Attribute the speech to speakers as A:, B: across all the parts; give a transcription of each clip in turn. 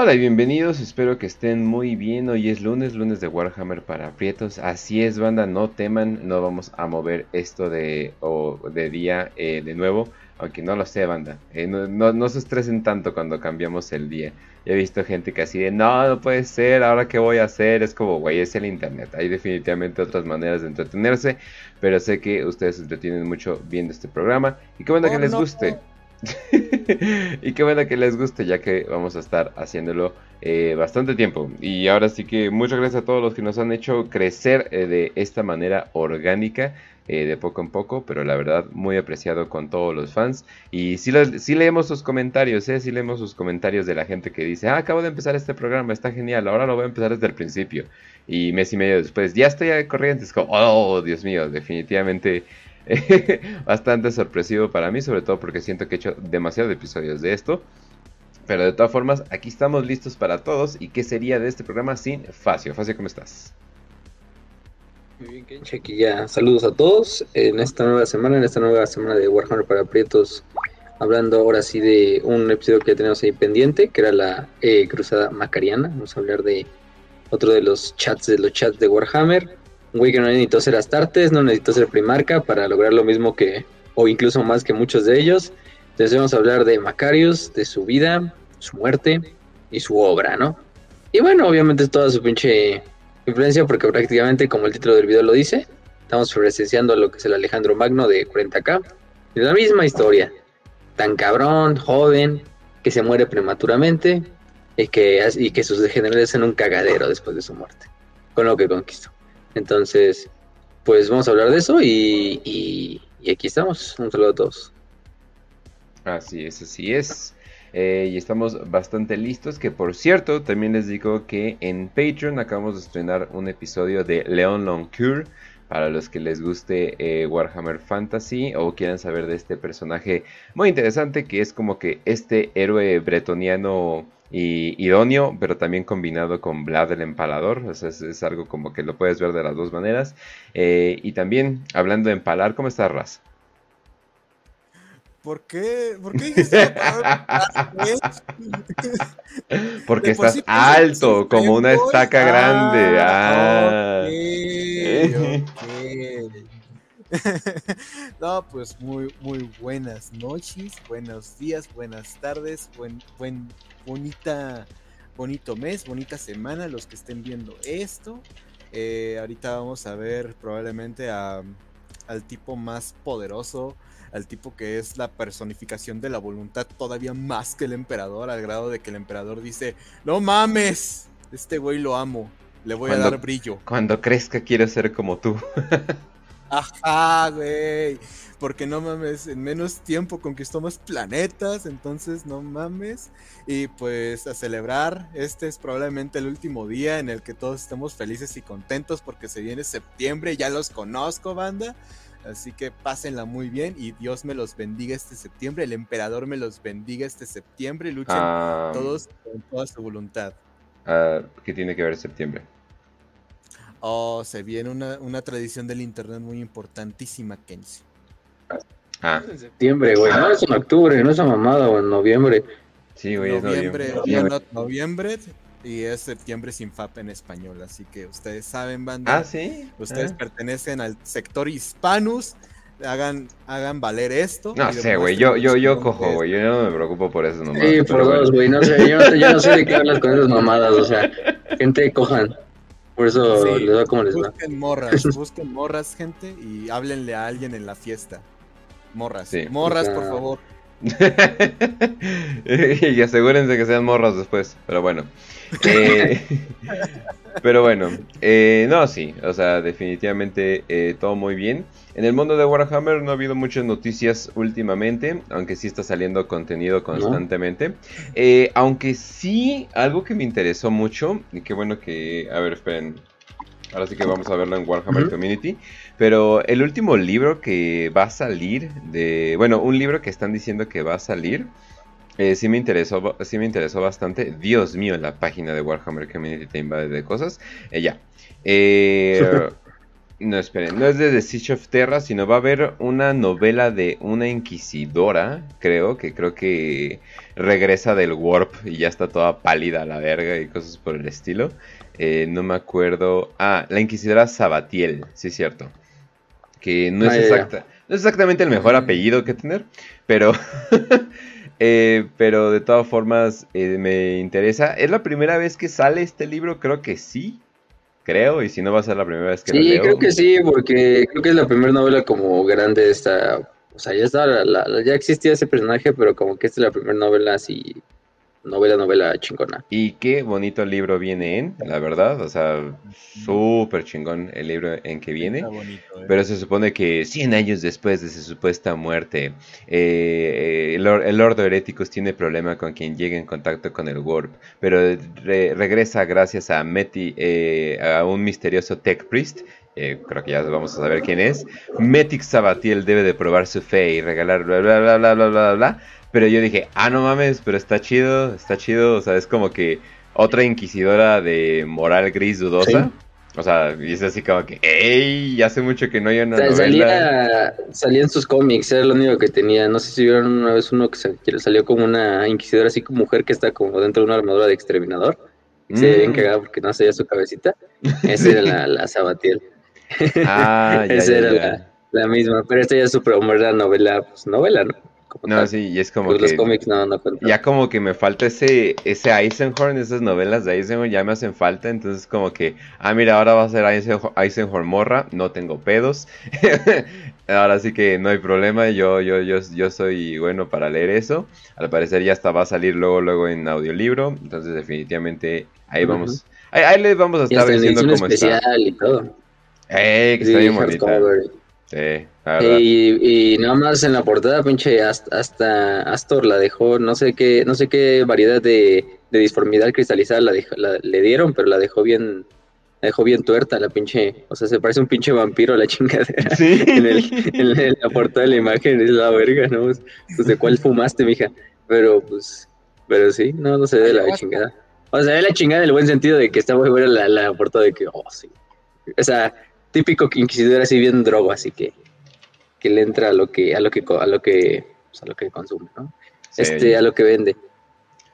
A: Hola y bienvenidos, espero que estén muy bien. Hoy es lunes, lunes de Warhammer para aprietos. Así es, banda, no teman, no vamos a mover esto de, de día eh, de nuevo, aunque no lo sé, banda. Eh, no, se estresen tanto cuando cambiamos el día. he visto gente que así de, no, no puede ser, ahora qué voy a hacer. Es como, güey, es el internet. Hay definitivamente otras maneras de entretenerse, pero sé que ustedes se entretienen mucho viendo este programa. Y qué bueno que oh, les guste. y qué bueno que les guste, ya que vamos a estar haciéndolo eh, bastante tiempo. Y ahora sí que muchas gracias a todos los que nos han hecho crecer eh, de esta manera orgánica. Eh, de poco en poco, pero la verdad muy apreciado con todos los fans. Y sí, leemos sus comentarios, ¿eh? sí leemos sus comentarios de la gente que dice, ah, acabo de empezar este programa, está genial, ahora lo voy a empezar desde el principio. Y mes y medio después, ya estoy a corriente, es como, oh, Dios mío, definitivamente bastante sorpresivo para mí, sobre todo porque siento que he hecho demasiados episodios de esto. Pero de todas formas, aquí estamos listos para todos. ¿Y qué sería de este programa sin Facio? Facio, ¿cómo estás?
B: Muy bien, Kenchi, aquí ya. Saludos a todos en esta nueva semana, en esta nueva semana de Warhammer para Prietos. Hablando ahora sí de un episodio que tenemos ahí pendiente, que era la eh, Cruzada Macariana. Vamos a hablar de otro de los chats de los chats de Warhammer un güey que no necesitó ser Astartes, no necesitó ser Primarca para lograr lo mismo que, o incluso más que muchos de ellos. Entonces vamos a hablar de Macarius, de su vida, su muerte y su obra, ¿no? Y bueno, obviamente es toda su pinche influencia porque prácticamente, como el título del video lo dice, estamos presenciando lo que es el Alejandro Magno de 40k. Es la misma historia. Tan cabrón, joven, que se muere prematuramente y que, y que sus degenerados en un cagadero después de su muerte, con lo que conquistó. Entonces, pues vamos a hablar de eso y, aquí estamos. Un saludo a todos.
A: Así es, así es. Eh, y estamos bastante listos. Que por cierto, también les digo que en Patreon acabamos de estrenar un episodio de Leon Loncure. Para los que les guste eh, Warhammer Fantasy o quieran saber de este personaje muy interesante, que es como que este héroe bretoniano y idóneo, pero también combinado con Vlad el Empalador. O sea, es, algo como que lo puedes ver de las dos maneras. Eh, y también, hablando de empalar, ¿cómo estás, Raz?
C: ¿Por qué? ¿Por qué dijiste
A: Porque estás alto, como una estaca grande. Ah.
C: no, pues muy, muy buenas noches, buenos días, buenas tardes, buen, buen bonita, bonito mes, bonita semana los que estén viendo esto. Eh, ahorita vamos a ver probablemente al tipo más poderoso, al tipo que es la personificación de la voluntad todavía más que el emperador, al grado de que el emperador dice, no mames, este güey lo amo, le voy a dar brillo.
A: Cuando crees que quiere ser como tú.
C: Ajá, güey. Porque no mames, en menos tiempo conquistó más planetas, entonces no mames. Y pues a celebrar, este es probablemente el último día en el que todos estemos felices y contentos porque se viene septiembre, ya los conozco, banda. Así que pásenla muy bien y Dios me los bendiga este septiembre, el emperador me los bendiga este septiembre, luchen ah. todos con toda su voluntad.
A: Ah, ¿Qué tiene que ver septiembre?
C: Oh, se viene una, tradición del internet muy importantísima, Kenzie.
B: Ah. En septiembre, güey. No es en octubre, no es a mamada o en noviembre.
A: Sí, güey, es
C: noviembre. Noviembre. y es septiembre sin FAP en español. Así que ustedes saben, banda.
A: Ah, sí.
C: Ustedes ah. pertenecen al sector hispanus. Hagan, hagan valer esto.
A: No sé, güey. Yo, yo, yo cojo, güey. Yo no me preocupo por eso
B: nomás. Sí, por dos, güey. No sé, yo, yo no sé de qué hablas con esas mamadas. O sea, gente cojan. Por eso les da como les
C: da. Busquen morras, busquen morras, gente, y háblenle a alguien en la fiesta. Morras. Morras, por favor.
A: y asegúrense que sean morras después, pero bueno. Eh, pero bueno, eh, no, sí, o sea, definitivamente eh, todo muy bien. En el mundo de Warhammer no ha habido muchas noticias últimamente, aunque sí está saliendo contenido constantemente. aunque sí, algo que me interesó mucho, y qué bueno que, a ver, esperen, ahora sí que vamos a verlo en Warhammer Community. Pero el último libro que va a salir, de, bueno, un libro que están diciendo que va a salir, eh, sí, me interesó, sí me interesó bastante. Dios mío, la página de Warhammer Community te invade de cosas. Eh, ya. Eh, No, esperen, no es de The Siege of Terra, sino va a haber una novela de una inquisidora, creo, que creo que regresa del Warp y ya está toda pálida a la verga y cosas por el estilo. Eh, no me acuerdo. Ah, la inquisidora Sabatiel, sí es cierto. Que no es,
B: Ah,
A: exacta, no es exactamente el mejor apellido que tener, pero... eh, pero de todas formas eh, me interesa. ¿Es la primera vez que sale este libro? Creo que sí. Creo, y si no va a ser la primera vez que lo
B: Sí,
A: leo.
B: creo que sí, porque creo que es la primera novela como grande de esta. O sea, ya estaba, la- la- ya existía ese personaje, pero como que esta es la primera novela así. Novela, novela chingona.
A: Y qué bonito libro viene en, la verdad. O sea, súper chingón el libro en que viene.
C: Está bonito, ¿eh?
A: Pero se supone que 100 años después de su supuesta muerte, eh, el, Lord, el Lord Hereticus tiene problema con quien llegue en contacto con el Warp, pero re- regresa gracias a Meti, eh, a un misterioso Tech Priest. eh, creo que ya vamos a saber quién es. Metic Sabatiel debe de probar su fe y regalar bla bla bla bla bla bla bla. Pero yo dije, ah, no mames, pero está chido, está chido. O sea, es como que otra inquisidora de moral gris dudosa. O sea, y es así como que, ¡ey! Hace mucho que no hay una
B: O sea,
A: novela.
B: salía, salía en sus cómics, era lo único que tenía. No sé si vieron una vez uno que sa- que salió como una inquisidora así como mujer que está como dentro de una armadura de exterminador. Se ve bien
A: Mm.
B: cagada porque no se veía su cabecita. Esa era la, la Sabatiel.
A: Ah, ya,
B: Esa
A: ya,
B: era
A: ya.
B: La, la misma, pero esta ya es super era novela, pues novela, ¿no? Como
A: No,
B: tal.
A: sí, y es como
B: Pues los
A: que
B: cómics no, no cuentan.
A: ya como que me falta ese ese Eisenhorn, esas novelas de Eisenhorn ya me hacen falta, entonces como que, ah, mira, ahora va a ser Eisenhorn, Eisenhorn morra, no tengo pedos. Ahora sí que no hay problema, yo yo yo yo soy bueno para leer eso. Al parecer ya hasta va a salir luego luego en audiolibro, entonces definitivamente ahí vamos. Ahí, ahí les vamos a estar diciendo cómo está.
B: especial y todo.
A: Eh, que
B: Sí,
A: está bien bonita. Sí, la verdad.
B: Y, y nada más en la portada, pinche, hasta, hasta Astor la dejó, no sé qué, no sé qué variedad de, de disformidad cristalizada la dejó- la- le dieron, pero la dejó bien, la dejó bien tuerta la pinche, o sea, se parece un pinche vampiro la chingadera.
A: Sí.
B: En, el- en, en la portada de la imagen es la verga, ¿no? Pues de cuál fumaste, mija. Pero pues, pero sí, no, no se ve la chingada. O sea, ve la chingada en el buen sentido de que está muy buena la, la portada de que, oh, sí. O sea, típico inquisidor así bien drogo, así que que le entra a lo que a lo que a lo que pues, a lo que consume, ¿no?
A: Sí,
B: Este a lo que vende.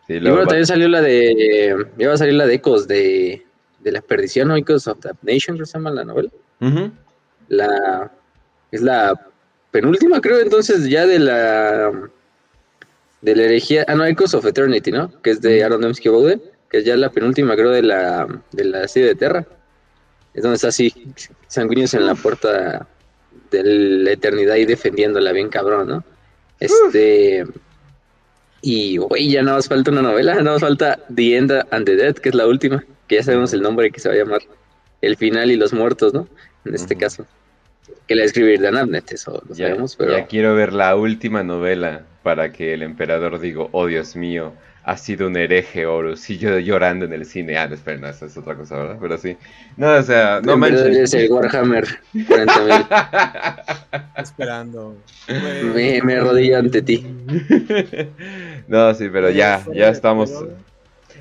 A: sí,
B: Y bueno,
A: va-
B: también salió la de va a salir la de Ecos de, de la perdición, ¿no? Ecos of Damnation, que se llama la novela.
A: Ujú.
B: La es la penúltima, creo, entonces ya de la de la herejía, ah no, Echoes of Eternity, ¿no? Que es de Aaron Dembski Bowden, que es ya la penúltima, creo, de la de la serie de Terra. Es donde está así, sanguíneos en la puerta de la eternidad y defendiéndola bien cabrón, ¿no? Este y güey, ya nada más falta una novela, nada más falta The End and the Dead, que es la última, que ya sabemos el nombre que se va a llamar El final y los muertos, ¿no? En este caso. Que la va a escribir Dan Abnett, eso lo
A: Ya,
B: sabemos, pero
A: ya quiero ver la última novela para que el emperador diga, oh Dios mío, ha sido un hereje Horus, y yo llorando en el cine. Ah, no, espera, no, eso es otra cosa, ¿verdad? Pero sí. No, o sea, no manches.
B: es el Warhammer 40.000.
C: Esperando.
B: me, me arrodillo ante ti.
A: no, sí, pero ya, ya estamos.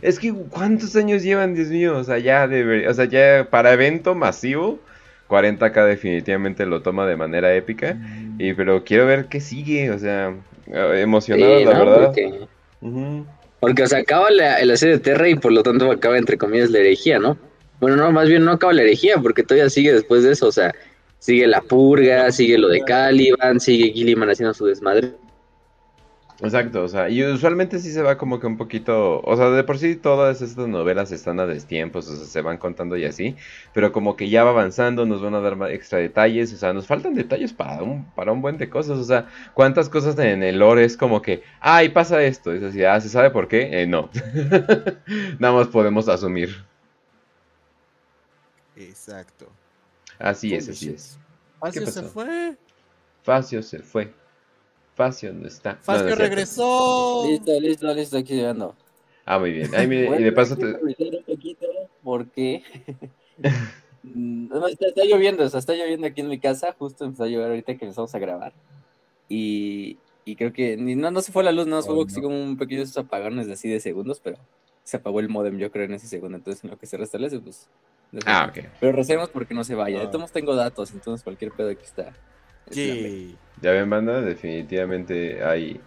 A: Es que, ¿cuántos años llevan, Dios mío? O sea, ya debería, o sea, ya para evento masivo, 40k definitivamente lo toma de manera épica. Y pero quiero ver qué sigue, o sea, emocionado,
B: Sí,
A: la
B: ¿no?
A: verdad.
B: Porque,
A: Ujú.
B: Porque, o sea, acaba la, la serie de Terra y por lo tanto acaba, entre comillas, la herejía, ¿no? Bueno, no, más bien no acaba la herejía, porque todavía sigue después de eso, o sea, sigue la purga, sigue lo de Caliban, sigue Gilliman haciendo su desmadre.
A: Exacto, o sea, y usualmente sí se va como que un poquito, o sea, de por sí todas estas novelas están a destiempos, o sea, se van contando y así, pero como que ya va avanzando, nos van a dar más extra detalles, o sea, nos faltan detalles para un, para un buen de cosas, o sea, cuántas cosas en el lore es como que, ay, pasa esto, es así, ah, ¿se sabe por qué? Eh, no, nada más podemos asumir,
C: Exacto.
A: así es, así es,
C: Facio se fue.
A: Facio se fue, Facio no está, No, no
C: Facio
A: es cierto.
C: regresó.
D: Listo, listo, listo, aquí llegando.
A: ah, muy bien, Ay, mire, y
D: Bueno,
A: de paso te...
D: un poquito porque además, está, está lloviendo, o sea, está lloviendo aquí en mi casa, justo empezó a llover ahorita que empezamos a grabar. Y, y creo que ni, no, no se fue la luz, no,
C: Oh,
D: hubo
C: no.
D: como un pequeño esos apagones de así de segundos, pero
B: se apagó el modem, yo creo, en ese segundo. Entonces, en lo que se restablece, pues. no.
A: Ah, ok.
B: Pero recemos porque no se vaya. De
C: Ah.
B: todos tengo datos, entonces cualquier pedo aquí está.
C: Sí.
A: Ya ven, banda, definitivamente hay,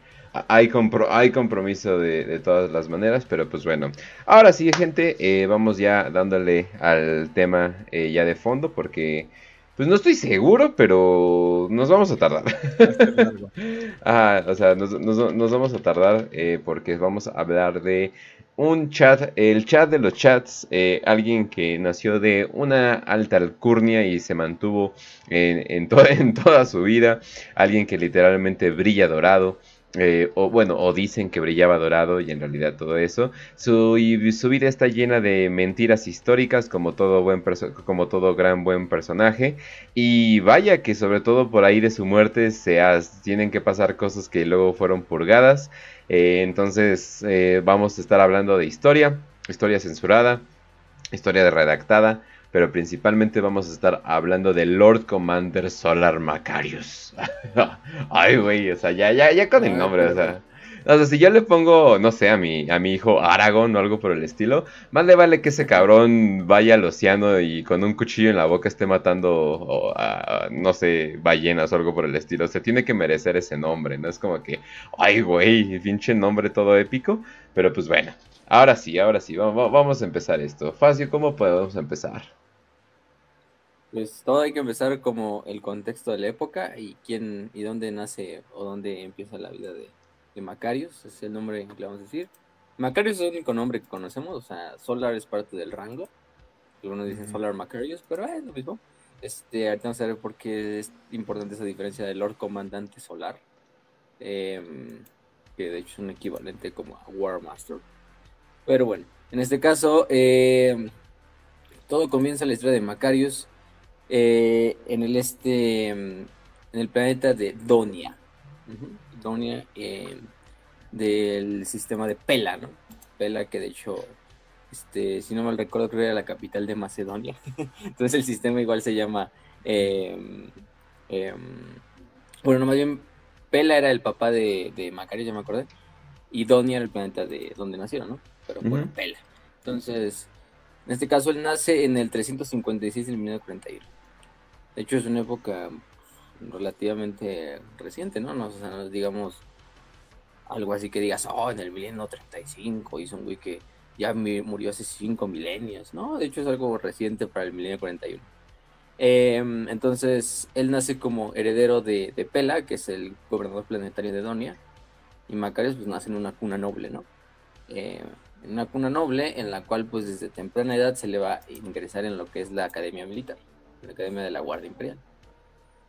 A: hay, compro- hay compromiso de, de todas las maneras, pero pues bueno. Ahora sí, gente, eh, vamos ya dándole al tema eh, ya de fondo, porque pues no estoy seguro, pero nos vamos a tardar. Ah, o sea, nos, nos- nos vamos a tardar eh, porque vamos a hablar de un chat, el chat de los chats, eh, alguien que nació de una alta alcurnia y se mantuvo en, en to- en toda su vida, alguien que literalmente brilla dorado. eh, o bueno, o dicen que brillaba dorado y en realidad todo eso. Su, su vida está llena de mentiras históricas como todo, buen como todo gran buen personaje. Y vaya que sobre todo por ahí de su muerte se tienen que pasar cosas que luego fueron purgadas. Eh, entonces eh, vamos a estar hablando de historia, historia censurada, historia redactada, pero principalmente vamos a estar hablando de Lord Commander Solar Macarius. Ay, güey, o sea, ya, ya, ya con el nombre, o sea. O sea, si yo le pongo, no sé, a mi, a mi hijo Aragón o algo por el estilo, más le vale que ese cabrón vaya al océano y con un cuchillo en la boca esté matando, o, a, no sé, ballenas o algo por el estilo. Se tiene que merecer ese nombre, ¿no? Es como que, ay, güey, pinche nombre todo épico. Pero pues bueno, ahora sí, ahora sí, vamos, vamos a empezar esto. Facio, ¿cómo podemos empezar?
B: Pues todo hay que empezar como el contexto de la época y quién y dónde nace o dónde empieza la vida de, de Macarius, es el nombre que le vamos a decir. Macarius es el único nombre que conocemos, o sea, Solar es parte del rango. Algunos dicen. Solar Macarius, pero es lo mismo. Este, ahorita vamos a ver por qué es importante esa diferencia del Lord Comandante Solar. em, que de hecho es un equivalente como a War Master. Pero bueno, en este caso, em, todo comienza la historia de Macarius eh, en el este mm, en el planeta de Donia Ujú, Donia eh, del sistema de Pela no Pela que de hecho este si no mal recuerdo creo que era la capital de Macedonia. Entonces el sistema igual se llama em, em, bueno no más bien Pela era el papá de, de Macario ya me acordé y Donia era el planeta de donde nacieron no pero bueno
A: Ujú.
B: Pela. Entonces en este caso él nace en el 356 del 1941 de hecho, es una época relativamente reciente, ¿no? No, o sea, digamos algo así que digas, oh, en el milenio 35 hizo un güey que ya murió hace 5 milenios, ¿no? De hecho, es algo reciente para el milenio 41. Em, entonces, él nace como heredero de, Pela, que es el gobernador planetario de Donia, y Macarius pues nace en una cuna noble, ¿no? Eh, en una cuna noble en la cual pues desde temprana edad se le va a ingresar en lo que es la academia militar la Academia de la Guardia Imperial,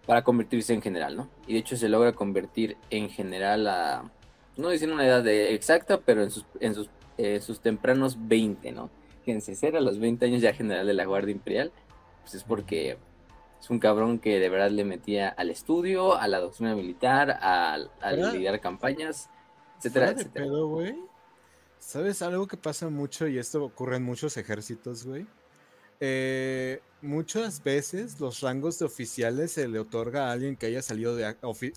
B: para convertirse en general, ¿no? Y de hecho se logra convertir en general a, no dicen una edad de- exacta, pero en sus, en sus, eh, sus tempranos 20, ¿no? Fíjense, ser a los 20 años ya general de la Guardia Imperial, pues es porque es un cabrón que de verdad le metía al estudio, a la doctrina militar, al
C: Fuera-
B: liderar campañas, etcétera, etcétera.
C: pedo. ¿Sabes algo que pasa mucho y esto ocurre en muchos ejércitos, güey? Eh, muchas veces los rangos de oficiales se le otorga a alguien que haya salido de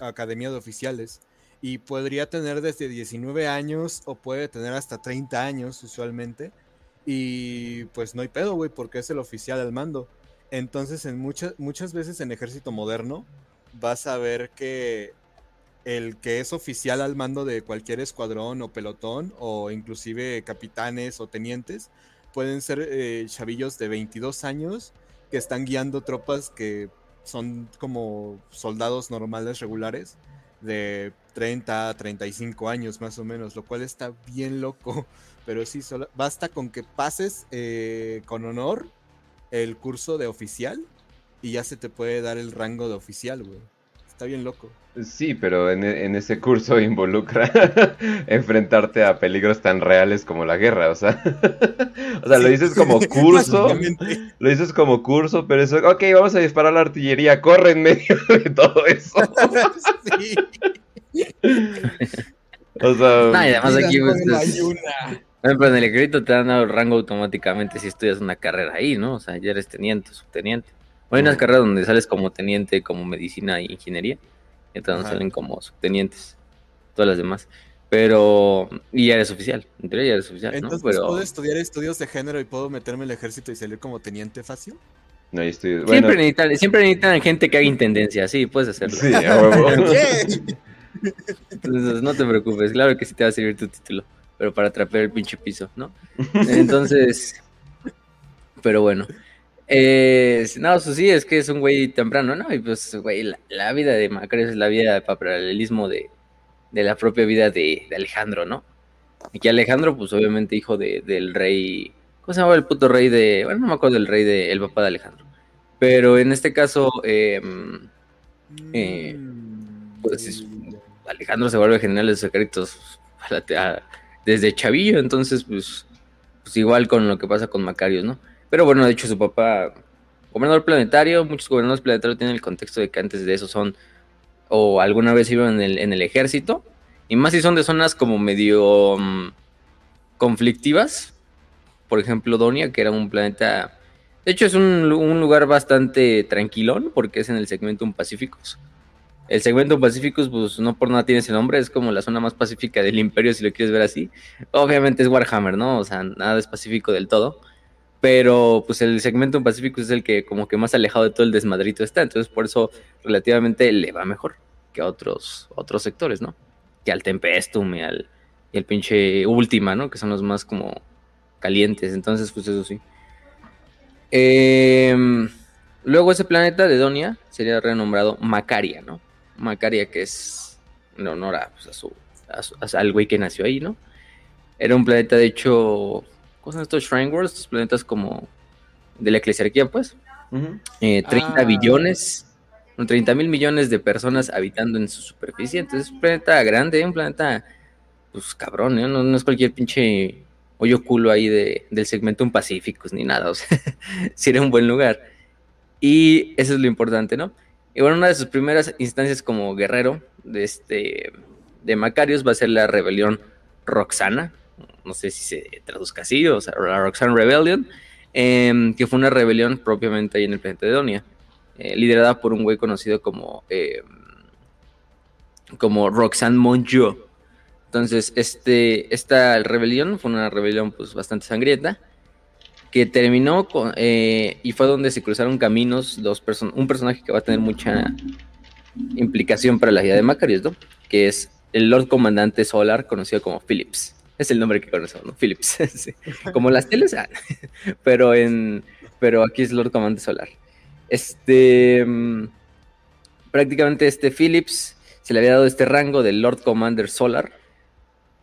C: academia de oficiales y podría tener desde 19 años o puede tener hasta 30 años usualmente y pues no hay pedo, güey, porque es el oficial al mando. Entonces, en muchas muchas veces en ejército moderno vas a ver que el que es oficial al mando de cualquier escuadrón o pelotón o inclusive capitanes o tenientes pueden ser eh, chavillos de 22 años que están guiando tropas que son como soldados normales regulares de 30 a 35 años más o menos, lo cual está bien loco. Pero sí, solo- basta con que pases eh, con honor el curso de oficial y ya se te puede dar el rango de oficial, güey. Está bien loco.
A: Sí, pero en, e- en ese curso involucra enfrentarte a peligros tan reales como la guerra, o sea, o sea, lo dices como curso, lo dices como curso, pero eso, ok, vamos a disparar la artillería, corre en medio de todo eso,
C: Sí.
A: o sea,
B: No, y además aquí pues, es- en el ejército te dan dado el rango automáticamente si estudias una carrera ahí, ¿no? O sea, ya eres teniente, subteniente. Hay unas carreras donde sales como teniente, como medicina e ingeniería. Entonces
C: Ajá.
B: salen como subtenientes. Todas las demás. Pero, y ya eres oficial, en teoría ya eres oficial,
E: Entonces,
B: ¿no? Pero
E: ¿puedo estudiar estudios de género y puedo meterme al ejército y salir como teniente fácil?
A: No hay estudios.
B: siempre, necesitan, siempre necesitan gente que haga intendencia, sí, puedes hacerlo.
A: sí, a huevo.
B: Entonces, no te preocupes, claro que sí te va a servir tu título, pero para trapear el pinche piso, ¿no? Entonces, pero bueno. Eh, no, eso sí, es que es un güey temprano, ¿no? Y pues, güey, la, vida de Macario es la vida de paralelismo de, de la propia vida de, Alejandro, ¿no? Y que Alejandro, pues obviamente hijo de, del rey, ¿cómo se llamaba el puto rey de, bueno, no me acuerdo del rey de, el papá de Alejandro. Pero en este caso, eh, Eh, pues, es- Alejandro se vuelve general de secretos a- desde chavillo, entonces pues, pues igual con lo que pasa con Macarios, ¿no? Pero bueno, de hecho su papá, gobernador planetario, muchos gobernadores planetarios tienen el contexto de que antes de eso son, o alguna vez iban en el, en el ejército, y más si son de zonas como medio mm, conflictivas, por ejemplo Donia, que era un planeta, de hecho es un, un lugar bastante tranquilón, porque es en el segmento Pacíficos. El segmento Pacíficos, pues no por nada tiene ese nombre, es como la zona más pacífica del imperio, si lo quieres ver así. Obviamente es Warhammer, ¿no? O sea, nada es pacífico del todo. Pero pues el segmento Pacífico es el que como que más alejado de todo el desmadrito está. Entonces por eso relativamente le va mejor que a otros, otros sectores, ¿no? Que al Tempestum y al, y pinche Última, ¿no? Que son los más como calientes. Entonces pues eso sí. Em, luego ese planeta de Donia sería renombrado Macaria, ¿no? Macaria, que es en honor a, pues, a su, a su- al güey que nació ahí, ¿no? Era un planeta, de hecho, ¿cómo son estos Shrine Worlds? Estos planetas como de la eclesiarquía, pues.
A: Ujú.
B: Eh, 30
E: Ah.
B: billones, 30 mil millones de personas habitando en su superficie. Entonces, es un planeta grande, un planeta, pues cabrón, ¿eh? no, no es cualquier pinche hoyo culo ahí de, del segmento un Pacíficos ni nada. O sea, sí era un buen lugar. Y eso es lo importante, ¿no? Y bueno, una de sus primeras instancias como guerrero de, este, de Macarios va a ser la rebelión Roxana. No sé si se traduzca así, o sea, la Roxana Rebellion, em, que fue una rebelión propiamente ahí en el planeta de Donia, eh, liderada por un güey conocido como, em, como Roxanne Monjo. Entonces, este, esta rebelión fue una rebelión pues bastante sangrienta que terminó con, eh, y fue donde se cruzaron caminos dos un personaje que va a tener mucha implicación para la vida de Macarius. Que es el Lord Comandante Solar, conocido como Phillips. Es el nombre que conocemos, ¿no? Phillips. sí. Como las teles, ah, pero en pero aquí es Lord Comandante Solar. Este mm, prácticamente este Phillips se le había dado este rango de Lord Commander Solar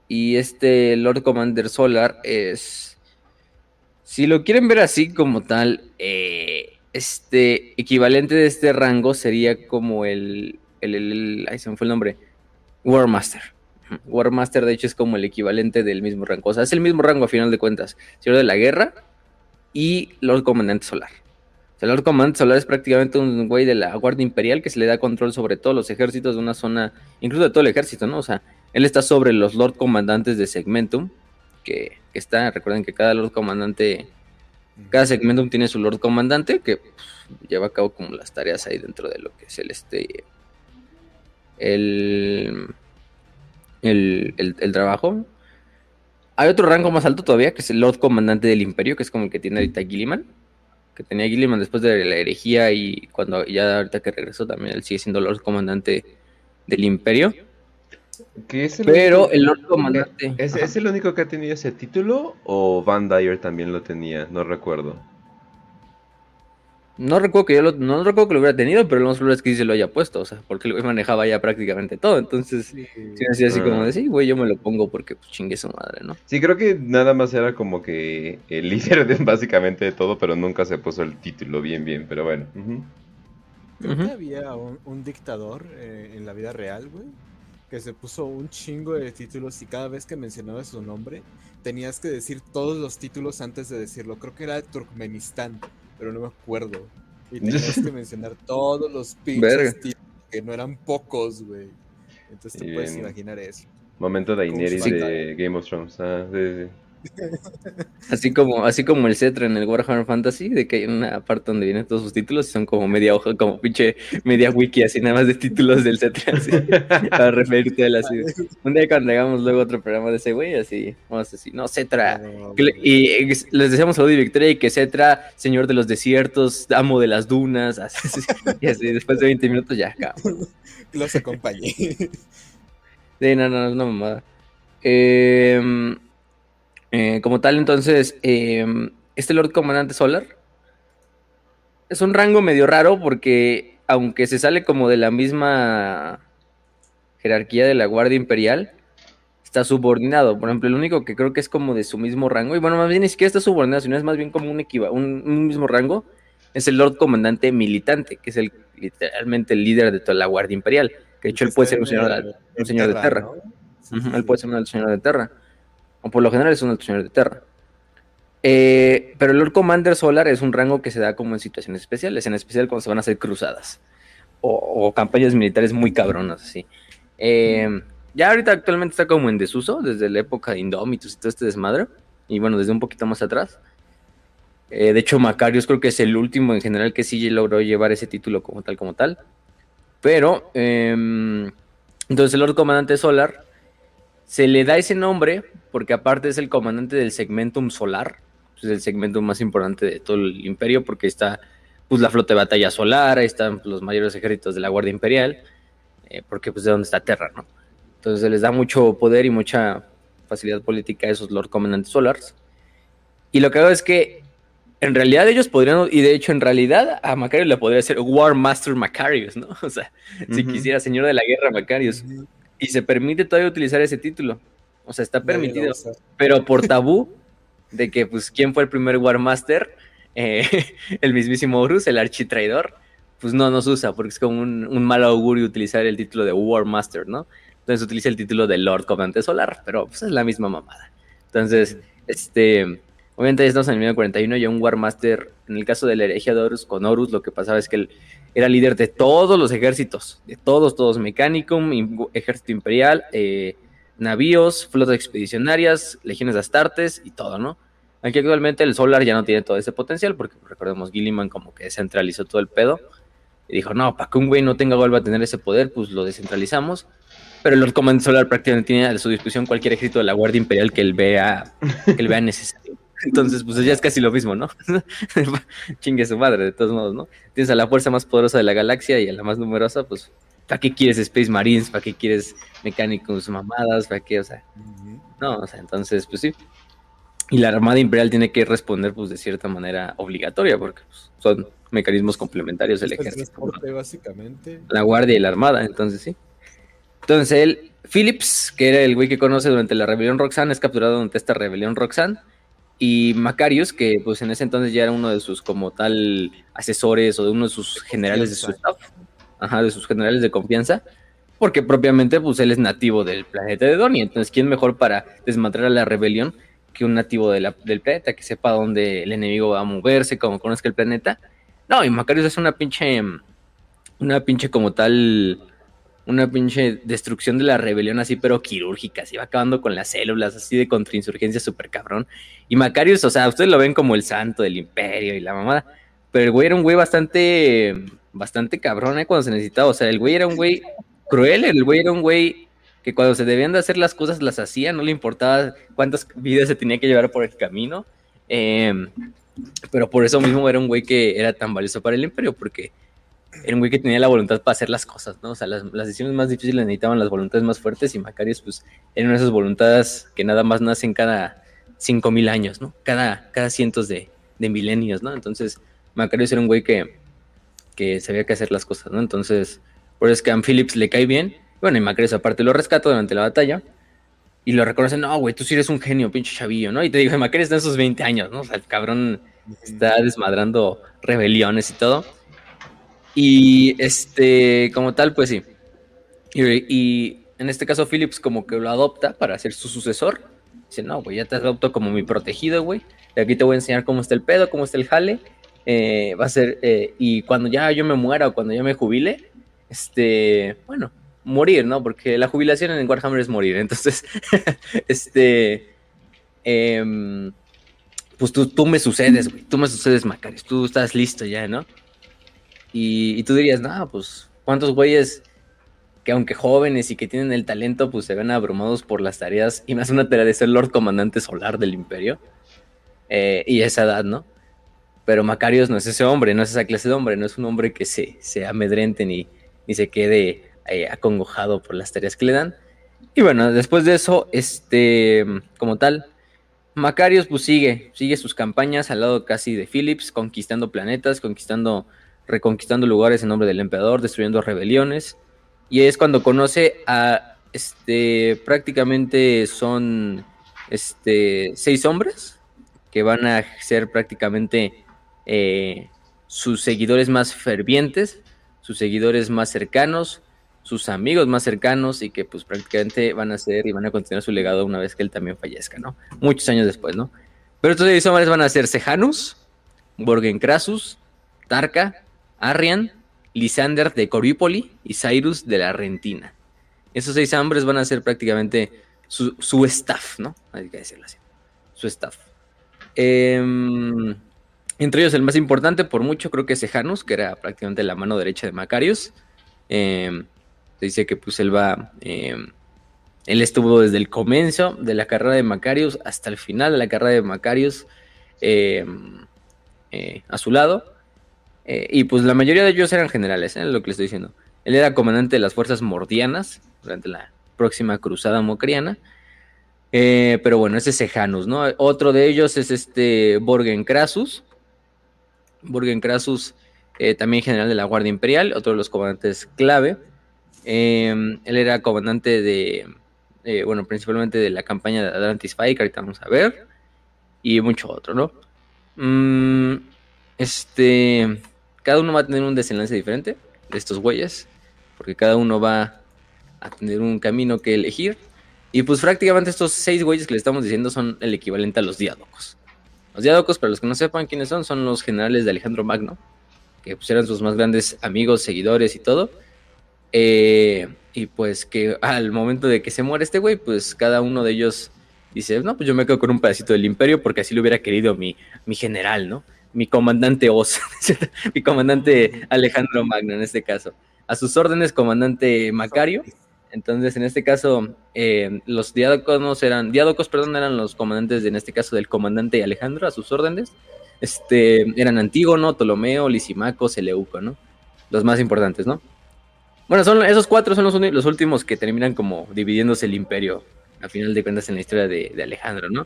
B: y este Lord Commander Solar es si lo quieren ver así como tal, eh, este equivalente de este rango sería como el, el, el- el- ay, se me fue el nombre, War Master. War Master, de hecho, es como el equivalente del mismo rango. O sea, es el mismo rango a final de cuentas. Señor de la Guerra y Lord Comandante Solar. O sea, Lord Comandante Solar es prácticamente un güey de la Guardia Imperial que se le da control sobre todos los ejércitos de una zona, incluso de todo el ejército, ¿no? O sea, él está sobre los Lord Comandantes de Segmentum, que, que está, recuerden que cada Lord Comandante, cada Segmentum tiene su Lord Comandante, que pues, lleva a cabo como las tareas ahí dentro de lo que es el este, el, el, el, el trabajo. Hay otro rango más alto todavía, que es el Lord Comandante del Imperio, que es como el que tiene ahorita Gilliman. Que tenía Gilliman después de la herejía y cuando ya ahorita que regresó también él sigue siendo Lord Comandante del Imperio.
A: ¿Qué es el
B: Pero
A: único-
B: el Lord Comandante.
A: ¿Es. ¿Es el único que ha tenido ese título o Van Dyer también lo tenía? No recuerdo.
B: No recuerdo que yo lo, no recuerdo que lo hubiera tenido, pero lo más probable es que sí se lo haya puesto, o sea, porque el güey manejaba ya prácticamente todo. Entonces, sí, así, como
A: Ah.
B: de sí, güey, yo me lo pongo porque pues chingue su madre, ¿no?
A: Sí, creo que nada más era como que el líder de básicamente de todo, pero nunca se puso el título bien, bien, pero bueno.
E: Creo que había un, un dictador eh, en la vida real, güey, que se puso un chingo de títulos y cada vez que mencionaba su nombre tenías que decir todos los títulos antes de decirlo. Creo que era Turkmenistán, pero no me acuerdo. Y tenías que mencionar todos los pinches títulos, que no eran pocos, güey. Entonces te puedes imaginar eso.
A: Momento de
E: ¿Cómo
A: Daenerys de Game of Thrones. Ah, sí, sí.
B: Así como, así como el Cetra en el Warhammer Fantasy, de que hay una parte donde vienen todos sus títulos y son como media hoja, como pinche media wiki, así nada más de títulos del Cetra, así, para referirte a la ciudad. Un día cuando hagamos luego otro programa de ese güey, así, vamos así, no, Cetra. y, les deseamos salud y victoria y que Cetra, señor de los desiertos, amo de las dunas, así, y así, después de 20 minutos ya acabamos.
E: Los acompañé.
B: Sí, no, no, una mamada. Eh, eh, como tal, entonces, em, este Lord Comandante Solar es un rango medio raro porque, aunque se sale como de la misma jerarquía de la Guardia Imperial, está subordinado. Por ejemplo, el único que creo que es como de su mismo rango, y bueno, más bien ni siquiera está subordinado, sino es más bien como un, un, mismo rango, es el Lord Comandante Militante, que es el literalmente el líder de toda la Guardia Imperial. Que de hecho él puede ser un señor, de Terra. él puede ser un señor de Terra o por lo general es un alto señor de Terra. Eh, pero el Lord Commander Solar es un rango que se da como en situaciones especiales, en especial cuando se van a hacer cruzadas o, campañas militares muy cabronas, así. Eh, ya ahorita actualmente está como en desuso, desde la época de Indomitus y todo este desmadre, y bueno, desde un poquito más atrás. Eh, de hecho, Macarius creo que es el último en general que sí logró llevar ese título como tal, como tal. Pero, em, entonces el Lord Comandante Solar se le da ese nombre porque aparte es el comandante del segmentum solar, es el segmento más importante de todo el imperio porque está pues la flota de batalla solar, ahí están los mayores ejércitos de la Guardia Imperial, eh, porque pues de donde está Terra, ¿no? Entonces se les da mucho poder y mucha facilidad política a esos Lord Comandantes Solars. Y lo que hago es que en realidad ellos podrían, y de hecho en realidad a Macarius le podría ser War Master Macarius, ¿no? O sea, si quisiera Señor de la Guerra Macarius. Y se permite todavía utilizar ese título. O sea, está permitido. Pero por tabú de que, pues, ¿quién fue el primer War Master? Eh, el mismísimo Horus, el architraidor. Pues no nos usa, porque es como un, mal augurio utilizar el título de War Master, ¿no? Entonces utiliza el título de Lord Comandante Solar, pero pues es la misma mamada. Entonces, este, obviamente estamos en el 1941 y un War Master, en el caso de la herejía de Horus, con Horus lo que pasaba es que él era líder de todos los ejércitos, de todos, todos, Mechanicum, ejército imperial, eh, navíos, flotas expedicionarias, legiones de astartes y todo, ¿no? Aquí actualmente el Solar ya no tiene todo ese potencial, porque recordemos, Gilliman como que centralizó todo el pedo y dijo, no, para que un güey no tenga vuelva a tener ese poder, pues lo descentralizamos. Pero el Lord Command Solar prácticamente tiene a su disposición cualquier ejército de la Guardia Imperial que él vea, que él vea necesario. Entonces, pues ya es casi lo mismo, ¿no? Chingue su madre, de todos modos, ¿no? Tienes a la fuerza más poderosa de la galaxia y a la más numerosa, pues, ¿para qué quieres Space Marines? ¿Para qué quieres mecánicos mamadas? ¿Para qué? O sea, no, o sea, entonces, pues sí. Y la Armada Imperial tiene que responder, pues, de cierta manera obligatoria, porque pues, son mecanismos complementarios del ejército.
E: básicamente.
B: La Guardia y la Armada, entonces sí. Entonces él, Phillips, que era el güey que conoce durante la rebelión Roxanne, es capturado durante esta rebelión Roxanne y Macarius, que pues en ese entonces ya era uno de sus como tal asesores o de uno de sus generales de su staff, ajá, de sus generales de confianza, porque propiamente pues él es nativo del planeta de Dorni, entonces quién mejor para desmantelar la rebelión que un nativo del planeta, que sepa dónde el enemigo va a moverse, como conozca el planeta. No, y Macarius es una pinche, una pinche como tal una pinche destrucción de la rebelión así, pero quirúrgica, así va acabando con las células, así de contrainsurgencia súper cabrón. Y Macarius, o sea, ustedes lo ven como el santo del imperio y la mamada, pero el güey era un güey bastante, bastante cabrón, ¿eh? Cuando se necesitaba, o sea, el güey era un güey cruel, el güey era un güey que cuando se debían de hacer las cosas las hacía, no le importaba cuántas vidas se tenía que llevar por el camino. Em, pero por eso mismo era un güey que era tan valioso para el imperio, porque era un güey que tenía la voluntad para hacer las cosas, ¿no? O sea, las, decisiones más difíciles necesitaban las voluntades más fuertes y Macarius, pues, eran esas voluntades que nada más nacen cada cinco mil años, ¿no? Cada, cada cientos de, milenios, ¿no? Entonces, Macarius era un güey que, que sabía que hacer las cosas, ¿no? Entonces, por eso es que a Phillips le cae bien. Bueno, y Macarius aparte lo rescata durante la batalla. Y lo reconocen, no, güey, tú sí eres un genio, pinche chavillo, ¿no? Y te digo, Macarius está en sus 20 años, ¿no? O sea, el cabrón está desmadrando rebeliones y todo. Y este, como tal, pues sí. Y, en este caso, Phillips como que lo adopta para ser su sucesor. Dice, no, güey, ya te adopto como mi protegido, güey. Y aquí te voy a enseñar cómo está el pedo, cómo está el jale. Eh, va a ser, eh, y cuando ya yo me muera o cuando yo me jubile, este, bueno, morir, ¿no? Porque la jubilación en Warhammer es morir. Entonces, este, em, pues tú, tú me sucedes, güey, tú me sucedes, Macarios, tú estás listo ya, ¿no? Y, y tú dirías, no, pues, ¿cuántos güeyes que aunque jóvenes y que tienen el talento, pues se ven abrumados por las tareas y más una tarea de ser Lord Comandante Solar del Imperio? Eh, y esa edad, ¿no? Pero Macarios no es ese hombre, no es esa clase de hombre, no es un hombre que se, se amedrente ni, ni se quede eh, acongojado por las tareas que le dan. Y bueno, después de eso, este, como tal, Macarios pues sigue, sigue sus campañas al lado casi de Phillips, conquistando planetas, conquistando, reconquistando lugares en nombre del emperador, destruyendo rebeliones. Y es cuando conoce a, este, prácticamente son, este, seis hombres que van a ser prácticamente eh, sus seguidores más fervientes, sus seguidores más cercanos, sus amigos más cercanos y que pues prácticamente van a ser y van a continuar su legado una vez que él también fallezca, ¿no? Muchos años después, ¿no? Pero estos hombres van a ser Sejanus, Borgen Crassus, Tarka, Arrian, Lysander de Corípoli y Cyrus de la Rentina. Esos seis hombres van a ser prácticamente su, su staff, ¿no? Hay que decirlo así. Su staff. Em, entre ellos el más importante, por mucho, creo que es Sejanus, que era prácticamente la mano derecha de Macarius. Eh, se dice que pues él va, eh, él estuvo desde el comienzo de la carrera de Macarius hasta el final de la carrera de Macarius eh, eh, a su lado. y pues la mayoría de ellos eran generales, es lo que le estoy diciendo. Él era comandante de las fuerzas mordianas durante la próxima cruzada mocriana. pero bueno, ese es Sejanus, ¿no? Otro de ellos es este Borgen Crassus. Borgen Crassus, también general de la Guardia Imperial, otro de los comandantes clave. Eh, él era comandante de, eh, bueno, principalmente de la campaña de Atlantis que ahorita vamos a ver, y mucho otro, ¿no? Mm, este, cada uno va a tener un desenlace diferente de estos güeyes, porque cada uno va a tener un camino que elegir. Y pues prácticamente estos seis güeyes que le estamos diciendo son el equivalente a los diádocos. Los diádocos, para los que no sepan quiénes son, son los generales de Alejandro Magno, que pues eran sus más grandes amigos, seguidores y todo eh, y pues que al momento de que se muere este güey, pues cada uno de ellos dice, no, pues yo me quedo con un pedacito del imperio porque así lo hubiera querido mi, mi general, ¿no? Mi comandante Oz, mi comandante Alejandro Magno en este caso. A sus órdenes, comandante Macario. Entonces, en este caso, eh, los diádocos eran, diádocos, perdón, eran los comandantes, en este caso, del comandante Alejandro, a sus órdenes. Este, eran Antígono, Ptolomeo, Lisimaco, Seleuco, ¿no? Los más importantes, ¿no? Bueno, son, esos cuatro son los, últimos que terminan como dividiéndose el imperio, a final de cuentas, en la historia de, de Alejandro, ¿no?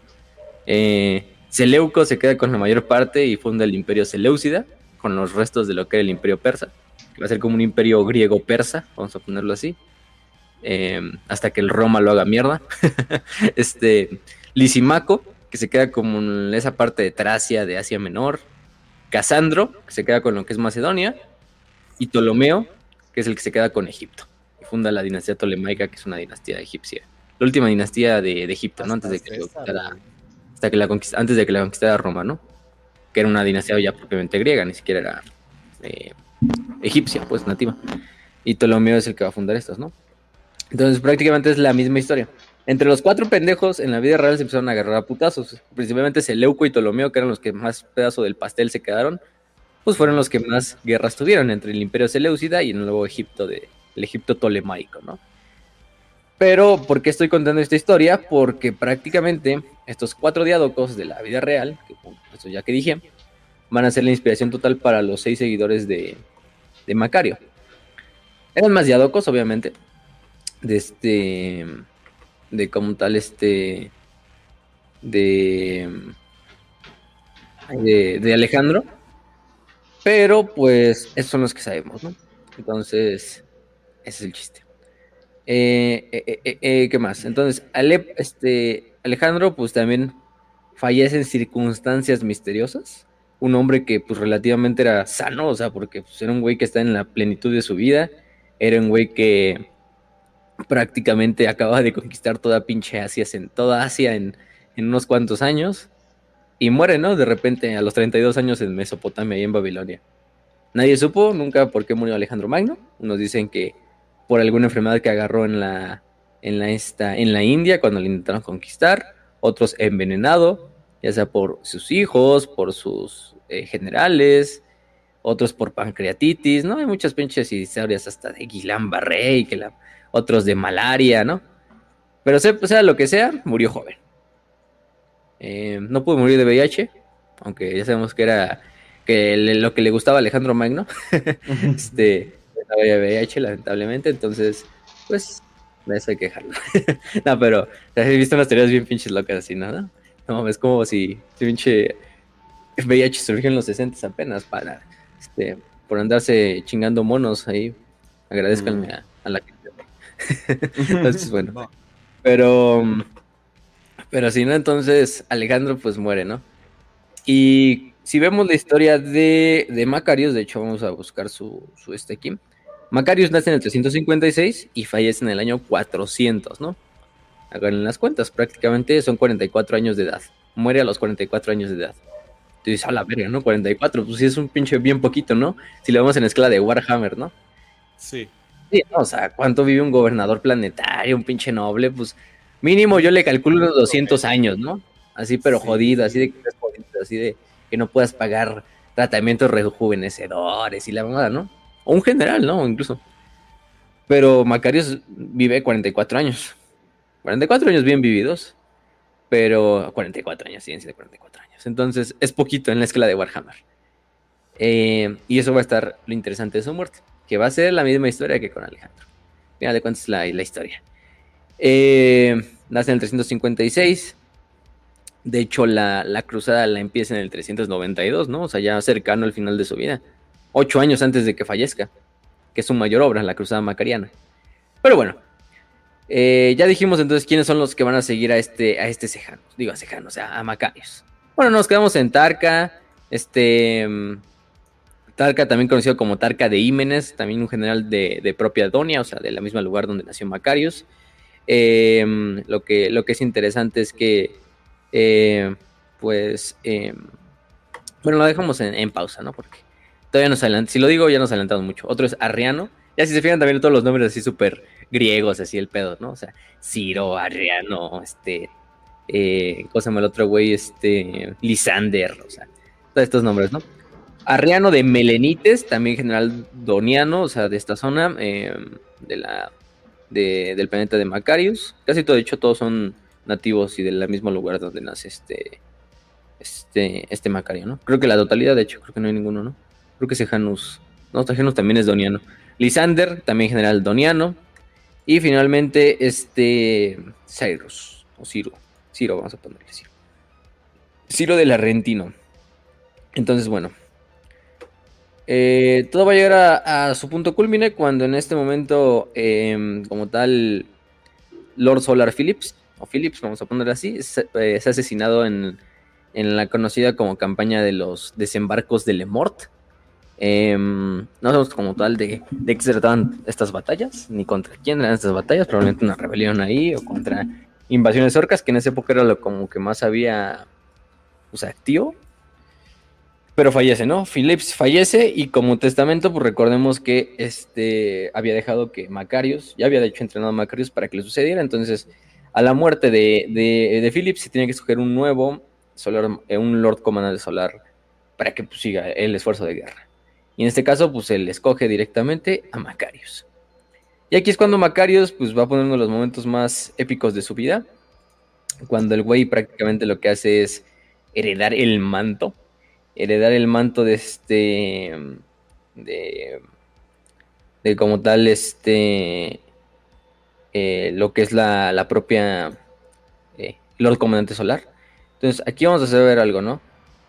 B: Eh, Seleuco se queda con la mayor parte y funda el imperio Seleucida, con los restos de lo que era el imperio persa, que va a ser como un imperio griego-persa, vamos a ponerlo así, eh, hasta que el Roma lo haga mierda. este, Lisimaco, que se queda como en esa parte de Tracia, de Asia Menor, Casandro, que se queda con lo que es Macedonia, y Ptolomeo, que es el que se queda con Egipto. Y funda la dinastía tolemaica, que es una dinastía egipcia. La última dinastía de, de Egipto, ¿no? Antes de que, conquistara, hasta que la conquista, antes de que la conquistara Roma, ¿no? Que era una dinastía ya propiamente griega, ni siquiera era eh, egipcia, pues nativa. Y Ptolomeo es el que va a fundar estos, ¿no? Entonces prácticamente es la misma historia. Entre los cuatro pendejos en la vida real se empezaron a agarrar a putazos. Principalmente Seleuco y Ptolomeo, que eran los que más pedazo del pastel se quedaron, pues fueron los que más guerras tuvieron entre el Imperio Seleucida y el nuevo Egipto de el Egipto tolemaico, ¿no? Pero, ¿por qué estoy contando esta historia? Porque prácticamente estos cuatro diádocos de la vida real, que ya que dije, van a ser la inspiración total para los seis seguidores de, de Macario. Eran más diádocos, obviamente, de este, de como tal, este, de, de, Alejandro pero pues esos son los que sabemos, ¿no? Entonces, ese es el chiste. Eh, eh, eh, ¿Qué más? Entonces, Ale, este, Alejandro pues también fallece en circunstancias misteriosas. Un hombre que pues relativamente era sano, o sea, porque pues, era un güey que está en la plenitud de su vida. Era un güey que prácticamente acaba de conquistar toda pinche Asia, en toda Asia en, en unos cuantos años y muere, ¿no? De repente a los 32 años en Mesopotamia y en Babilonia. Nadie supo nunca por qué murió Alejandro Magno. Unos dicen que por alguna enfermedad que agarró en la, en la, esta, en la India cuando le intentaron conquistar. otros envenenado, ya sea por sus hijos, por sus eh, generales, otros por pancreatitis, ¿no? Hay muchas pinches historias hasta de Guillain-Barré y que la, otros de malaria, ¿no? Pero sea, lo que sea, murió joven. Eh, no pudo morir de VIH, aunque ya sabemos que era que lo que le gustaba a Alejandro Magno, este, no había VIH, lamentablemente, entonces, pues, de eso hay que dejarlo. no, pero he visto unas teorías bien pinches locas así, ¿no? No, es como si pinche VIH surgió en los 60 apenas para, este, por andarse chingando monos ahí. Agradezcanme mm. a, la gente. Entonces, bueno. Pero, pero si no, entonces Alejandro pues muere, ¿no? Y si vemos la historia de, de Macarios, de hecho vamos a buscar su, su este aquí. Macarios nace en el 356 y fallece en el año 400, ¿no? Hagan las cuentas, prácticamente son 44 años de edad. Muere a los 44 años de edad. Tú dices, a la verga, ¿no? 44, pues sí es un pinche bien poquito, ¿no? Si lo vemos en escala de Warhammer, ¿no?
E: Sí.
B: Sí, o sea, ¿cuánto vive un gobernador planetario, un pinche noble? Pues mínimo yo le calculo unos 200 años, ¿no? Así, pero jodido, así de, así de que no puedas pagar tratamientos rejuvenecedores y la mamada, ¿no? O un general, ¿no? Incluso. Pero Macarios vive 44 años. 44 años bien vividos. Pero 44 años, ciencia de 44 años. Entonces es poquito en la escala de Warhammer. Eh, y eso va a estar lo interesante de su muerte. Que va a ser la misma historia que con Alejandro. Mira de cuánto es la, historia. Eh, nace en el 356. De hecho, la, la, cruzada la empieza en el 392, ¿no? O sea, ya cercano al final de su vida ocho años antes de que fallezca, que es su mayor obra, la Cruzada Macariana. Pero bueno, eh, ya dijimos entonces quiénes son los que van a seguir a este, a este Sejano, digo a Sejano, o sea, a Macarios. Bueno, nos quedamos en Tarca, este... Tarca, también conocido como Tarca de Ímenes, también un general de, propia Donia, o sea, de la misma lugar donde nació Macarios. Eh, lo, que, lo que es interesante es que, eh, pues, bueno, lo dejamos en, pausa, ¿no? Porque Todavía nos adelantamos. Si lo digo, ya nos adelantamos mucho. Otro es Arriano. Ya si se fijan también todos los nombres así súper griegos, así el pedo, ¿no? O sea, Ciro, Arriano, este. Eh, ¿Cómo se llama el otro güey? Este. Lisander, o sea, todos estos nombres, ¿no? Arriano de Melenites, también general doniano, o sea, de esta zona, em, de la, del planeta de Macarius. Casi todo, de hecho, todos son nativos y del mismo lugar donde nace este, este, este Macario, ¿no? Creo que la totalidad, de hejo, creo que no hay ninguno, ¿no? Creo que Sejanus. No, Sejanus también es doniano. Lisander, también general doniano. Y finalmente, este. Cyrus. O Ciro. Ciro, vamos a ponerle Ciro. Ciro del Arrentino. Entonces, bueno. Eh, todo va a llegar a, su punto culmine cuando en este momento, em, como tal, Lord Solar Phillips, o Phillips, vamos a ponerle así, es, eh, asesinado en, en, la conocida como campaña de los desembarcos de Lemort. Em, no sabemos como tal de, de qué se trataban estas batallas, ni contra quién eran estas batallas, probablemente una rebelión ahí o contra invasiones orcas, que en esa época era lo como que más había pues, activo. Pero fallece, ¿no? Phillips fallece y como testamento, pues recordemos que este había dejado que Macarius, ya había de hecho entrenado a Macarius para que le sucediera. Entonces, a la muerte de, de, Phillips se tiene que escoger un nuevo solar, eh, un Lord Comandante Solar para que pues, siga el esfuerzo de guerra. Y en este caso, pues él escoge directamente a Macarius. Y aquí es cuando Macarius pues, va de los momentos más épicos de su vida. Cuando el güey prácticamente lo que hace es heredar el manto. Heredar el manto de este. De. De como tal, este. Eh, lo que es la, propia. Eh, Lord Comandante Solar. Entonces, aquí vamos a hacer ver algo, ¿no?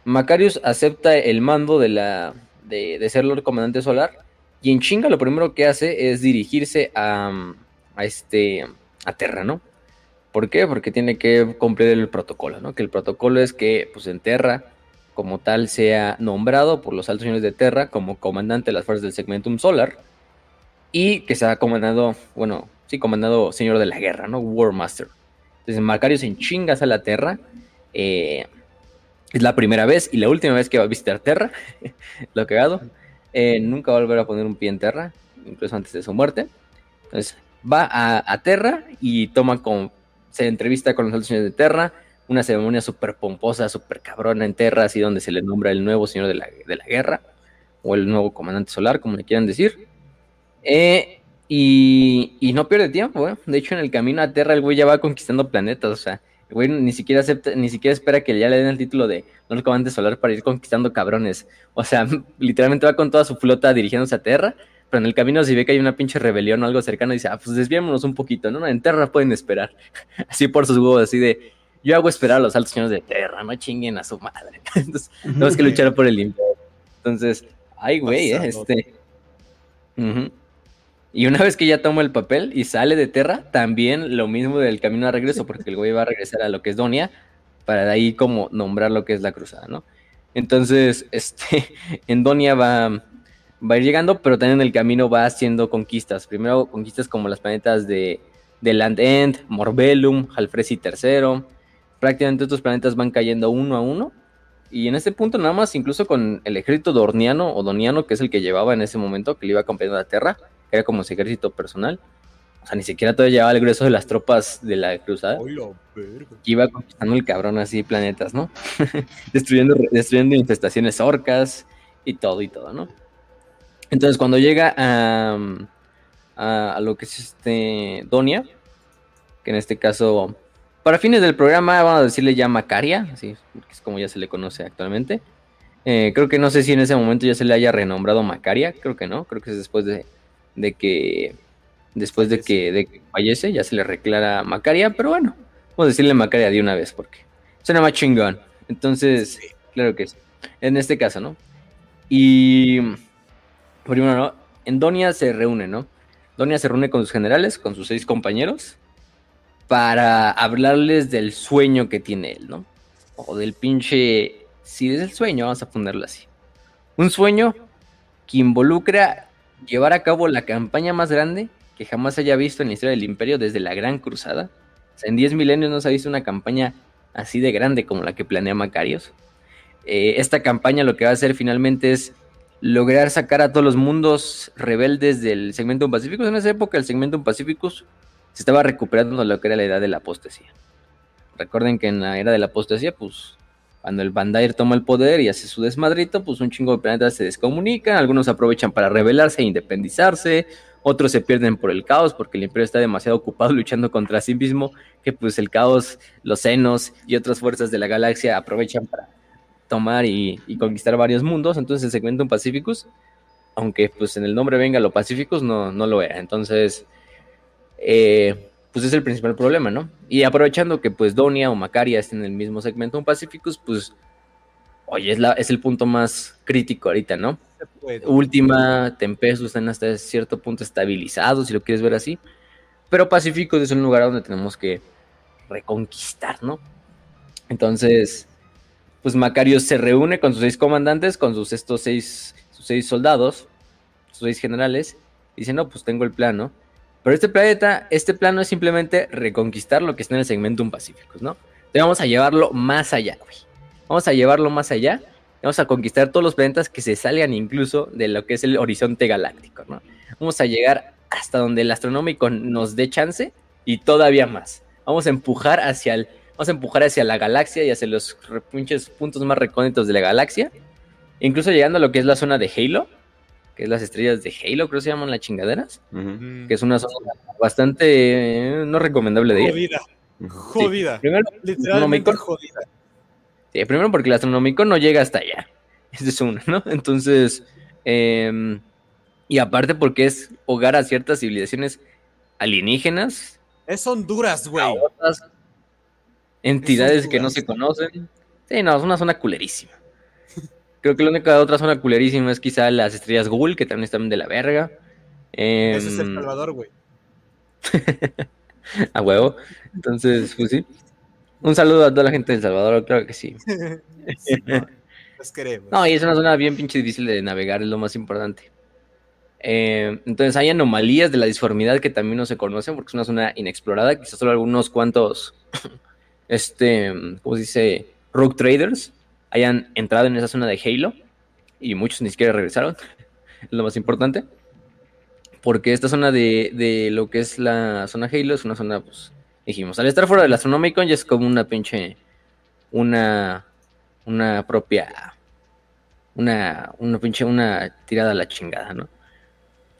B: Macarius acepta el mando de la, de, ser Lord Comandante Solar. Y en chinga lo primero que hace es dirigirse a, a este a Terra, ¿no? ¿Por qué? Porque tiene que cumplir el protocolo, ¿no? Que el protocolo es que, pues en Terra, como tal, sea nombrado por los altos señores de Terra como comandante de las fuerzas del Segmentum Solar y que sea comandado, bueno, sí, comandado señor de la guerra, ¿no? War Master. Entonces, Macarius en chingas a la Terra. Eh, es la primera vez y la última vez que va a visitar Terra, lo cagado. Eh, nunca va a volver a poner un pie en Terra, incluso antes de su muerte. Entonces va a, Terra y toma con, se entrevista con los altos señores de Terra, una ceremonia súper pomposa, súper cabrona en Terra, así donde se le nombra el nuevo señor de la, de la guerra, o el nuevo comandante solar, como le quieran decir. Eh, y, y, no pierde tiempo, ¿eh? De hecho, en el camino a Terra, el güey ya va conquistando planetas, o sea, el güey ni siquiera acepta, ni siquiera espera que ya le den el título de nuevo comandante solar para ir conquistando cabrones. O sea, literalmente va con toda su flota dirigiéndose a Terra, pero en el camino si ve que hay una pinche rebelión o algo cercano, dice, ah, pues desviémonos un poquito, ¿no? En Terra pueden esperar. Así por sus huevos, así de, yo hago esperar a los altos señores de Terra, no chinguen a su madre. Entonces, tenemos que luchar por el imperio. Entonces, ay, güey, eh, este. Y una vez que ya toma el papel y sale de Terra, también lo mismo del camino de regreso, porque el güey va a regresar a lo que es Donia, para de ahí como nombrar lo que es la cruzada, ¿no? Entonces, este, en Donia va, va a ir llegando, pero también en el camino va haciendo conquistas. Primero conquistas como las planetas de, de Land End, Morbellum, Halfresi III, prácticamente estos planetas van cayendo uno a uno. Y en este punto, nada más, incluso con el ejército dorniano o doniano, que es el que llevaba en ese momento, que le iba acompañando a la Tierra, que era como su ejército personal. O sea, ni siquiera todavía llevaba el grueso de las tropas de la cruzada. que iba conquistando el cabrón así planetas, ¿no? destruyendo, destruyendo infestaciones orcas y todo y todo, ¿no? Entonces, cuando llega a, a, a lo que es este Donia, que en este caso para fines del programa, vamos a decirle ya Macaria, así es como ya se le conoce actualmente. Eh, creo que no sé si en ese momento ya se le haya renombrado Macaria, creo que no, creo que es después de, que después de que, fallece ya se le reclara Macaria, pero bueno, vamos a decirle Macaria de una vez porque suena más chingón. Entonces, claro que sí. En este caso, ¿no? Y primero, ¿no? En Donia se reúne, ¿no? Donia se reúne con sus generales, con sus seis compañeros para hablarles del sueño que tiene él, ¿no? O del pinche... Si es el sueño, vamos a ponerlo así. Un sueño que involucra llevar a cabo la campaña más grande que jamás haya visto en la historia del imperio desde la Gran Cruzada. O sea, en 10 milenios no se ha visto una campaña así de grande como la que planea Macarios. Eh, esta campaña lo que va a hacer finalmente es lograr sacar a todos los mundos rebeldes del segmento Pacífico. En esa época el segmento Pacífico se estaba recuperando lo que era la edad de la apostasía. Recuerden que en la era de la apostasía, pues cuando el Bandair toma el poder y hace su desmadrito, pues un chingo de planetas se descomunican, algunos aprovechan para rebelarse e independizarse, otros se pierden por el caos porque el imperio está demasiado ocupado luchando contra sí mismo, que pues el caos, los senos y otras fuerzas de la galaxia aprovechan para tomar y, conquistar varios mundos, entonces el segmento Pacíficos, aunque pues en el nombre venga lo Pacíficos, no, no lo era, entonces eh, pues es el principal problema, ¿no? Y aprovechando que pues Donia o Macaria estén en el mismo segmento un Pacificus, pues, oye, es, la, es el punto más crítico ahorita, ¿no? Última, Tempestu están hasta cierto punto estabilizados, si lo quieres ver así. Pero Pacíficos es un lugar donde tenemos que reconquistar, ¿no? Entonces, pues Macario se reúne con sus seis comandantes, con sus estos seis, sus seis soldados, sus seis generales, y dice, no, pues tengo el plan, ¿no? Pero este planeta, este plano es simplemente reconquistar lo que está en el segmento Pacíficos, ¿no? Entonces vamos a llevarlo más allá, güey. Vamos a llevarlo más allá. Vamos a conquistar todos los planetas que se salgan incluso de lo que es el horizonte galáctico, ¿no? Vamos a llegar hasta donde el astronómico nos dé chance y todavía más. Vamos a empujar hacia el, vamos a empujar hacia la galaxia y hacia los pinches puntos más recónditos de la galaxia. Incluso llegando a lo que es la zona de Halo, que es las estrellas de Halo, creo que se llaman las chingaderas, que es una zona bastante eh, no recomendable de ir.
E: Jodida. Jodida.
B: Primero, Literalmente jodida. Sí, primero porque el astronómico no llega hasta allá. Esa es una, ¿no? Entonces, em, y aparte porque es hogar a ciertas civilizaciones alienígenas.
E: Es Honduras, güey.
B: Entidades que no se conocen. Sí, no, es una zona culerísima. Creo que la única otra zona culerísima es quizá las estrellas Ghoul, que también están de la verga.
E: Ese es El em, Salvador, güey.
B: a huevo. Entonces, pues sí. Un saludo a toda la gente de El Salvador, claro que sí.
E: no, queremos.
B: No, y es una zona bien pinche difícil de navegar, es lo más importante. Em, entonces hay anomalías de la disformidad que también no se conocen porque es una zona inexplorada, quizás solo algunos cuantos, este, ¿cómo se dice? Rogue traders hayan entrado en esa zona de Halo y muchos ni siquiera regresaron, es lo más importante. Porque esta zona de, lo que es la zona Halo es una zona, pues, dijimos, al estar fuera del Astronomicon ya es como una pinche una, una propia, una, una pinche, una tirada a la chingada, ¿no?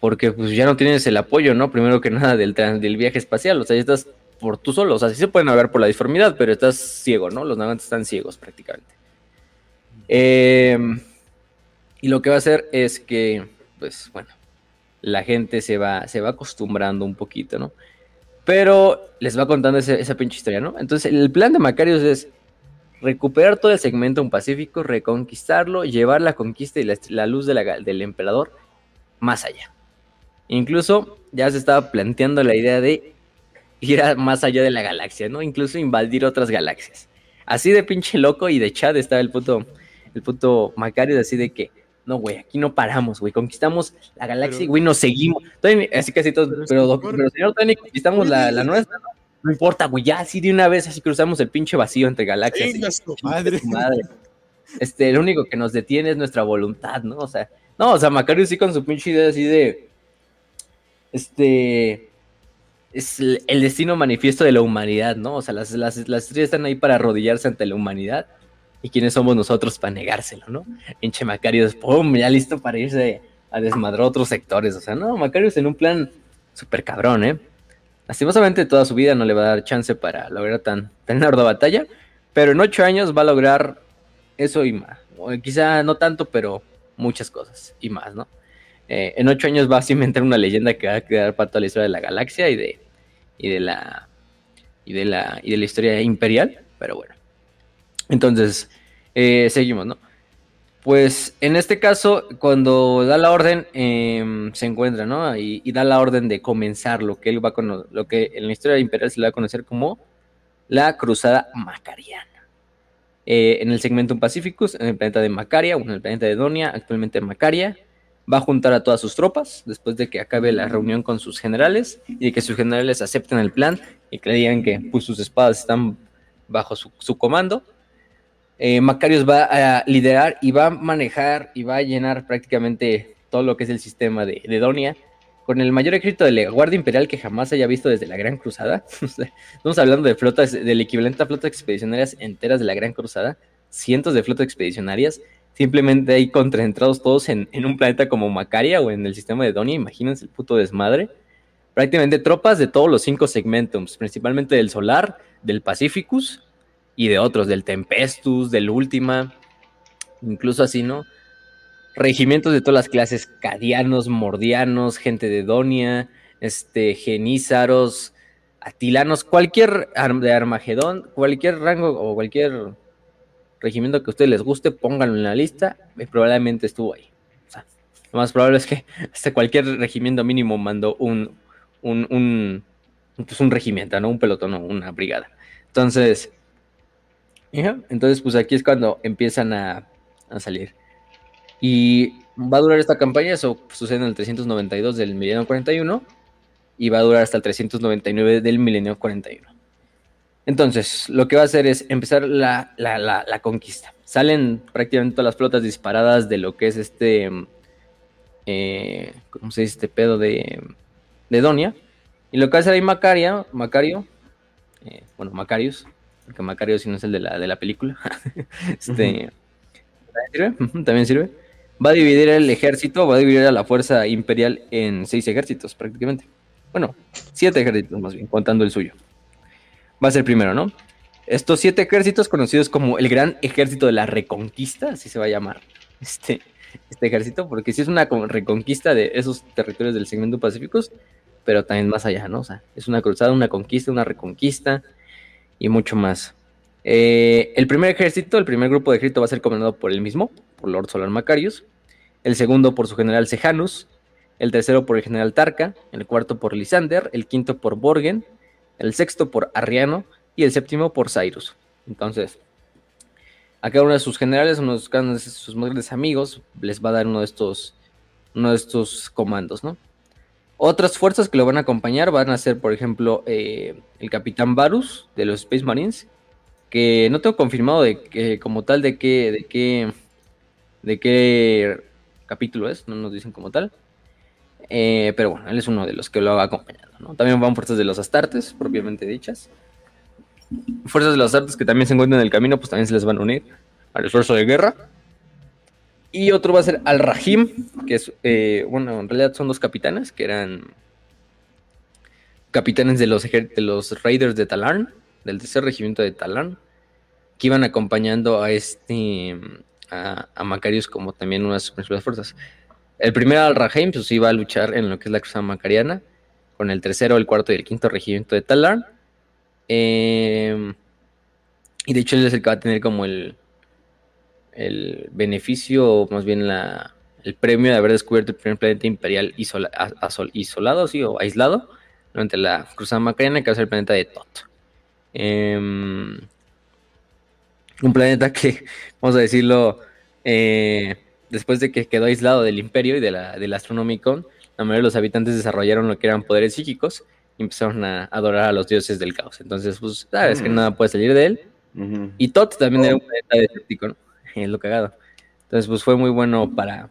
B: Porque pues ya no tienes el apoyo, ¿no? Primero que nada del, del viaje espacial, o sea, ya estás por tú solo, o sea, sí se pueden ver por la disformidad, pero estás ciego, ¿no? Los navegantes están ciegos prácticamente. Em, y lo que va a hacer es que, pues bueno, la gente se va, se va acostumbrando un poquito, ¿no? Pero les va contando esa pinche historia, ¿no? Entonces, el plan de Macarius es recuperar todo el segmento Pacífico, reconquistarlo, llevar la conquista y la, luz del emperador más allá. Incluso ya se estaba planteando la idea de ir más allá de la galaxia, ¿no? Incluso invadir otras galaxias. Así de pinche loco y de Chad estaba el puto, el puto Macarius, así de que no, güey, aquí no paramos, güey. Conquistamos la galaxia güey, nos seguimos. así casi todos, pero, pero, señor, todavía conquistamos la, la nuestra, ¿no? No importa, güey, ya así de una vez así cruzamos el pinche vacío entre galaxias.
E: madre.
B: madre. Este, lo único que nos detiene es nuestra voluntad, ¿no? O sea, no, o sea, Macario sí con su pinche idea así de. Este. Es el, destino manifiesto de la humanidad, ¿no? O sea, las, las, las estrellas están ahí para arrodillarse ante la humanidad ¿Y quiénes somos nosotros para negárselo, no? Pinche Macarios, ¡pum! Ya listo para irse a desmadrar otros sectores. O sea, no, Macarios en un plan súper cabrón, ¿eh? Lastimosamente toda su vida no le va a dar chance para lograr tan, tan arda batalla, pero en ocho años va a lograr eso y más. quizá no tanto, pero muchas cosas y más, ¿no? Eh, en ocho años va a cimentar una leyenda que va a quedar para toda la historia de la galaxia y de, y de la y de la y de la historia imperial, pero bueno. Entonces, eh, seguimos, ¿no? Pues en este caso, cuando da la orden, em, se encuentra, ¿no? Y, da la orden de comenzar lo que él va a lo que en la historia imperial se le va a conocer como la Cruzada Macariana. Eh, en el segmento Pacificus, en el planeta de Macaria, o en el planeta de Donia, actualmente Macaria, va a juntar a todas sus tropas después de que acabe la reunión con sus generales y que sus generales acepten el plan y creían que pues, sus espadas están bajo su comando eh, Macarius va a liderar y va a manejar y va a llenar prácticamente todo lo que es el sistema de, Donia con el mayor ejército de la Guardia Imperial que jamás haya visto desde la Gran Cruzada. Estamos hablando de flotas, del equivalente a flotas expedicionarias enteras de la Gran Cruzada, cientos de flotas expedicionarias, simplemente ahí concentrados todos en, en, un planeta como Macaria o en el sistema de Donia, imagínense el puto desmadre. Prácticamente tropas de todos los cinco segmentums, principalmente del Solar, del Pacificus, y de otros, del Tempestus, del Última, incluso así, ¿no? Regimientos de todas las clases, cadianos, mordianos, gente de Donia, este, genízaros, atilanos, cualquier de Armagedón, cualquier rango o cualquier regimiento que a ustedes les guste, pónganlo en la lista, y probablemente estuvo ahí. O sea, lo más probable es que hasta cualquier regimiento mínimo mandó un, un, un, pues un regimiento, ¿no? Un pelotón una brigada. Entonces, entonces, pues aquí es cuando empiezan a, salir. Y va a durar esta campaña, eso sucede en el 392 del milenio 41 y va a durar hasta el 399 del milenio 41. Entonces, lo que va a hacer es empezar la, conquista. Salen prácticamente todas las flotas disparadas de lo que es este, eh, ¿cómo se dice? Este pedo de, de Donia. Y lo que va a hacer ahí Macaria, Macario, eh, bueno, Macarius, porque Macario si no es el de la, de la película. este, ¿También sirve? Va a dividir el ejército, va a dividir a la fuerza imperial en seis ejércitos prácticamente. Bueno, siete ejércitos más bien, contando el suyo. Va a ser primero, ¿no? Estos siete ejércitos conocidos como el Gran Ejército de la Reconquista, así se va a llamar este, este ejército, porque sí es una reconquista de esos territorios del segmento pacíficos, pero también más allá, ¿no? O sea, es una cruzada, una conquista, una reconquista, y mucho más. Eh, el primer ejército, el primer grupo de ejército va a ser comandado por él mismo, por Lord Solar Macarius. El segundo por su general Sejanus. El tercero por el general Tarka. El cuarto por Lysander. El quinto por Borgen. El sexto por Arriano. Y el séptimo por Cyrus. Entonces, a cada uno de sus generales, uno de sus, grandes amigos, les va a dar uno de estos, uno de estos comandos, ¿no? Otras fuerzas que lo van a acompañar van a ser, por ejemplo, eh, el Capitán Varus de los Space Marines, que no tengo confirmado de que, como tal, de qué, de qué, de qué capítulo es, no nos dicen como tal. Eh, pero bueno, él es uno de los que lo va acompañando. ¿no? También van fuerzas de los Astartes, propiamente dichas. fuerzas de los artes que también se encuentran en el camino, pues también se les van a unir al esfuerzo de guerra. Y otro va a ser Al-Rahim, que es, eh, bueno, en realidad son dos capitanes, que eran capitanes de los, de los Raiders de Talarn, del tercer regimiento de Talarn, que iban acompañando a este, a, a Macarius como también una de sus principales fuerzas. El primero Al-Rahim, pues iba a luchar en lo que es la cruzada macariana, con el tercero, el cuarto y el quinto regimiento de Talarn. Eh, y de hecho él es el que va a tener como el, el beneficio, más bien la, el premio de haber descubierto el primer planeta imperial isolado, sí, o aislado, durante la cruzada macariana, que va a ser el planeta de Tot. Em, un planeta que, vamos a decirlo, eh, después de que quedó aislado del imperio y de la, del Astronomicon, la mayoría de los habitantes desarrollaron lo que eran poderes psíquicos y empezaron a adorar a los dioses del caos. Entonces, pues, sabes que mm. nada puede salir de él. Y Tot también era un planeta desértico, ¿no? Es lo cagado. Entonces, pues fue muy bueno para,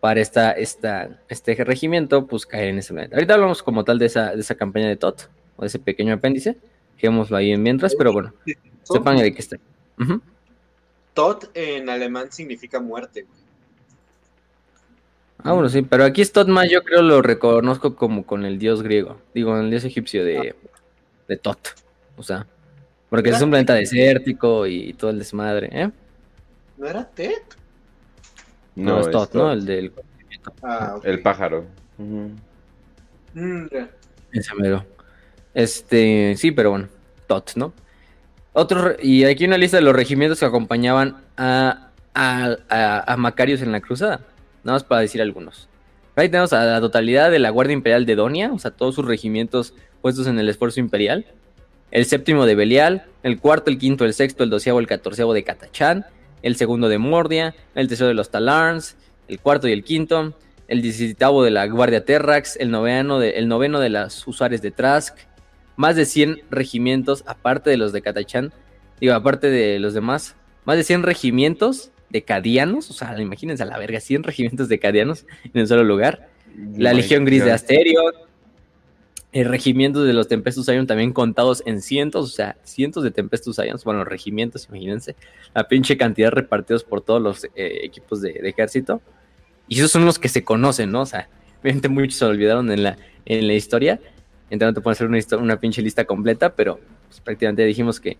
B: para esta, esta, este regimiento, pues caer en ese planeta. Ahorita hablamos como tal de esa, de esa campaña de Tot, o de ese pequeño apéndice. Dejémoslo ahí en mientras, pero bueno, sepan de qué está.
F: Tot en alemán significa muerte,
B: Ah, bueno, sí, pero aquí Tot más yo creo lo reconozco como con el dios griego, digo, el dios egipcio de, de Tot, o sea, porque es un planeta desértico y todo el desmadre, ¿eh?
F: ¿No era Tet?
B: No, es Tot, ¿no? El del...
A: Ah, El pájaro.
F: Mm,
B: Ese mero. Este, sí, pero bueno, Tot, ¿no? Otro, y aquí una lista de los regimientos que acompañaban a, a, a, Macarius en la cruzada. Nada más para decir algunos. Ahí tenemos a la totalidad de la Guardia Imperial de Donia, o sea, todos sus regimientos puestos en el esfuerzo imperial. El séptimo de Belial, el cuarto, el quinto, el sexto, el doceavo, el catorceavo de Catachán, el segundo de Mordia, el tercero de los Talarns, el cuarto y el quinto, el diecisietavo de la Guardia Terrax, el noveno de, el noveno de las Usuarias de Trask, más de 100 regimientos, aparte de los de Catachán, digo, aparte de los demás, más de 100 regimientos de cadianos, o sea, imagínense a la verga, 100 regimientos de cadianos en un solo lugar. La Legión Gris de Asterio, el regimiento de los Tempestus Ion también contados en cientos, o sea, cientos de Tempestus Ions, bueno, regimientos, imagínense, la pinche cantidad repartidos por todos los eh, equipos de, ejército. Y esos son los que se conocen, ¿no? O sea, obviamente muchos se olvidaron en la, en la historia, entonces no te puedo hacer una, una pinche lista completa, pero pues, prácticamente dijimos que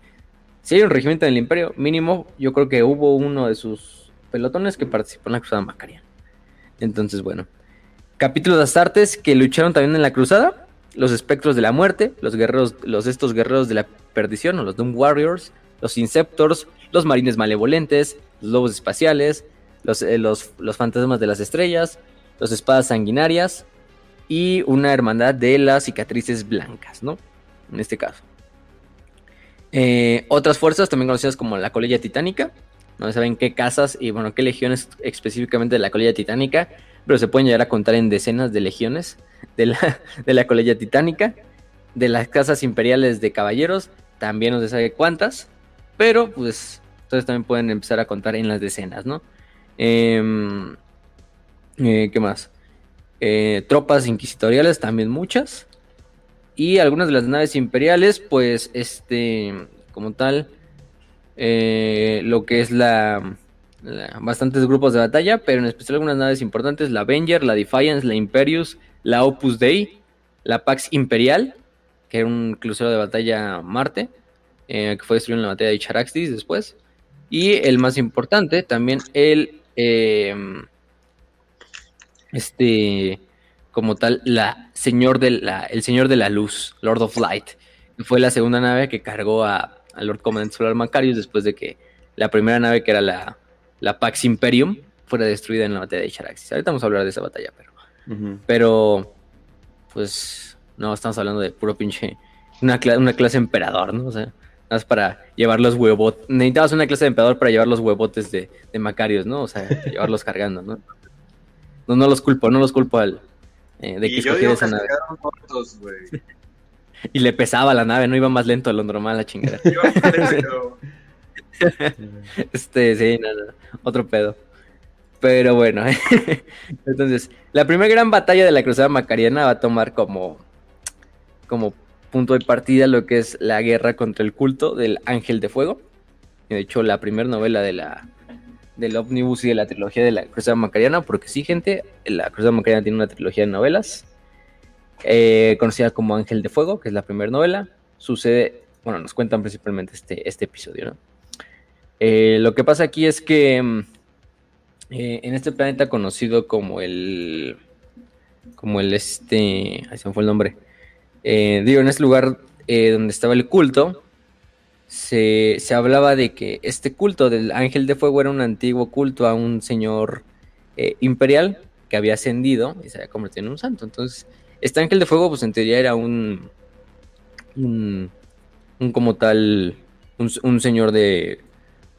B: si hay un regimiento en el Imperio, mínimo, yo creo que hubo uno de sus pelotones que participó en la Cruzada Macariana. Entonces, bueno. Capítulos de Astartes que lucharon también en la Cruzada los espectros de la muerte, los guerreros, los estos guerreros de la perdición, o los Doom Warriors, los Inceptors, los marines malevolentes, los lobos espaciales, los, eh, los, fantasmas de las estrellas, los espadas sanguinarias y una hermandad de las cicatrices blancas, ¿no? En este caso. Eh, otras fuerzas, también conocidas como la colilla titánica, no saben qué casas y bueno, qué legiones específicamente de la colilla titánica, pero se pueden llegar a contar en decenas de legiones de la, de la colilla titánica, de las casas imperiales de caballeros, también no se sabe cuántas, pero pues ustedes también pueden empezar a contar en las decenas, ¿no? Em, eh, ¿Qué más? Eh, tropas inquisitoriales, también muchas. Y algunas de las naves imperiales, pues, este, como tal, eh, lo que es la, bastantes grupos de batalla, pero en especial algunas naves importantes, la Avenger, la Defiance, la Imperius, la Opus Dei, la Pax Imperial, que era un crucero de batalla Marte, eh, que fue destruido en la batalla de Charaxis después, y el más importante, también el, em, este, como tal, la señor de la, el Señor de la Luz, Lord of Light, fue la segunda nave que cargó a, Lord Comandante Solar Macarius después de que la primera nave, que era la, la Pax Imperium, fuera destruida en la batalla de Charaxis. Ahorita vamos a hablar de esa batalla, pero pero, pues, no, estamos hablando de puro pinche. Una, una clase emperador, ¿no? O sea, nada más para llevar los huevotes. Necesitabas una clase de emperador para llevar los huevotes de, de Macarios, ¿no? O sea, llevarlos cargando, ¿no? No, no los culpo, no los culpo al. Eh, de que escogiera esa nave. y le pesaba la nave, no iba más lento de lo normal la chingada. este, sí, nada, otro pedo. Pero bueno, entonces, la primera gran batalla de la Cruzada Macariana va a tomar como, como punto de partida lo que es la guerra contra el culto del Ángel de Fuego. De hecho, la primera novela de la del ómnibus y de la trilogía de la Cruzada Macariana, porque sí, gente, la Cruzada Macariana tiene una trilogía de novelas, eh, conocida como Ángel de Fuego, que es la primera novela. Sucede, bueno, nos cuentan principalmente este, este episodio, ¿no? Eh, lo que pasa aquí es que mm, eh, en este planeta conocido como el, como el este, ahí se me fue el nombre, digo, en este lugar donde estaba el culto, se, hablaba de que este culto del ángel de fuego era un antiguo culto a un señor eh, imperial que había ascendido y se había convertido en un santo. Entonces, este ángel de fuego, pues en teoría era un, un, como tal, un, señor de,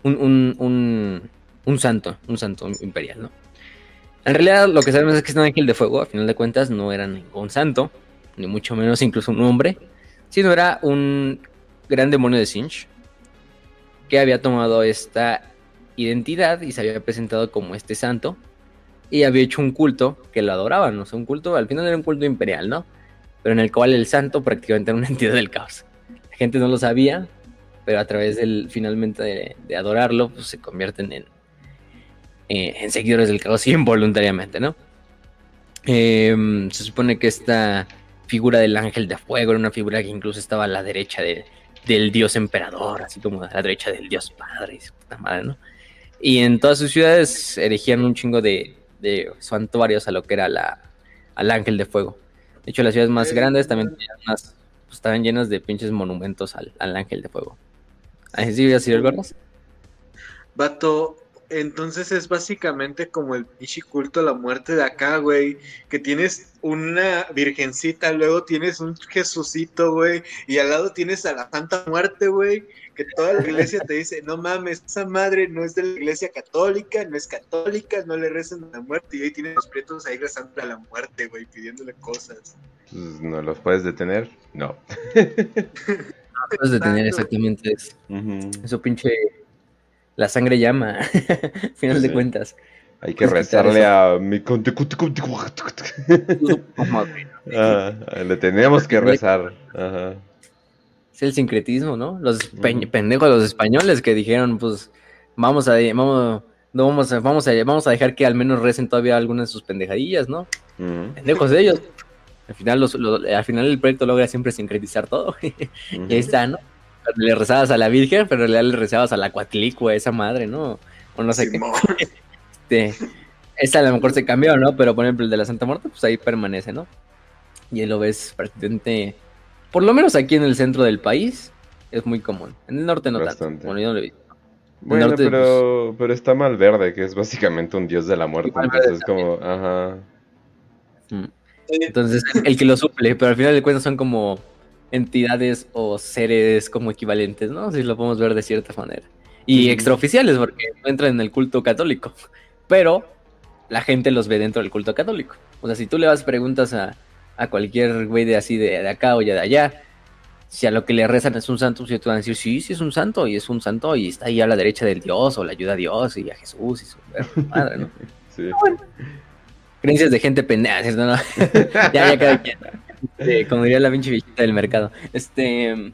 B: un, un, santo, un santo imperial, ¿no? En realidad, lo que sabemos es que este ángel de fuego, a final de cuentas, no era ningún santo, ni mucho menos incluso un hombre, sino era un gran demonio de Sinch, que había tomado esta identidad y se había presentado como este santo, y había hecho un culto que lo adoraban, ¿no? un culto, al final era un culto imperial, ¿no? Pero en el cual el santo prácticamente era una entidad del caos. La gente no lo sabía, pero a través del, finalmente de, adorarlo, pues se convierten en, eh, en seguidores del caos involuntariamente, ¿no? Em, se supone que esta figura del ángel de fuego era una figura que incluso estaba a la derecha de, del dios emperador, así como a la derecha del dios padre, y puta madre, ¿no? Y en todas sus ciudades erigían un chingo de, de santuarios a lo que era la, al ángel de fuego. De hecho, las ciudades más grandes también pues, estaban llenas de pinches monumentos al, al ángel de fuego. ¿Así iba a decir el gordos?
F: Vato, entonces es básicamente como el pinche culto a la muerte de acá, güey. Que tienes una virgencita, luego tienes un Jesucito, güey. Y al lado tienes a la Santa Muerte, güey. Que toda la iglesia te dice, no mames, esa madre no es de la iglesia católica, no es católica, no le rezan a la muerte. Y ahí tienes los prietos ahí rezando a la muerte, güey, pidiéndole cosas.
A: Pues, ¿No los puedes detener? No.
B: no puedes detener exactamente eso. Eso pinche la sangre llama, final de cuentas.
A: Hay que rezarle a mi le tenemos que rezar.
B: Es el sincretismo, ¿no? Los pendejos, los españoles que dijeron, pues, vamos a, vamos, no vamos a, vamos a, vamos a dejar que al menos recen todavía algunas de sus pendejadillas, ¿no? Pendejos de ellos. Al final, los, al final el proyecto logra siempre sincretizar todo. y ahí está, ¿no? le rezabas a la Virgen, pero en realidad le rezabas a la Cuatlicua, esa madre, ¿no? O no sé qué. Este, esa a lo mejor se cambió, ¿no? Pero por ejemplo el de la Santa Muerte, pues ahí permanece, ¿no? Y ahí lo ves prácticamente, por lo menos aquí en el centro del país, es muy común. En el norte no tanto. Bueno, yo no lo he visto.
A: Bueno, pero, pero está mal verde, que es básicamente un dios de la muerte. Entonces es como, ajá.
B: Mm. Entonces, el que lo suple, pero al final de cuentas son como entidades o seres como equivalentes, ¿no? Si lo podemos ver de cierta manera. Y extraoficiales, porque no entran en el culto católico. Pero la gente los ve dentro del culto católico. O sea, si tú le vas preguntas a, a cualquier güey de así de, acá o ya de allá, si a lo que le rezan es un santo, si te van a decir, sí, sí es un santo, y es un santo, y está ahí a la derecha del Dios, o le ayuda a Dios, y a Jesús, y su madre, ¿no? Sí. Creencias de gente pendeja, ¿cierto? ya, ya cada quien. Este, como diría la pinche viejita del mercado. Este,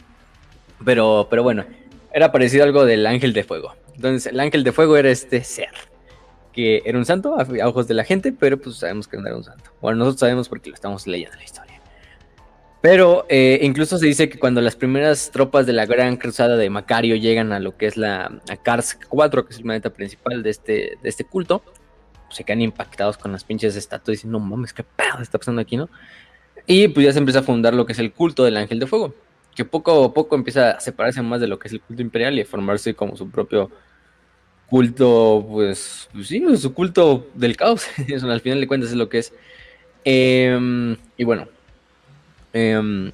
B: pero, pero bueno, era parecido algo del ángel de fuego. Entonces, el ángel de fuego era este ser, que era un santo a, ojos de la gente, pero pues sabemos que no era un santo. Bueno, nosotros sabemos porque lo estamos leyendo la historia. Pero eh, incluso se dice que cuando las primeras tropas de la Gran Cruzada de Macario llegan a lo que es la a Kars 4, que es el planeta principal de este, de este culto, se quedan impactados con las pinches estatuas y dicen, no mames, qué pedo está pasando aquí, ¿no? Y pues ya se empieza a fundar lo que es el culto del ángel de fuego, que poco a poco empieza a separarse más de lo que es el culto imperial y a formarse como su propio culto, pues, pues sí, su culto del caos. Eso al final de cuentas es lo que es. Em, y bueno, em,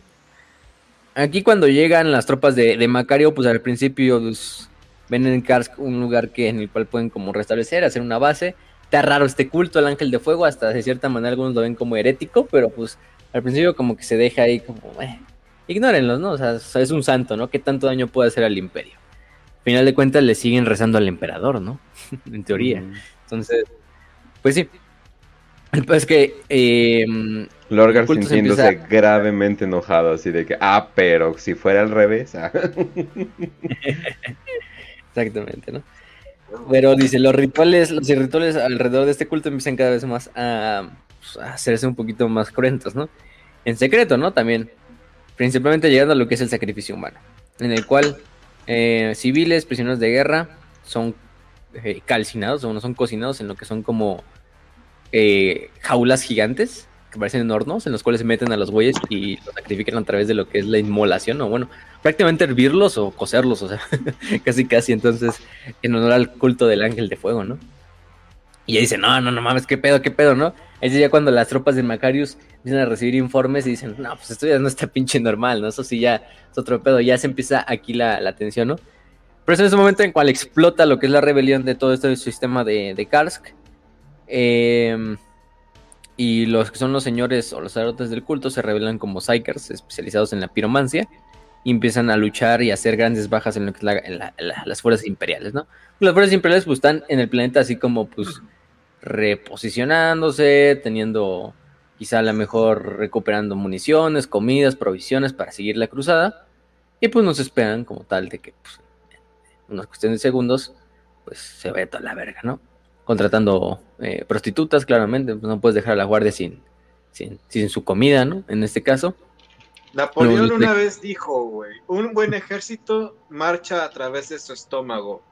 B: aquí cuando llegan las tropas de, Macario, pues al principio pues, ven en Karsk un lugar que, en el cual pueden como restablecer, hacer una base. Está raro este culto al ángel de fuego, hasta de cierta manera algunos lo ven como herético, pero pues al principio como que se deja ahí como, eh, ignórenlos, ¿no? O sea, es un santo, ¿no? ¿Qué tanto daño puede hacer al imperio? Al final de cuentas le siguen rezando al emperador, ¿no? en teoría. Entonces, pues sí. Pues que eh,
A: Lorgar
B: culto se
A: sintiéndose
B: empieza-
A: gravemente enojado, así de que, ah, pero si fuera al revés. ah".
B: Exactamente, ¿no? Pero dice, los rituales, los rituales alrededor de este culto empiezan cada vez más a, pues, a hacerse un poquito más cruentos, ¿no? En secreto, ¿no? También. Principalmente llegando a lo que es el sacrificio humano, en el cual eh, civiles, prisioneros de guerra, son eh, calcinados, o no son cocinados en lo que son como eh, jaulas gigantes, que parecen hornos, en los cuales se meten a los bueyes y los sacrifican a través de lo que es la inmolación, o bueno, prácticamente hervirlos o cocerlos, o sea, casi casi entonces en honor al culto del ángel de fuego, ¿no? Y ella dice, no, no, no mames, qué pedo, qué pedo, ¿no? Es ya cuando las tropas de Macarius empiezan a recibir informes y dicen, no, pues esto ya no está pinche normal, ¿no? Eso sí ya es otro pedo, ya se empieza aquí la, la tensión, ¿no? Pero es en ese momento en cual explota lo que es la rebelión de todo este sistema de, de Karsk. Eh, y los que son los señores o los sacerdotes del culto se revelan como Psykers, especializados en la piromancia y empiezan a luchar y a hacer grandes bajas en lo que es la- en la- en la- las fuerzas imperiales, ¿no? Las fuerzas imperiales pues están en el planeta así como pues reposicionándose, teniendo quizá a lo mejor recuperando municiones, comidas, provisiones para seguir la cruzada y pues nos esperan como tal de que pues, en una cuestión de segundos pues se ve toda la verga, ¿no? Contratando eh, prostitutas, claramente, pues no puedes dejar a la guardia sin, sin, sin su comida, ¿no? En este caso.
F: Napoleón una
B: de-
F: vez dijo, güey, un buen ejército marcha a través de su estómago.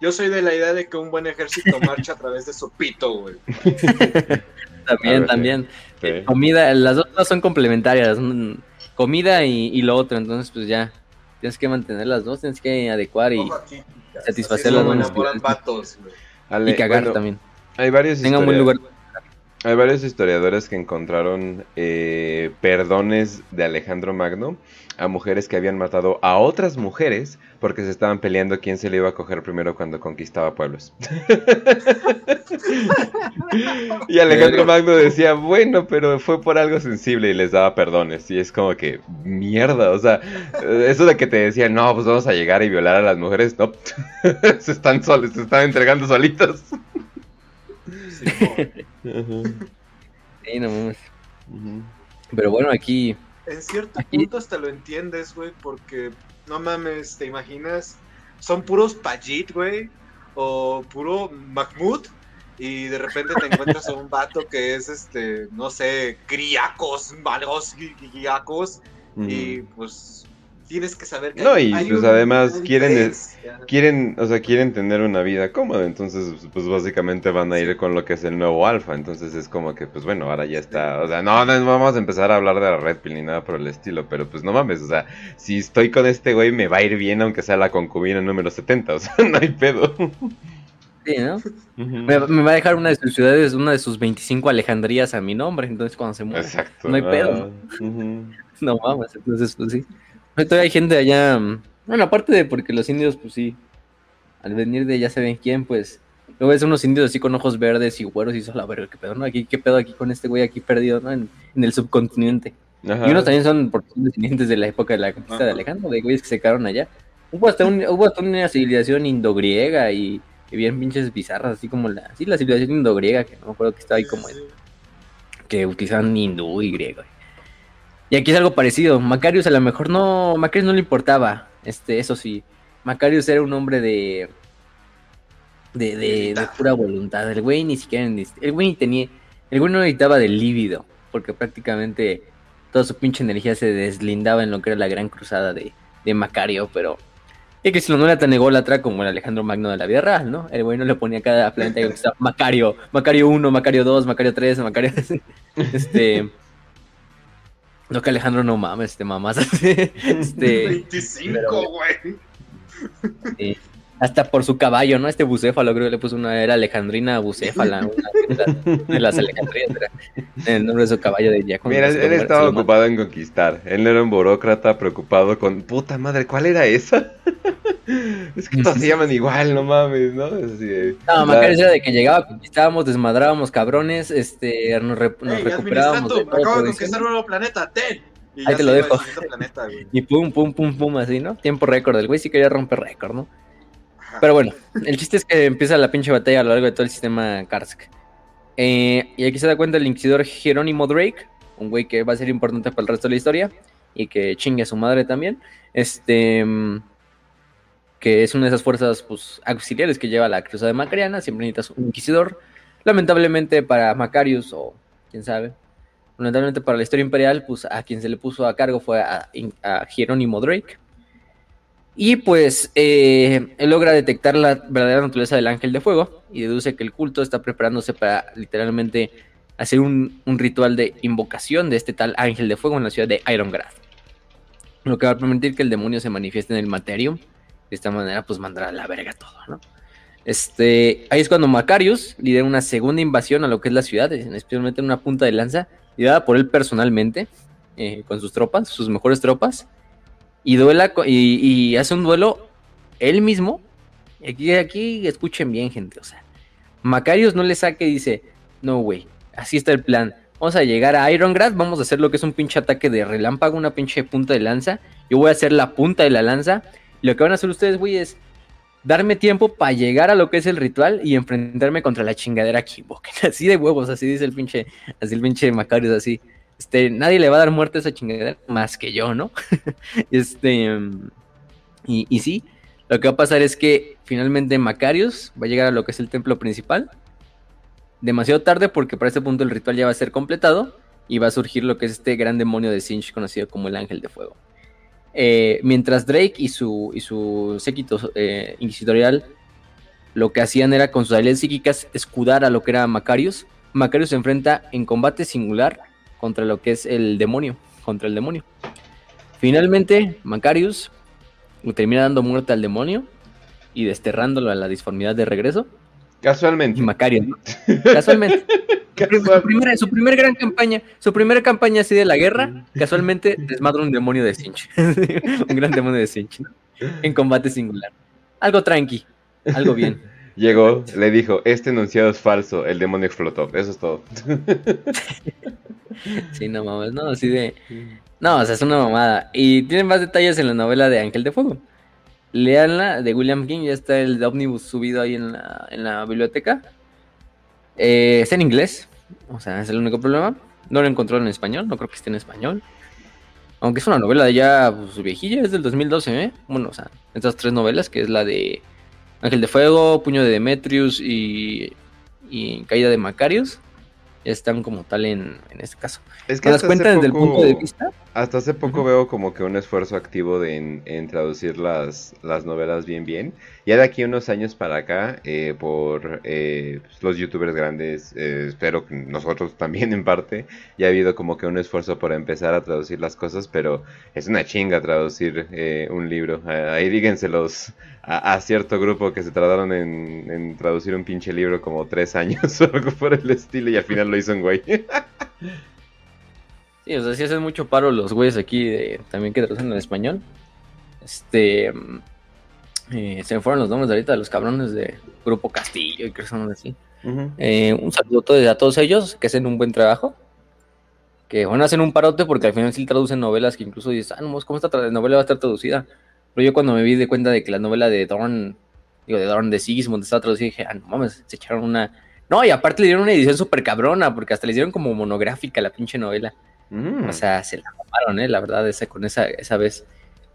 F: Yo soy de la idea de que un buen ejército marcha a través de su pito, güey.
B: También,
A: ver,
B: también.
A: Sí.
B: Comida, las dos cosas son complementarias. mm, Comida y, y lo otro, entonces pues ya tienes que mantener las dos, tienes que adecuar y,
F: así
B: las
F: es
A: Ale,
B: y cagar
A: bueno,
B: también.
A: Hay varios,
B: Tenga un buen lugar.
A: Hay varios historiadores que encontraron eh, perdones de Alejandro Magno a mujeres que habían matado a otras mujeres porque se estaban peleando quién se le iba a coger primero cuando conquistaba pueblos. y Alejandro Magno decía, bueno, pero fue por algo sensible y les daba perdones. Y es como que, mierda, o sea, eso de que te decían, no, pues vamos a llegar y violar a las mujeres, no, se están solos, se están entregando solitos.
F: Sí, no.
A: Ujú,
B: Sí, no mames. Pero bueno, aquí
F: En cierto
B: Aquí-
F: punto hasta lo entiendes, güey, porque no mames, ¿te imaginas? Son puros Pajit, güey, o puro Mahmoud, y de repente te encuentras a un vato que es, este, no sé, Griacos, Malos, Griacos, y pues tienes que saber que
A: No, y,
F: hay
A: pues, además quieren- quieren, o sea, quieren tener una vida cómoda, entonces pues básicamente van a ir con lo que es el nuevo alfa, entonces es como que pues bueno, ahora ya está, o sea, no, no vamos a empezar a hablar de la red pill ni nada por el estilo, pero pues no mames, o sea, si estoy con este güey me va a ir bien aunque sea la concubina número 70, o sea, no hay pedo.
B: sí, ¿no? Me, me va a dejar una de sus ciudades, una de sus 25 Alejandrías a mi nombre, entonces cuando se muera.
A: Exacto.
B: No hay pedo.
A: ah.
B: No mames, entonces pues sí. Todavía hay gente allá, mm, bueno, aparte de porque los indios, pues sí, al venir de ya saben quién, pues, luego ves unos indios así con ojos verdes y güeros y eso, la verga, qué pedo, ¿no? Aquí, qué pedo aquí con este güey aquí perdido, ¿no? En, en el subcontinente.
A: Ajá.
B: Y unos también son son descendientes de la época de la conquista de. Alejandro, de güeyes que se quedaron allá. Hubo hasta, un- hubo hasta una civilización indogriega y, y bien pinches bizarras, así como la, sí, la civilización indogriega, que no me acuerdo que estaba ahí como en, que utilizaban hindú y griego. Y aquí es algo parecido. Macarius a lo mejor no, Macarius no le importaba, este, eso sí. Macarius era un hombre de, de, de, de pura voluntad. El güey ni siquiera, el güey ni tenía, el güey no necesitaba del líbido, porque prácticamente toda su pinche energía se deslindaba en lo que era la gran cruzada de, de Macario, pero es que si no era tan ególatra como el Alejandro Magno de la vida real, ¿no? El güey no le ponía cada planeta que estaba Macario, Macario 1, Macario 2, Macario 3, Macario... Este... No que Alejandro no mames, este mamás. este,
F: 25,
B: pero-
F: güey.
B: eh, hasta por su caballo, ¿no? Este bucéfalo, creo que le puso una, era Alejandrina bucéfala, una de las, Alejandrías, era el nombre de su caballo de cuando
A: Mira, él estaba ocupado en conquistar. Él no era un burócrata preocupado con. Puta madre, ¿cuál era esa? es que todos se llaman igual, no mames, ¿no? Así de-
B: No, Macario era de que llegaba, conquistábamos, desmadrábamos cabrones, este, nos, re- nos recuperábamos de todo,
F: acabo de conquistar un nuevo planeta, ten. Y
B: Ahí te lo dejo.
F: planeta, güey.
B: Y pum, pum, pum, pum, así, ¿no? Tiempo récord, el güey sí quería romper récord, ¿no? Pero bueno, el chiste es que empieza la pinche batalla a lo largo de todo el sistema Karsk. Eh, y aquí se da cuenta el inquisidor Jerónimo Drake, un güey que va a ser importante para el resto de la historia y que chingue a su madre también. Este. Que es una de esas fuerzas pues, auxiliares que lleva la cruzada de Macariana. Siempre necesitas un inquisidor. Lamentablemente para Macarius, o quién sabe. Lamentablemente para la historia imperial, pues a quien se le puso a cargo fue a Jerónimo Drake. Y pues eh, él logra detectar la verdadera naturaleza del ángel de fuego y deduce que el culto está preparándose para literalmente hacer un, un ritual de invocación de este tal ángel de fuego en la ciudad de Irongrad. Lo que va a permitir que el demonio se manifieste en el Materium. De esta manera, pues mandará a la verga todo, ¿no? Este, ahí es cuando Macarius lidera una segunda invasión a lo que es la ciudad, especialmente en una punta de lanza, liderada por él personalmente, eh, con sus tropas, sus mejores tropas, y, duela, y, hace un duelo él mismo. Aquí, aquí escuchen bien, gente, o sea, Macarius no le saque y dice, no, güey, así está el plan. Vamos a llegar a Irongrad, vamos a hacer lo que es un pinche ataque de relámpago, una pinche punta de lanza. Yo voy a hacer la punta de la lanza. Lo que van a hacer ustedes, güey, es darme tiempo para llegar a lo que es el ritual y enfrentarme contra la chingadera invoquen. Así de huevos, así dice el pinche, así el pinche Macarius, así. Este, nadie le va a dar muerte a esa chingadera más que yo, ¿no? este, y, y sí, lo que va a pasar es que finalmente Macarius va a llegar a lo que es el templo principal. Demasiado tarde porque para este punto el ritual ya va a ser completado y va a surgir lo que es este gran demonio de Sinch conocido como el Ángel de Fuego. Eh, mientras Drake y su, y su séquito eh, inquisitorial lo que hacían era con sus habilidades psíquicas escudar a lo que era Macarius. Macarius se enfrenta en combate singular contra lo que es el demonio, contra el demonio. Finalmente, Macarius termina dando muerte al demonio y desterrándolo a la disformidad de regreso.
A: Casualmente.
B: Y Macarius, ¿no? casualmente. Su primera, su primera gran campaña, su primera campaña así de la guerra, casualmente desmadra un demonio de Sinch. un gran demonio de Sinch. ¿no? En combate singular. Algo tranqui, algo bien.
A: Llegó, le dijo, este enunciado es falso, el demonio explotó. Eso es todo.
B: Sí, no mames, no, así de. No, o sea, es una mamada. Y tienen más detalles en la novela de Ángel de Fuego. Leanla, de William King, ya está el de Omnibus subido ahí en la, en la biblioteca. Eh, está en inglés, o sea, es el único problema. No lo encontró en español, no creo que esté en español. Aunque es una novela ya pues, viejilla, es del 2012, ¿eh? Bueno, o sea, estas tres novelas, que es la de Ángel de Fuego, Puño de Demetrius y, y Caída de Macarius, están como tal en, en este caso.
A: Es
B: ¿Te das cuenta desde el punto de vista?
A: Hasta hace poco veo como que un esfuerzo activo de, en, en traducir las, las novelas bien bien. Ya de aquí unos años para acá, eh, por eh, pues, los youtubers grandes, eh, espero que nosotros también en parte, ya ha habido como que un esfuerzo por empezar a traducir las cosas, pero es una chinga traducir un libro. Ahí díganselos a, a cierto grupo que se tardaron en, en traducir un pinche libro como tres años o algo por el estilo y al final lo hizo un güey.
B: Sí, o sea, sí hacen mucho paro los güeyes aquí de- también que traducen en español. Este. mm, eh, se me fueron los nombres de ahorita de los cabrones de Grupo Castillo y que son así.
A: Ujú.
B: Eh, un saludo a todos, ellos que hacen un buen trabajo. Que bueno, hacen un parote porque al final sí traducen novelas que incluso dices, ah, no, ¿cómo esta novela va a estar traducida? Pero yo cuando me vi de cuenta de que la novela de Dorn, digo, de Dorn de Sigismund estaba traducida, dije, ah, no mames, se echaron una. No, y aparte le dieron una edición súper cabrona, porque hasta le dieron como monográfica la pinche novela.
A: Mm.
B: O sea, se la mamaron, ¿eh? La verdad, esa, con esa, esa vez.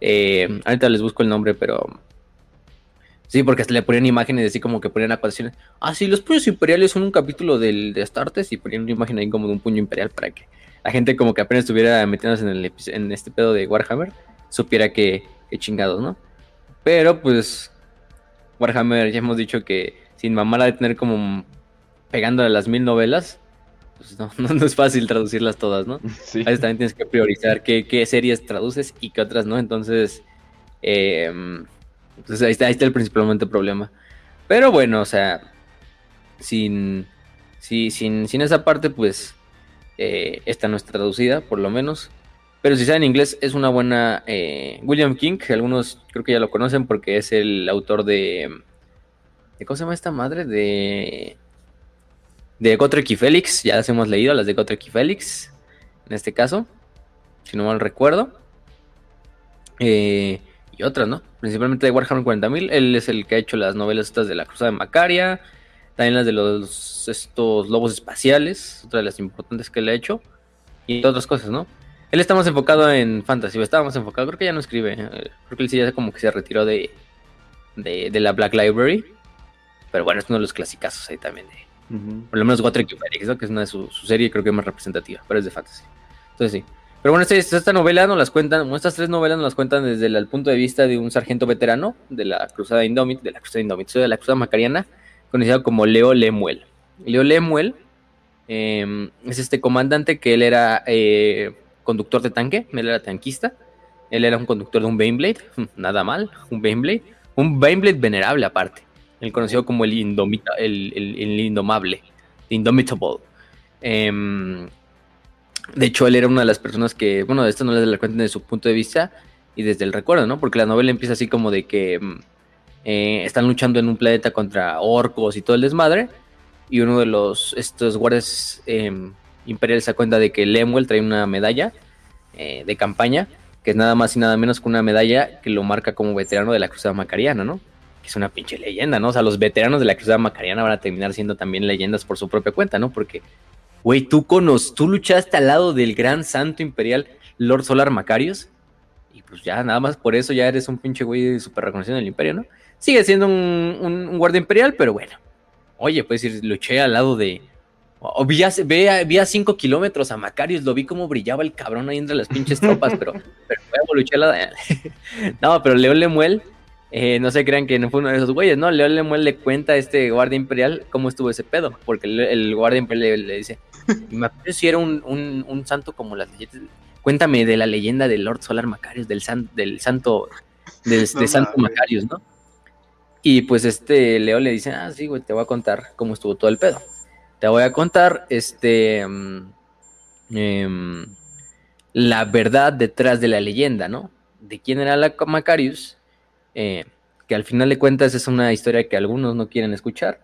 B: Eh, ahorita les busco el nombre, pero. Sí, porque le ponían imágenes así como que ponían acusaciones. Ah, sí, los puños imperiales son un capítulo del, de Astartes y ponían una imagen ahí como de un puño imperial para que la gente como que apenas estuviera metiéndose en, el, en este pedo de Warhammer supiera que, chingados, ¿no? Pero pues Warhammer ya hemos dicho que sin mamar de tener como pegándole las mil novelas, pues no, no, no es fácil traducirlas todas, ¿no?
A: Sí.
B: A veces también tienes que priorizar qué, qué series traduces y qué otras no. Entonces, eh, entonces ahí, está, ahí está el principalmente problema. Pero bueno, o sea, sin, sin, sin esa parte, pues eh, esta no está traducida, por lo menos. Pero si sabe en inglés, es una buena. eh, William King, algunos creo que ya lo conocen porque es el autor de. de ¿Cómo se llama esta madre? De. De Gotrek y Félix. Ya las hemos leído, las de Gotrek y Félix. En este caso, si no mal recuerdo. Eh, y otras, ¿no? Principalmente de Warhammer 40.000. Él es el que ha hecho las novelas estas de la Cruzada de Macaria. también las de los estos lobos espaciales, otra de las importantes que le ha hecho, y otras cosas, ¿no? Él está más enfocado en fantasy, estaba más enfocado, creo que ya no escribe, eh, creo que él sí ya como que se retiró de, de, de la Black Library, pero bueno, es uno de los clasicazos ahí también de, por lo menos Felix, ¿no? que es una de su, su, serie creo que más representativa, pero es de fantasy. Entonces sí. Pero bueno, esta, esta novela nos las cuentan, estas tres novelas nos las cuentan desde el, punto de vista de un sargento veterano de la Cruzada Indomit, de la Cruzada Indomit, de la Cruzada Macariana, conocido como Leo Lemuel. Leo Lemuel eh, es este comandante que él era eh, conductor de tanque, él era tanquista, él era un conductor de un Baneblade, nada mal, un Baneblade, un Baneblade venerable aparte. Él conocido como el, indomita, el, el, el indomable, Indomitable. Eh, de hecho, él era una de las personas que, bueno, de esto no les la cuenta desde su punto de vista y desde el recuerdo, ¿no? Porque la novela empieza así como de que eh, están luchando en un planeta contra orcos y todo el desmadre. Y uno de los estos guardias eh, imperiales se da cuenta de que Lemuel trae una medalla eh, de campaña, que es nada más y nada menos que una medalla que lo marca como veterano de la Cruzada Macariana, ¿no? Es una pinche leyenda, ¿no? O sea, los veteranos de la Cruzada Macariana van a terminar siendo también leyendas por su propia cuenta, ¿no? Porque Güey, tú, conos, tú luchaste al lado del gran santo imperial Lord Solar Macarius. Y pues ya, nada más por eso ya eres un pinche güey súper reconocido en el imperio, ¿no? Sigue siendo un, guardia imperial, pero bueno. Oye, pues decir, luché al lado de. O vi, a, vi a cinco kilómetros a Macarius, lo vi como brillaba el cabrón ahí entre las pinches tropas, pero, pero luché de... no, pero León Lemuel, eh, no se crean que no fue uno de esos güeyes, ¿no? León Lemuel le cuenta a este guardia imperial cómo estuvo ese pedo, porque el, el guardia imperial le, le dice, me acuerdo si era un, un, un, santo como las leyendas. Cuéntame de la leyenda del Lord Solar Macarius, del, san, del santo, del, no, de Santo no, Macarius, ¿no? Y pues este Leo le dice, ah, sí, güey, te voy a contar cómo estuvo todo el pedo. Te voy a contar, este, um, um, la verdad detrás de la leyenda, ¿no? De quién era la Macarius, eh, que al final de cuentas es una historia que algunos no quieren escuchar,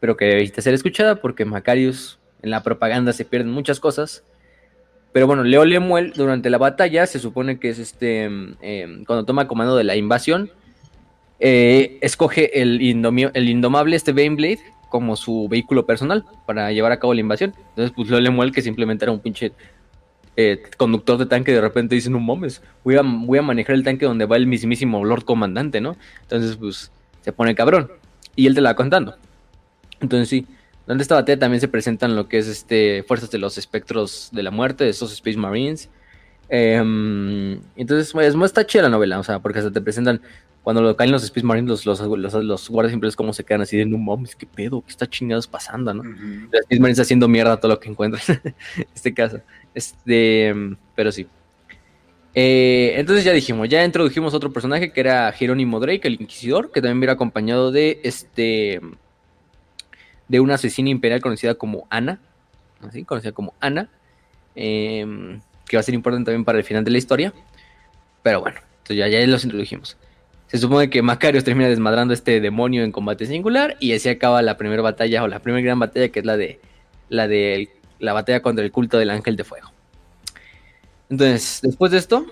B: pero que debe ser escuchada porque Macarius en la propaganda se pierden muchas cosas. Pero bueno, Leo Lemuel durante la batalla se supone que es este eh, cuando toma comando de la invasión, eh, escoge el, indomio, el indomable este Baneblade como su vehículo personal para llevar a cabo la invasión. Entonces, pues Leo Lemuel, que simplemente era un pinche eh, conductor de tanque, de repente dice, no mames, voy a, voy a manejar el tanque donde va el mismísimo Lord Comandante, ¿no? Entonces, pues se pone cabrón. Y él te la va contando. Entonces, sí, durante esta batalla también se presentan lo que es este fuerzas de los espectros de la muerte, esos Space Marines. Eh, entonces, pues, está chida la novela, o sea, porque se te presentan cuando lo caen los Space Marines, los, los, los, los guardias siempre es como se quedan así de no mames, qué pedo, qué está chingados pasando, ¿no? Uh -huh. Los Space Marines haciendo mierda todo lo que encuentran en este caso. Este, pero sí. Eh, entonces ya dijimos, ya introdujimos otro personaje que era Jerónimo Drake, el Inquisidor, que también viene acompañado de este de una asesina imperial conocida como Ana, así, conocida como Ana, eh, que va a ser importante también para el final de la historia. Pero bueno, entonces ya, ya los introdujimos. Se supone que Macarios termina desmadrando a este demonio en combate singular y así acaba la primera batalla o la primera gran batalla que es la de la de la batalla contra el culto del ángel de fuego. Entonces, después de esto,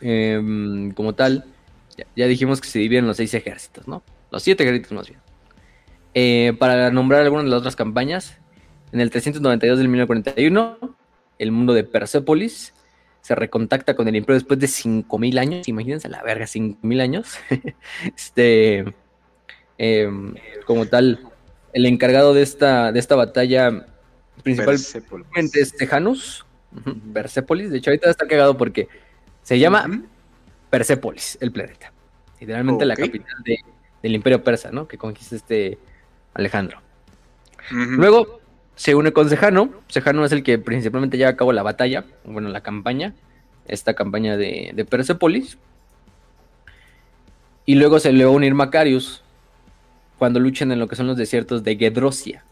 B: eh, como tal, ya, dijimos que se dividen los seis ejércitos, ¿no? Los siete ejércitos más bien. Eh, para nombrar algunas de las otras campañas, en el 392 del 1941, el mundo de Persepolis se recontacta con el imperio después de 5000 años. Imagínense la verga, 5000 años. este, eh, como tal, el encargado de esta, de esta batalla principalmente es Tejanus, Persepolis. De hecho, ahorita está cagado porque se llama uh -huh. Persepolis, el planeta. Literalmente okay. la capital de, del imperio persa, ¿no? Que conquista este Alejandro. Uh -huh. Luego se une con Sejano. Sejano es el que principalmente lleva a cabo la batalla, bueno, la campaña, esta campaña de, de Persepolis. Y luego se le va a unir Macarius cuando luchan en lo que son los desiertos de Gedrosia.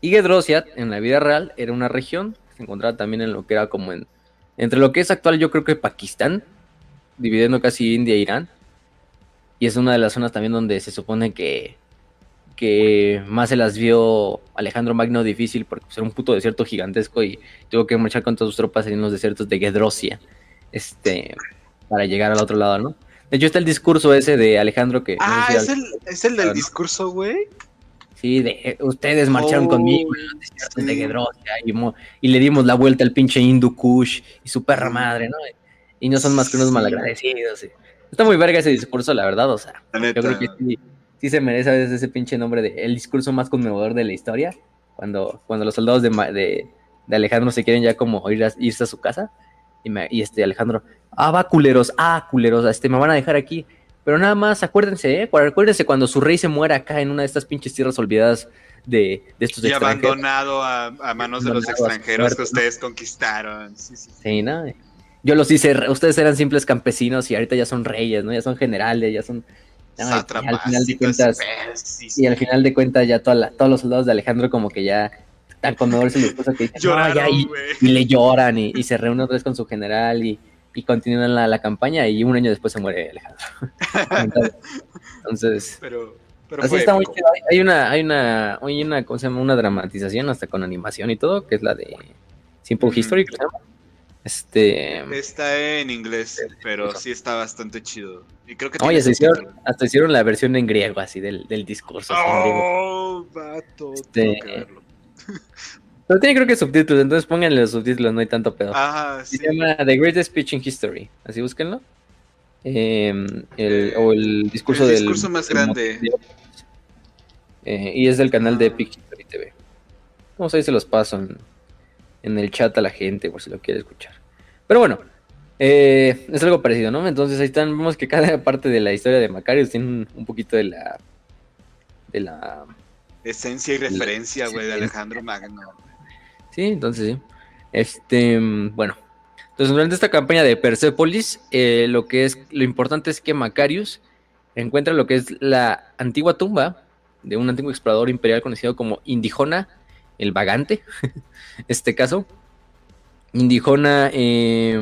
B: Y Gedrosia, en la vida real, era una región que se encontraba también en lo que era como en. Entre lo que es actual, yo creo que Pakistán, dividiendo casi India e Irán. Y es una de las zonas también donde se supone que que más se las vio Alejandro Magno difícil porque era un puto desierto gigantesco y tuvo que marchar con todas sus tropas en los desiertos de Gedrosia este, para llegar al otro lado, ¿no? De hecho está el discurso ese de Alejandro que...
F: Ah, no sé si ¿es, el, ¿es el del ¿no? discurso, güey?
B: Sí, de ustedes marcharon
F: Oh,
B: conmigo en los desiertos de. Gedrosia y, le dimos la vuelta al pinche Hindu Kush y su perra madre, ¿no? Y no son más que unos
F: Sí.
B: malagradecidos. Está muy verga ese discurso, la verdad, o sea, yo creo que sí, sí se merece a veces ese pinche nombre de el discurso más conmovedor de la historia, cuando, cuando los soldados de, de Alejandro se quieren ya como ir a- irse a su casa, y, me- y este Alejandro, ah, va culeros, ah, culeros, este, me van a dejar aquí, pero nada más acuérdense, ¿eh? Cu- Acuérdense cuando su rey se muera acá en una de estas pinches tierras olvidadas de, de estos
F: Y
B: extranjeros.
F: abandonado a, a manos de los extranjeros que
B: ¿no?
F: ustedes conquistaron. Sí, sí, sí.
B: Sí, ¿no? Yo los hice, ustedes eran simples campesinos y ahorita ya son reyes, ¿no? Ya son generales, ya son... ya, y al final de cuentas, y al final de cuentas ya toda la- todos los soldados de Alejandro como que ya están conmovedores discurso que dicen, no, ya, y, y le lloran y, y se reúnen otra vez con su general y, y continúan la, la campaña y un año después se muere Alejandro. Entonces,
F: Pero, pero
B: así está muy chido. Hay- una, hay una, hay una, ¿cómo se llama? Una dramatización hasta con animación y todo, que es la de Simple. History, creo. Este,
F: Está en inglés, pero sí está bastante chido. Y creo que
B: oye, se hicieron, hasta hicieron la versión en griego así del, del discurso.
F: Oh, vato,
B: Este- Pero tiene creo que subtítulos, entonces pónganle los subtítulos, no hay tanto pedo.
F: Sí.
B: Se llama The Greatest Speech in History. Así búsquenlo. Eh, el, o el discurso
F: El
B: del.
F: discurso más
B: del
F: grande.
B: Montevideo. Eh, y es del canal de
F: Ah.
B: Epic History TV. Vamos ahí se los paso en, en el chat a la gente por si lo quiere escuchar. Pero bueno, eh, es algo parecido, ¿no? Entonces ahí están, vemos que cada parte de la historia de Macarius tiene un, un poquito de la. de la.
F: Esencia y referencia, güey, de. Alejandro Magno.
B: Sí, entonces sí. Este, mm, bueno. Entonces, durante esta campaña de Persepolis, eh, lo que es, lo importante es que Macarius encuentra lo que es la antigua tumba de un antiguo explorador imperial conocido como Indijona el Vagante. este caso. Indijona, eh,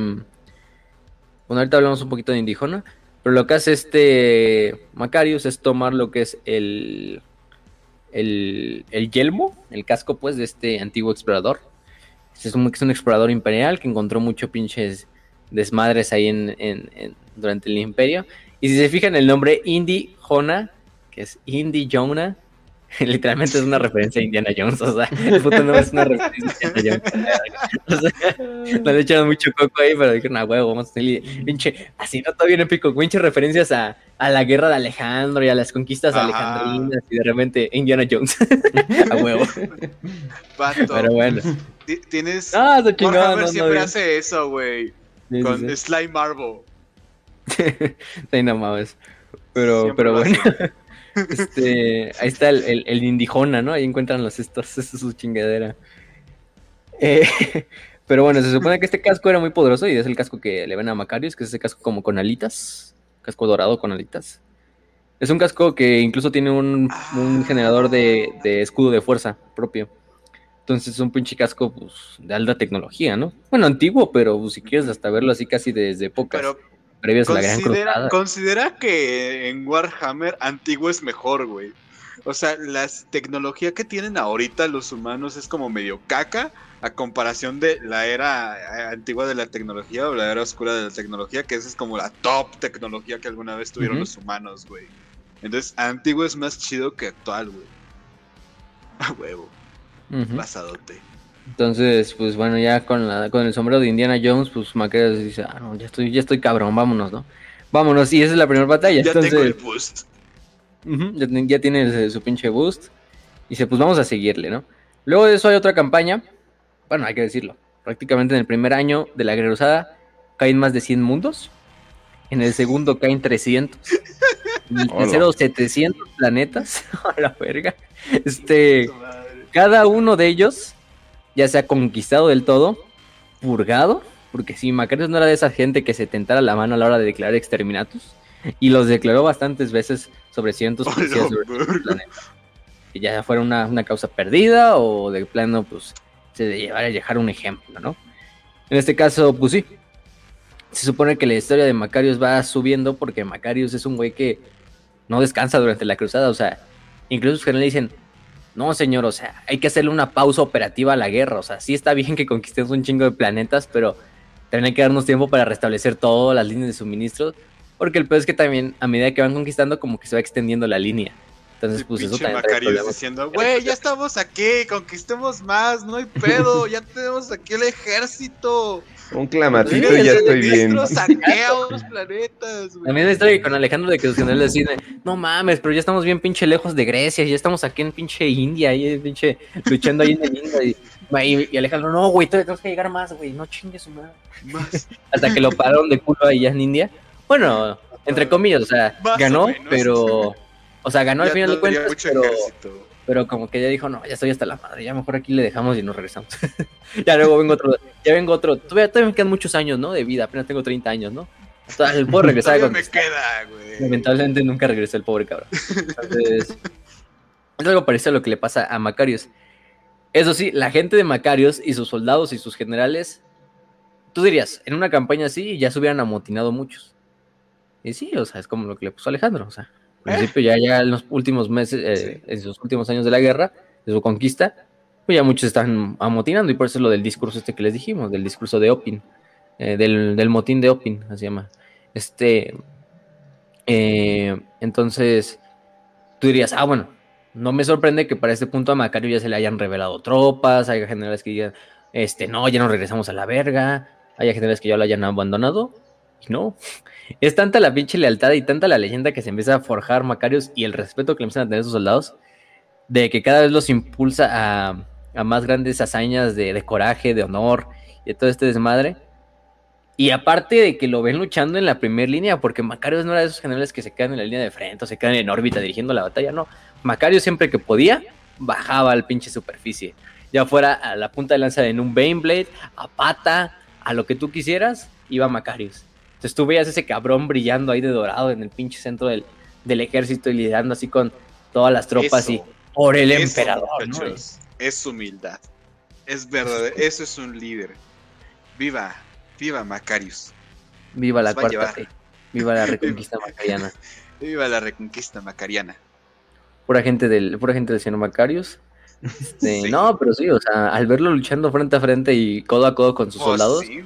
B: bueno, ahorita hablamos un poquito de Indijona, pero lo que hace este Macarius es tomar lo que es el, el, el yelmo, el casco pues de este antiguo explorador. Es un, es un explorador imperial que encontró mucho pinches desmadres ahí en- en- durante el imperio. Y si se fijan el nombre Indy Jona, que es Indy Jonah, literalmente es una referencia a Indiana Jones. O sea, el puto nombre es una referencia a Indiana Jones. O sea, no le echaron mucho coco ahí, pero dijeron, a huevo, vamos a tener pinche, así no está bien épico, pinche referencias a, a la guerra de Alejandro y a las conquistas
F: Ajá.
B: alejandrinas y de repente Indiana Jones. a huevo.
F: Vato,
B: Pero bueno.
F: ti- tienes...
B: Ah, está chingón,
F: Warhammer
B: no, no,
F: siempre
B: bien.
F: hace eso, güey.
B: Sí, sí,
F: Con
B: sí.
F: Sly Marvel.
B: Sí, no mames. Pero,
F: Siempre
B: pero bueno. Este, ahí está el, el, el indijona, ¿no? Ahí encuentran los estos, esa es su chingadera. Eh, pero bueno, se supone que este casco era muy poderoso y es el casco que le ven a Macarius, que es ese casco como con alitas, casco dorado con alitas. Es un casco que incluso tiene un, un generador de, de escudo de fuerza propio. Entonces es un pinche casco pues, de alta tecnología, ¿no? Bueno, antiguo, pero pues, si quieres hasta verlo así casi desde épocas
F: Pero
B: previas a la Gran
F: considera,
B: Cruzada.
F: considera que en Warhammer antiguo es mejor, güey. O sea, la tecnología que tienen ahorita los humanos es como medio caca a comparación de la era eh, antigua de la tecnología o la era oscura de la tecnología, que esa es como la top tecnología que alguna vez tuvieron los humanos, güey. Entonces, antiguo es más chido que actual, güey. A huevo, pasadote.
B: Entonces, pues bueno, ya con la, con el sombrero de Indiana Jones, pues Macarius dice, ah, no, ya estoy, ya estoy cabrón, vámonos, ¿no? Vámonos, y esa es la primera batalla.
F: Ya
B: Entonces,
F: tengo el boost.
B: ya, tiene ese- su pinche boost. Y dice, pues vamos a seguirle, ¿no? Luego de eso hay otra campaña. Bueno, hay que decirlo. Prácticamente en el primer año de la Guerra Usada caen más de 100 mundos. En el segundo caen 300. En el
A: Hola.
B: tercero 700 planetas. A la verga. Este, cada uno de ellos, ya sea conquistado del todo, purgado, porque si Macarius no era de esa gente que se tentara la mano a la hora de declarar exterminatus, y los declaró bastantes veces sobre cientos
F: Hola,
B: policías sobre
F: verga.
B: el planeta. Que ya fuera una, una causa perdida o de plano, pues, se de llevar a dejar un ejemplo, ¿no? En este caso, pues sí. Se supone que la historia de Macarius va subiendo porque Macarius es un güey que no descansa durante la cruzada, o sea, incluso sus generales dicen, no, señor, o sea, hay que hacerle una pausa operativa a la guerra. O sea, sí está bien que conquistemos un chingo de planetas, pero también que darnos tiempo para restablecer todas las líneas de suministro. Porque el peor es que también, a medida que van conquistando, como que se va extendiendo la línea. Entonces, pues eso también
F: diciendo, güey, ya estamos aquí, conquistemos más, no hay pedo, ya tenemos aquí el ejército.
A: Un clamatito y ya estoy bien.
F: Planetas, güey.
B: También historia con Alejandro de que los generales deciden, no mames, pero ya estamos bien pinche lejos de Grecia, ya estamos aquí en pinche India, ahí pinche luchando ahí en el India. Y, y- y Alejandro, no, güey, tenemos que llegar más, güey, no chingues su madre.
F: Más,
B: Hasta que lo pararon de culo ahí en India. Bueno, entre comillas, o sea,
F: Más o
B: ganó,
F: menos.
B: pero... O sea, ganó al final de
F: no había
B: cuentas, pero, pero como que ya dijo, no, ya estoy hasta la madre, ya mejor aquí le dejamos y nos regresamos. ya luego vengo otro, ya vengo otro, todavía, todavía me quedan muchos años, ¿no? De vida, apenas tengo 30 años, ¿no? Todavía puedo regresar
F: me queda, güey.
B: Lamentablemente nunca regresó el pobre cabrón. Entonces, es algo parecido a lo que le pasa a Macarios. Eso sí, la gente de Macarios y sus soldados y sus generales, tú dirías, en una campaña así ya se hubieran amotinado muchos. Y sí, o sea, es como lo que le puso Alejandro. O sea, al principio ya, ya en los últimos meses, eh,
F: Sí.
B: en sus últimos años de la guerra, de su conquista, pues ya muchos están amotinando y por eso es lo del discurso este que les dijimos, del discurso de Opin, eh, del, del motín de Opin, así se llama. Este, eh, entonces, tú dirías, ah, bueno, no me sorprende que para este punto a Macario ya se le hayan revelado tropas, haya generales que digan, este, no, ya no regresamos a la verga, haya generales que ya lo hayan abandonado. No, es tanta la pinche lealtad y tanta la leyenda que se empieza a forjar Macarios y el respeto que le empiezan a tener sus soldados, de que cada vez los impulsa a, más grandes hazañas de, coraje, de honor y de todo este desmadre. Y aparte de que lo ven luchando en la primera línea, porque Macarios no era de esos generales que se quedan en la línea de frente o se quedan en órbita dirigiendo la batalla, no. Macario siempre que podía, bajaba al pinche superficie. Ya fuera a la punta de lanza en un Baneblade, a pata, a lo que tú quisieras, iba Macarius. Entonces tú veías ese cabrón brillando ahí de dorado en el pinche centro del, del ejército y liderando así con todas las tropas
F: Eso,
B: y por el
F: eso,
B: emperador,
F: Es humildad. Es verdadero. Eso es un líder. Viva, viva Macarius.
B: Viva la cuarta. T, viva la reconquista macariana.
F: Viva la reconquista macariana.
B: Pura gente del, pura gente del señor Macarius. Este,
F: Sí.
B: No, pero sí, o sea, al verlo luchando frente a frente y codo a codo con sus
F: Oh,
B: soldados,
F: sí.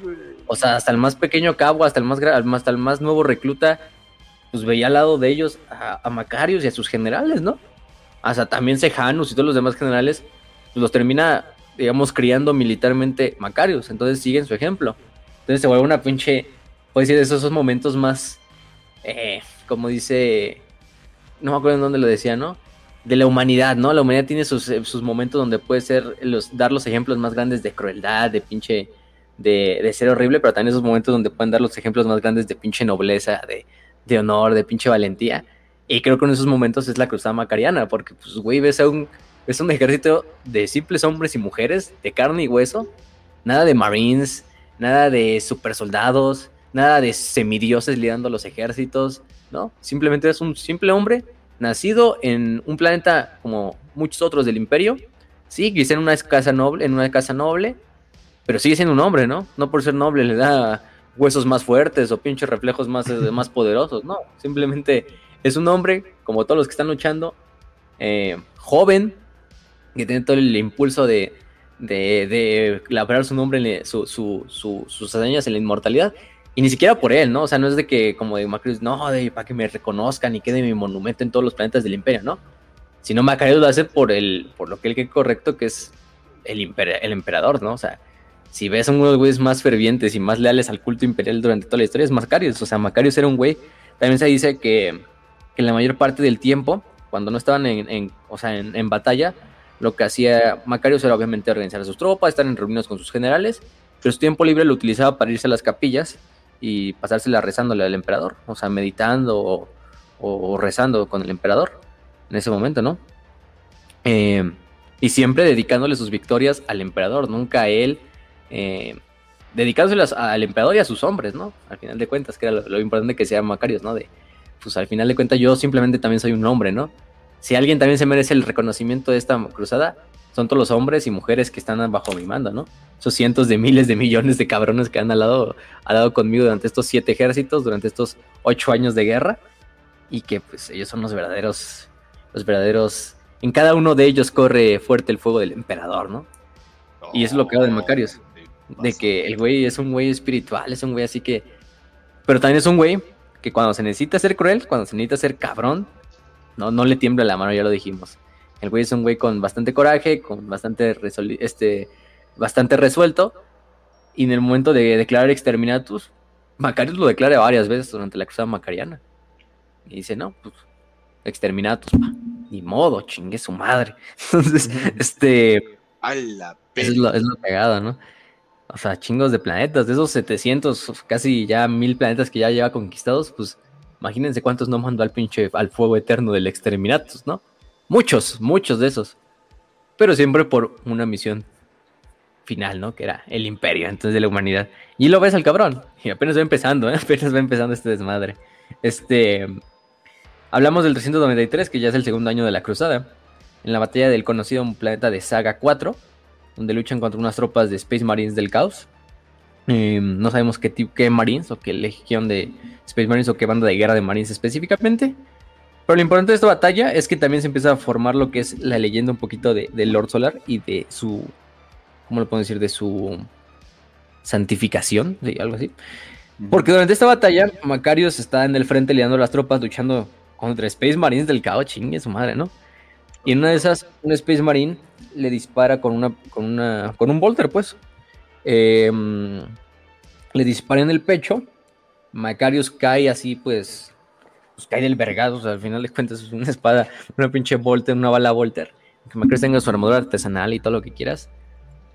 B: O sea, hasta el más pequeño cabo, hasta el más, hasta el más nuevo recluta, pues veía al lado de ellos a, a Macarius y a sus generales, ¿no? Hasta también Sejanus y todos los demás generales, pues los termina, digamos, criando militarmente Macarius, entonces siguen su ejemplo. Entonces se vuelve una pinche, puede decir, esos, esos momentos más, eh, como dice, no me acuerdo en dónde lo decía, ¿no? De la humanidad, ¿no? La humanidad tiene sus, eh, sus momentos donde puede ser, los, dar los ejemplos más grandes de crueldad, de pinche de, de ser horrible, pero también esos momentos donde pueden dar los ejemplos más grandes de pinche nobleza, de, de honor, de pinche valentía. Y creo que en esos momentos es la cruzada macariana, porque, pues, güey, ves a un, ves un ejército de simples hombres y mujeres, de carne y hueso, nada de marines, nada de super soldados, nada de semidioses liderando los ejércitos, ¿no? Simplemente es un simple hombre nacido en un planeta como muchos otros del imperio, sí, quizá en una casa noble, en una casa noble, pero sigue siendo un hombre, ¿no? No por ser noble le da huesos más fuertes o pinches reflejos más, eh, más poderosos, no. Simplemente es un hombre, como todos los que están luchando, eh, joven, que tiene todo el impulso de, de, de labrar su nombre, su, su, su- sus hazañas en la inmortalidad. Y ni siquiera por él, ¿no? O sea, no es de que, como de Macarius, no, de, para que me reconozcan y quede mi monumento en todos los planetas del imperio, ¿no? Sino Macarius lo hace por, el, por lo que él cree correcto, que es el, el emperador, ¿no? O sea, si ves a uno de los güeyes más fervientes y más leales al culto imperial durante toda la historia, es Macarius. O sea, Macarius era un güey. También se dice que, que la mayor parte del tiempo, cuando no estaban en, en- o sea, en, en batalla, lo que hacía Macarius era obviamente organizar a sus tropas, estar en reuniones con sus generales, pero su tiempo libre lo utilizaba para irse a las capillas y pasársela rezándole al emperador, o sea, meditando o, rezando con el emperador en ese momento, ¿no? Eh, y siempre dedicándole sus victorias al emperador, nunca a él, eh, dedicándoselas al emperador y a sus hombres, ¿no? Al final de cuentas, que era lo, importante que sea Macarios, ¿no? De, pues al final de cuentas yo simplemente también soy un hombre, ¿no? Si alguien también se merece el reconocimiento de esta cruzada, son todos los hombres y mujeres que están bajo mi mando, ¿no? Esos cientos de miles de millones de cabrones que han al lado, al lado conmigo durante estos siete ejércitos, durante estos ocho años de guerra, y que pues ellos son los verdaderos, los verdaderos, en cada uno de ellos corre fuerte el fuego del emperador, ¿no? Y eso es lo que hago de Macarius. De que el güey es un güey espiritual, es un güey así que... Pero también es un güey que cuando se necesita ser cruel, cuando se necesita ser cabrón, no, no le tiembla la mano, ya lo dijimos. El güey es un güey con bastante coraje, con bastante, este, bastante resuelto. Y en el momento de declarar exterminatus, Macarius lo declara varias veces durante la cruzada macariana. Y dice, no, pues, exterminatus, pa. Ni modo, chingue su madre. Entonces, este...
F: A la
B: es lo, es lo cagado, ¿no? O sea, chingos de planetas, de esos 700, casi ya mil planetas que ya lleva conquistados, pues imagínense cuántos no mandó al pinche al fuego eterno del exterminatus, ¿no? Muchos, muchos de esos. Pero siempre por una misión final, ¿no? Que era el imperio, entonces de la humanidad. Y lo ves al cabrón. Y apenas va empezando, ¿eh? Apenas va empezando este desmadre. Este. Hablamos del 393, que ya es el segundo año de la cruzada. En la batalla del conocido planeta de Saga 4, donde luchan contra unas tropas de Space Marines del caos. Em, no sabemos qué, tipo, qué Marines o qué legión de Space Marines o qué banda de guerra de Marines específicamente. Pero lo importante de esta batalla es que también se empieza a formar lo que es la leyenda un poquito de, Lord Solar y de su. ¿Cómo lo puedo decir? De su santificación, algo así. Porque durante esta batalla, Macarius está en el frente liando las tropas, luchando contra Space Marines del caos, chingue su madre, ¿no? Y en una de esas, un Space Marine le dispara con una. con una. con un bolter, pues. Em, le dispara en el pecho. Macarius cae así, pues pues cae del vergado, o sea, al final de cuentas es una espada, una pinche Volter, una bala Volter, que Macarius tenga su armadura artesanal y todo lo que quieras,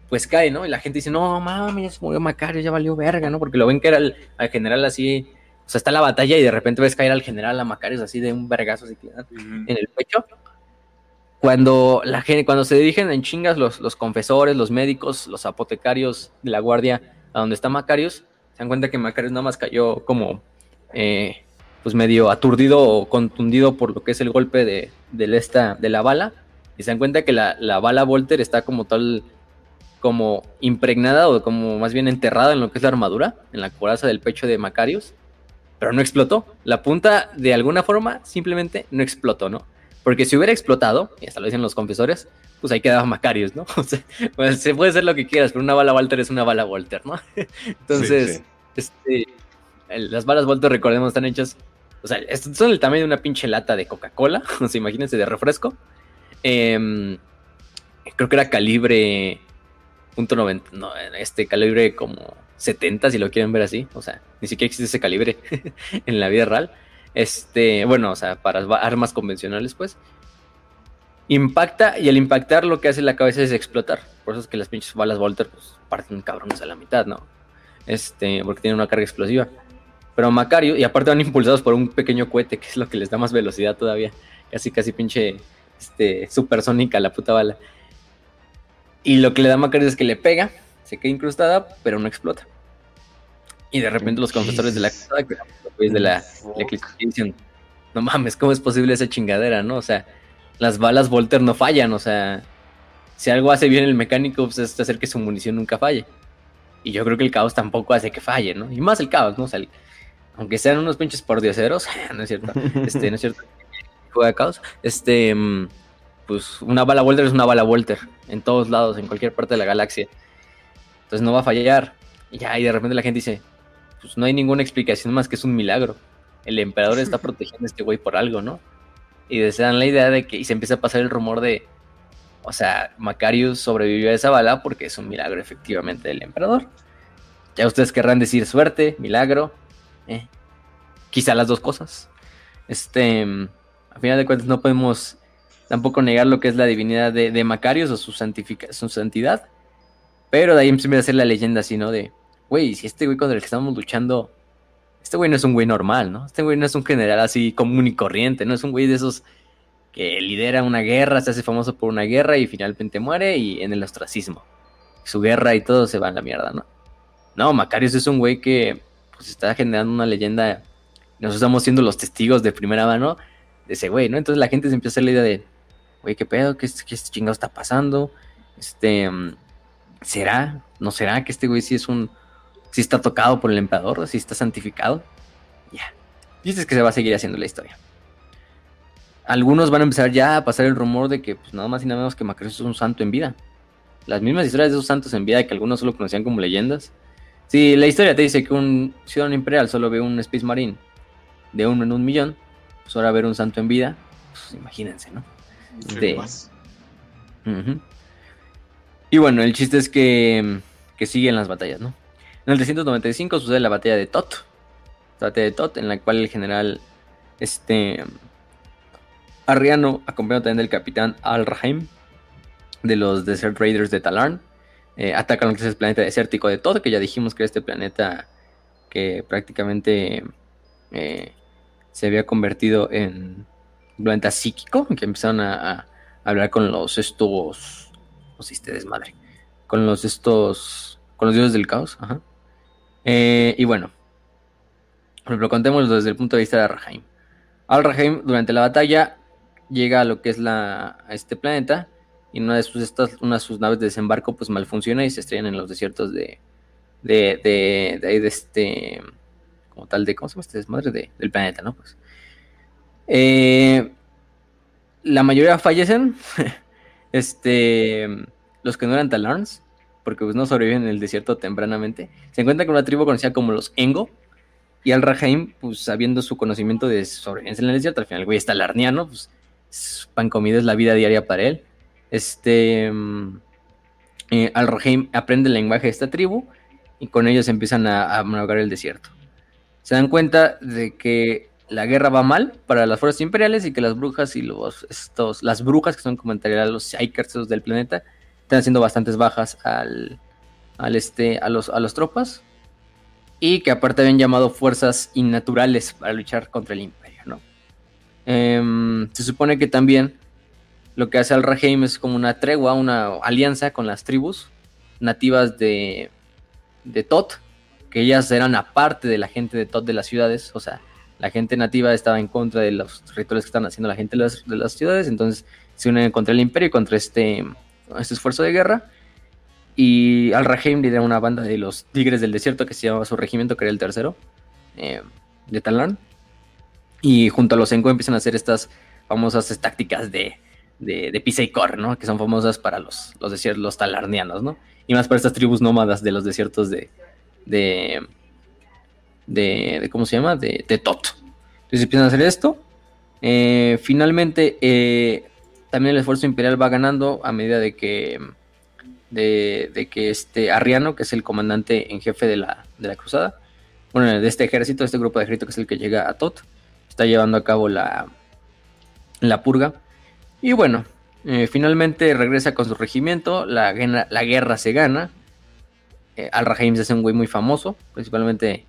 B: pues cae, ¿no? Y la gente dice, no mames, ya se murió Macarius, ya valió verga, ¿no? Porque lo ven que era el, al general así, o sea, está la batalla y de repente ves caer al general a Macarius así de un vergazo así en el pecho. Cuando la cuando se dirigen en chingas los, los confesores, los médicos, los apotecarios de la guardia a donde está Macarius, se dan cuenta que Macarius nada más cayó como eh, pues medio aturdido o contundido por lo que es el golpe de, esta, de la bala. Y se dan cuenta que la, bala Volter está como tal, como impregnada o como más bien enterrada en lo que es la armadura, en la coraza del pecho de Macarius. Pero no explotó. La punta, de alguna forma, simplemente no explotó, ¿no? Porque si hubiera explotado, y hasta lo dicen los confesores, pues ahí quedaba Macarius, ¿no? O sea, pues se puede hacer lo que quieras, pero una bala Volter es una bala Volter, ¿no? Entonces, este, las balas Volter, recordemos, están hechas o sea, son el tamaño de una pinche lata de Coca-Cola. O sea, imagínense de refresco. Em, creo que era calibre. Punto no, este calibre como 70, si lo quieren ver así. O sea, ni siquiera existe ese calibre en la vida real. Este, bueno, o sea, para armas convencionales, pues. Impacta y al impactar lo que hace la cabeza es explotar. Por eso es que las pinches balas Volter pues, parten cabrones a la mitad, ¿no? Este, porque tienen una carga explosiva. Pero Macario, y aparte van impulsados por un pequeño cohete, que es lo que les da más velocidad todavía. Casi, casi pinche este, supersónica la puta bala. Y lo que le da Macario es que le pega, se queda incrustada, pero no explota. Y de repente los confesores de la de la, dicen, no mames, ¿cómo es posible esa chingadera, no? O sea, las balas Volter no fallan, o sea, si algo hace bien el mecánico, pues es hacer que su munición nunca falle. Y yo creo que el caos tampoco hace que falle, ¿no? Y más el caos, ¿no? O sea, aunque sean unos pinches pordioseros, no es cierto, este, no es cierto, juega caos, este, mm, pues una bala Volter es una bala Volter, en todos lados, en cualquier parte de la galaxia. Entonces no va a fallar. Y ya, y de repente la gente dice, pues no hay ninguna explicación más que es un milagro. El emperador está protegiendo a este güey por algo, ¿no? Y desean la idea de que, y se empieza a pasar el rumor de, o sea, Macarius sobrevivió a esa bala porque es un milagro efectivamente del emperador. Ya ustedes querrán decir suerte, milagro, eh, quizá las dos cosas. Este, a final de cuentas no podemos tampoco negar lo que es la divinidad de, Macarios o su, su santidad. Pero de ahí empieza a ser la leyenda así, ¿no? De, güey, si este güey con el que estamos luchando, este güey no es un güey normal, ¿no? Este güey no es un general así común y corriente, no es un güey de esos que lidera una guerra, se hace famoso por una guerra y finalmente muere y en el ostracismo. Su guerra y todo se va a la mierda, ¿no? No, Macarios es un güey que pues está generando una leyenda. Nos estamos siendo los testigos de primera mano de ese güey, ¿no? Entonces la gente se empieza a hacer la idea de, güey, ¿qué pedo? ¿Qué, qué chingado está pasando? Este, mm, ¿será? ¿No será que este güey sí es un, sí está tocado por el emperador, sí está santificado? Ya. Y es que se va a seguir haciendo la historia. Algunos van a empezar ya a pasar el rumor de que, pues nada más y nada menos que Macarius es un santo en vida. Las mismas historias de esos santos en vida que algunos solo conocían como leyendas, si la historia te dice que un ciudadano imperial solo ve un Space Marine de uno en un millón, pues ahora ver un santo en vida pues, imagínense, ¿no? De-
F: pues.
B: Ujú. Y bueno, el chiste es que, que siguen las batallas, ¿no? En el 395 sucede la batalla de Tot. La batalla de Tot, en la cual el general este, Arriano, acompañado también del capitán Al-Rahim, de los Desert Raiders de Talarn, eh, atacan lo que es el planeta desértico de Tot, que ya dijimos que era este planeta que prácticamente eh, se había convertido en un planeta psíquico, que empezaron a, a hablar con los estos, no sé si ustedes madre, con los estos, con los dioses del caos, ajá. Eh, y bueno, por ejemplo, contémoslo desde el punto de vista de Al-Rahim. Al-Rahim durante la batalla llega a lo que es la, a este planeta y una de sus, estas, una de sus naves de desembarco pues malfunciona y se estrellan en los desiertos de, de, de, de, de este, como tal de, ¿cómo se llama este desmadre? De, del planeta, ¿no? Pues, eh, la mayoría fallecen, este, los que no eran Talarns, porque pues no sobreviven en el desierto tempranamente, se encuentran con una tribu conocida como los Engo, y al Rahaim, pues sabiendo su conocimiento de sobrevivencia en el desierto, al final güey está larniano, pues es pan comido es la vida diaria para él. Este mm, eh, al Rahaim aprende el lenguaje de esta tribu y con ellos empiezan a, a navegar el desierto. Se dan cuenta de que la guerra va mal para las fuerzas imperiales y que las brujas y los estos las brujas que son como en realidad los Psykers del planeta están haciendo bastantes bajas al, este a los a las tropas. Y que aparte habían llamado fuerzas innaturales para luchar contra el imperio, ¿no? Em, se supone que también lo que hace al Raheim es como una tregua, una alianza con las tribus nativas de, de Tot, que ellas eran aparte de la gente de Tot de las ciudades, o sea, la gente nativa estaba en contra de los rituales que estaban haciendo la gente de las, de las ciudades, entonces se unen contra el imperio y contra este, este esfuerzo de guerra. Y al Raheim lidera una banda de los Tigres del Desierto que se llamaba su regimiento, que era el tercero, eh, de Talán. Y junto a los Engo empiezan a hacer estas famosas tácticas de, de, pisa y corre, ¿no? Que son famosas para los, los desiertos, talarnianos, ¿no? Y más para estas tribus nómadas de los desiertos de. de. de, de ¿cómo se llama? De, de Tot. Entonces empiezan a hacer esto. Eh, finalmente, eh, también el esfuerzo imperial va ganando a medida de que. De, de que este Arriano, que es el comandante en jefe de la, de la cruzada, bueno, de este ejército, este grupo de ejército que es el que llega a Tot, está llevando a cabo la, la purga. Y bueno, eh, finalmente regresa con su regimiento, la, la guerra se gana. Eh, Al Rahaim se hace un güey muy famoso, principalmente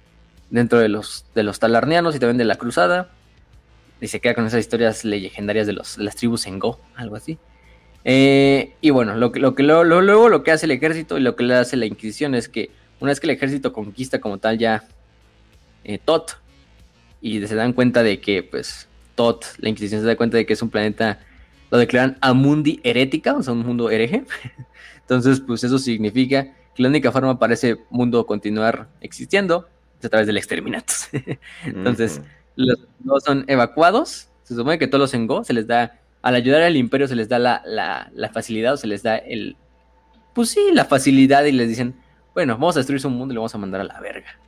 B: dentro de los, de los talarnianos y también de la cruzada. Y se queda con esas historias legendarias de, los, las tribus en Go, algo así. Eh, y bueno, lo que, lo lo- luego lo que hace el ejército y lo que le hace la Inquisición es que una vez que el ejército conquista como tal ya eh, Tot y se dan cuenta de que pues Tot, la Inquisición se da cuenta de que es un planeta, lo declaran Amundi herética, o sea, un mundo hereje. Entonces, pues eso significa que la única forma para ese mundo continuar existiendo es a través del exterminato. Entonces. Los son evacuados. Se supone que todos los en Go se les da, al ayudar al imperio se les da la, la- facilidad o se les da el, pues sí, la facilidad y les dicen, bueno, vamos a destruir su mundo y lo vamos a mandar a la verga.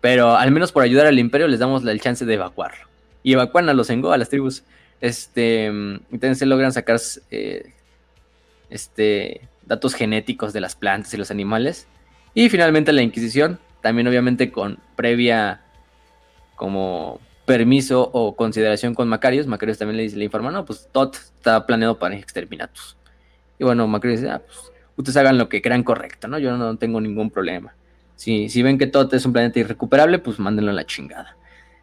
B: Pero al menos por ayudar al imperio les damos la- el chance de evacuarlo. Y evacúan a los en Go, a las tribus. Este, entonces logran sacar eh, este, datos genéticos de las plantas y los animales. Y finalmente la Inquisición, también obviamente con previa como permiso o consideración con Macarios. Macarios también le dice, le informa, no, pues Tot está planeado para exterminatus. Y bueno, Macarios dice, ah, pues ustedes hagan lo que crean correcto, ¿no? Yo no tengo ningún problema. Si, si ven que Tot es un planeta irrecuperable, pues mándenlo a la chingada.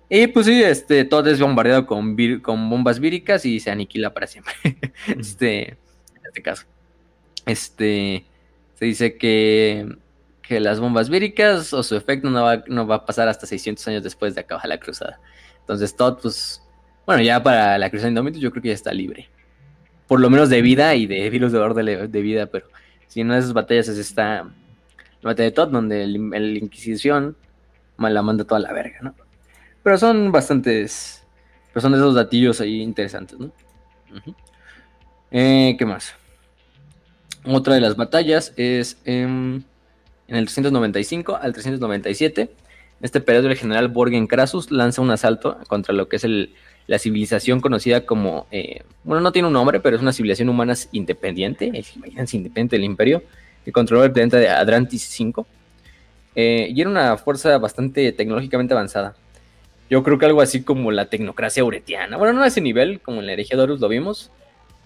B: Y pues sí, este, Tot es bombardeado con, vir- con bombas víricas y se aniquila para siempre. este, en este caso. Este, se dice que, que las bombas víricas o su efecto no va, no va a pasar hasta 600 años después de acabar la cruzada. Entonces Todd, pues, bueno, ya para la cruzada Indomitus yo creo que ya está libre. Por lo menos de vida y de virus de orden de, de vida, pero si en una de esas batallas es esta, la batalla de Todd, donde el Inquisición la manda toda la verga, ¿no? Pero son bastantes, pero son de esos datillos ahí interesantes, ¿no? Eh, ¿Qué más? Otra de las batallas es em, en el 395 al 397. En este periodo el general Borgen Crassus lanza un asalto contra lo que es el, la civilización conocida como, eh, bueno, no tiene un nombre, pero es una civilización humana independiente, imagínense, independiente del imperio, que controló el planeta de Adrantis 5. Eh, y era una fuerza bastante tecnológicamente avanzada. Yo creo que algo así como la tecnocracia uretiana. Bueno, no a ese nivel, como en la herejía de Horus lo vimos,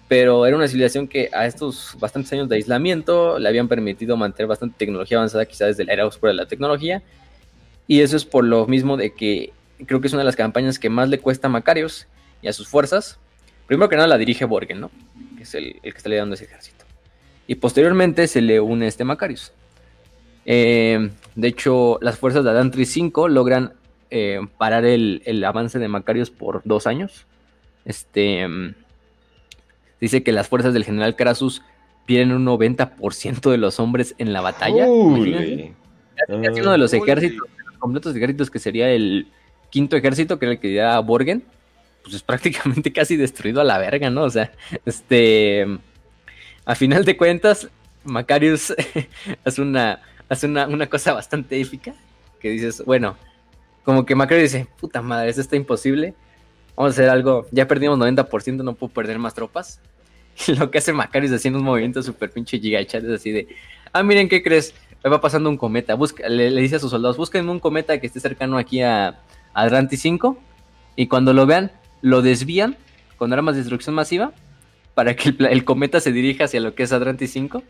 B: pero era una civilización que a estos bastantes años de aislamiento le habían permitido mantener bastante tecnología avanzada, quizás desde la era oscura de la tecnología. Y eso es por lo mismo de que creo que es una de las campañas que más le cuesta a Macarios y a sus fuerzas. Primero que nada la dirige Borgen, ¿no? Que es el, que está liderando ese ejército. Y posteriormente se le une este Macarius. Eh, de hecho, las fuerzas de Adantri 5 logran eh, parar el, avance de Macarius por dos años. Este dice que las fuerzas del general Crasus pierden un 90% de los hombres en la batalla. Uy, uno de los ejércitos, completos ejércitos que sería el quinto ejército, que era el que a Borgen, pues es prácticamente casi destruido a la verga, ¿no? O sea, este. A final de cuentas, Macarius hace una, hace una, cosa bastante épica. Que dices, bueno, como que Macarius dice, puta madre, eso está imposible. Vamos a hacer algo. Ya perdimos 90%, no puedo perder más tropas. Lo que hace Macarius haciendo un movimiento súper pinche gigachat es así de, ah, miren, ¿qué crees? va pasando un cometa. Busca, le, dice a sus soldados, busquen un cometa que esté cercano aquí a, Adranti 5 y cuando lo vean, lo desvían con armas de destrucción masiva para que el, cometa se dirija hacia lo que es Adranti 5.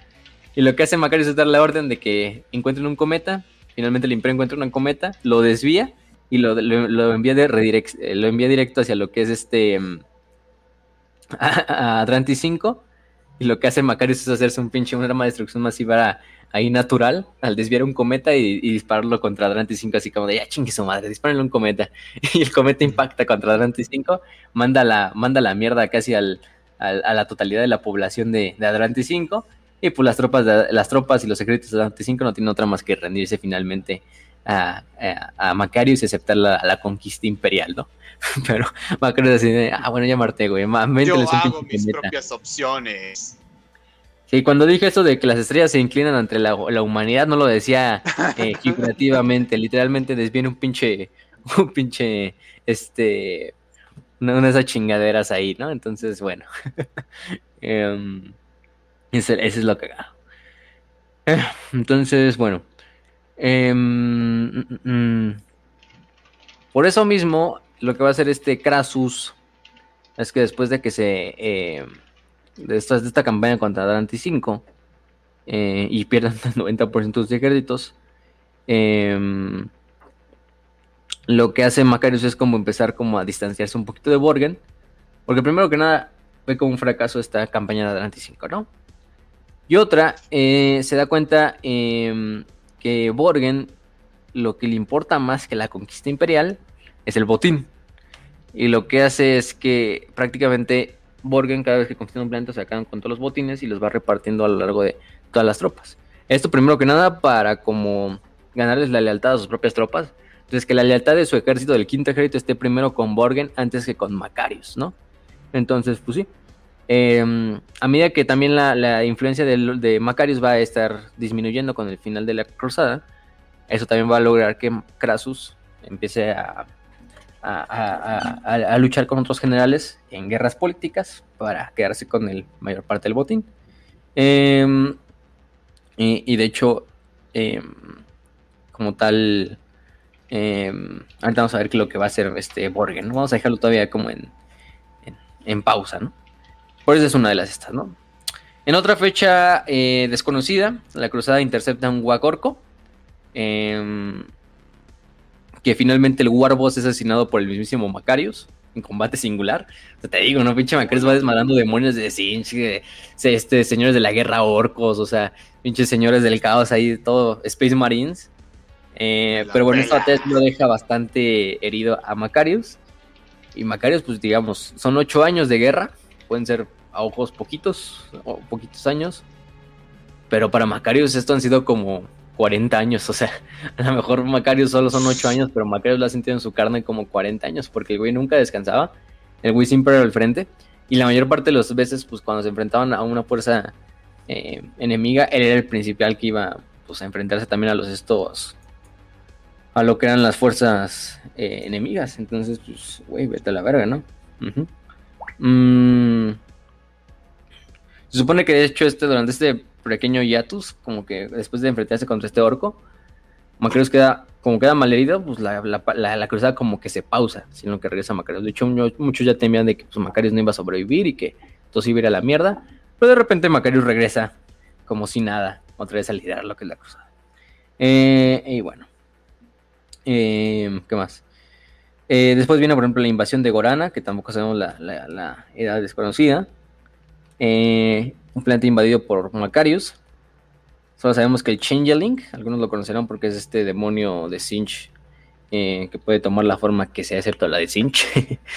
B: Y lo que hace Macarius es dar la orden de que encuentren un cometa. Finalmente el Imperio encuentra un cometa, lo desvía y lo, envía, de lo envía directo hacia lo que es este mm, a, Adranti 5. Y lo que hace Macarius es hacerse un pinche un arma de destrucción masiva ahí natural al desviar un cometa y, dispararlo contra Adranti 5, así como de ya chingue su madre, dispárenle un cometa. Y el cometa impacta contra Adranti 5, manda la, manda la mierda casi al, a la totalidad de la población de, de Adranti 5. Y pues las tropas, de, las tropas y los secretos de Adranti 5 no tienen otra más que rendirse finalmente a, a, Macarius y aceptar la, conquista imperial, ¿no? Pero Macarius dice, ah, bueno, ya Marte, güey.
C: Yo hago mis propias opciones.
B: Sí, cuando dije eso de que las estrellas se inclinan ante la, humanidad, no lo decía eh, figurativamente, literalmente desviene un pinche, un pinche, este, una, de esas chingaderas ahí, ¿no? Entonces, bueno, eh, eso, es lo que eh, entonces, bueno, em, mm, mm, por eso mismo, lo que va a hacer este Crasus es que después de que se eh, de esta, campaña contra Dante 5 eh, y pierdan el 90% de sus ejércitos, em, lo que hace Macarius es como empezar como a distanciarse un poquito de Borgen, porque primero que nada ve como un fracaso esta campaña de Dante 5, ¿no? Y otra, eh, se da cuenta em, que Borgen lo que le importa más que la conquista imperial es el botín. Y lo que hace es que prácticamente Borgen cada vez que conquista un planeta se acaban con todos los botines y los va repartiendo a lo largo de todas las tropas. Esto primero que nada para como ganarles la lealtad a sus propias tropas. Entonces que la lealtad de su ejército del quinto ejército esté primero con Borgen antes que con Macarius, ¿no? Entonces, pues sí. Em, a medida que también la, influencia de, Macarius va a estar disminuyendo con el final de la cruzada, eso también va a lograr que Crassus empiece a a, luchar con otros generales en guerras políticas para quedarse con el mayor parte del botín. Em, y, de hecho, em, como tal, ahorita vamos a ver qué lo que va a hacer este Borgen. Vamos a dejarlo todavía como en, en, pausa, ¿no? Por eso es una de las estas, ¿no? En otra fecha eh, desconocida, la cruzada intercepta un Huacorco que finalmente el Warboss es asesinado por el mismísimo Macarius en combate singular. te digo, ¿no? Pinche Macarius va desmadando demonios de Sinch, este, señores de la guerra orcos, o sea, pinches señores del caos ahí, todo, Space Marines. Eh, pero bueno, esta test lo deja bastante herido a Macarius. Y Macarius, pues digamos, son ocho años de guerra, pueden ser a ojos poquitos, o poquitos años. Pero para Macarius esto han sido como 40 años, o sea, a lo mejor Macario solo son 8 años, pero Macario lo ha sentido en su carne como 40 años, porque el güey nunca descansaba, el güey siempre era al frente, y la mayor parte de las veces, pues cuando se enfrentaban a una fuerza eh, enemiga, él era el principal que iba pues, a enfrentarse también a los estos, a lo que eran las fuerzas eh, enemigas, entonces, pues, güey, vete a la verga, ¿no? Mm, se supone que de hecho este, durante este pequeño hiatus, como que después de enfrentarse contra este orco, Macarius queda, como queda malherido, pues la, la, la- cruzada como que se pausa, sino que regresa Macarius. De hecho, mu- muchos ya temían de que pues, Macarius no iba a sobrevivir y que todo iba a ir a la mierda, pero de repente Macarius regresa como si nada, otra vez a liderar lo que es la cruzada. Eh, y bueno, Eh, ¿qué más? Eh, después viene, por ejemplo, la invasión de Gorana, que tampoco sabemos la edad desconocida. Eh, un planeta invadido por Macarius. Solo sabemos que el Changeling, algunos lo conocerán porque es este demonio de Sinch eh, que puede tomar la forma que sea, excepto la de Sinch.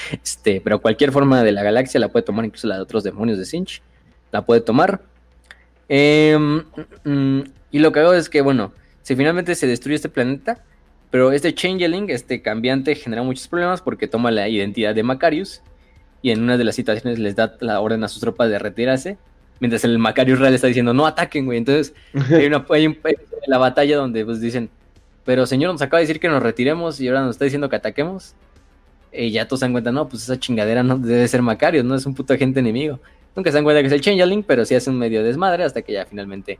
B: este, pero cualquier forma de la galaxia la puede tomar, incluso la de otros demonios de Sinch. La puede tomar. Em, mm, y lo que hago es que, bueno, si finalmente se destruye este planeta, pero este Changeling, este cambiante, genera muchos problemas porque toma la identidad de Macarius y en una de las situaciones les da la orden a sus tropas de retirarse, mientras el Macarius real está diciendo no ataquen, güey. Entonces hay, una, hay un la batalla donde pues dicen, pero señor nos acaba de decir que nos retiremos y ahora nos está diciendo que ataquemos. Y ya todos se dan cuenta, no, pues esa chingadera no debe ser Macarius, no es un puto agente enemigo. Nunca se dan cuenta que es el Changeling, pero sí hace un medio desmadre hasta que ya finalmente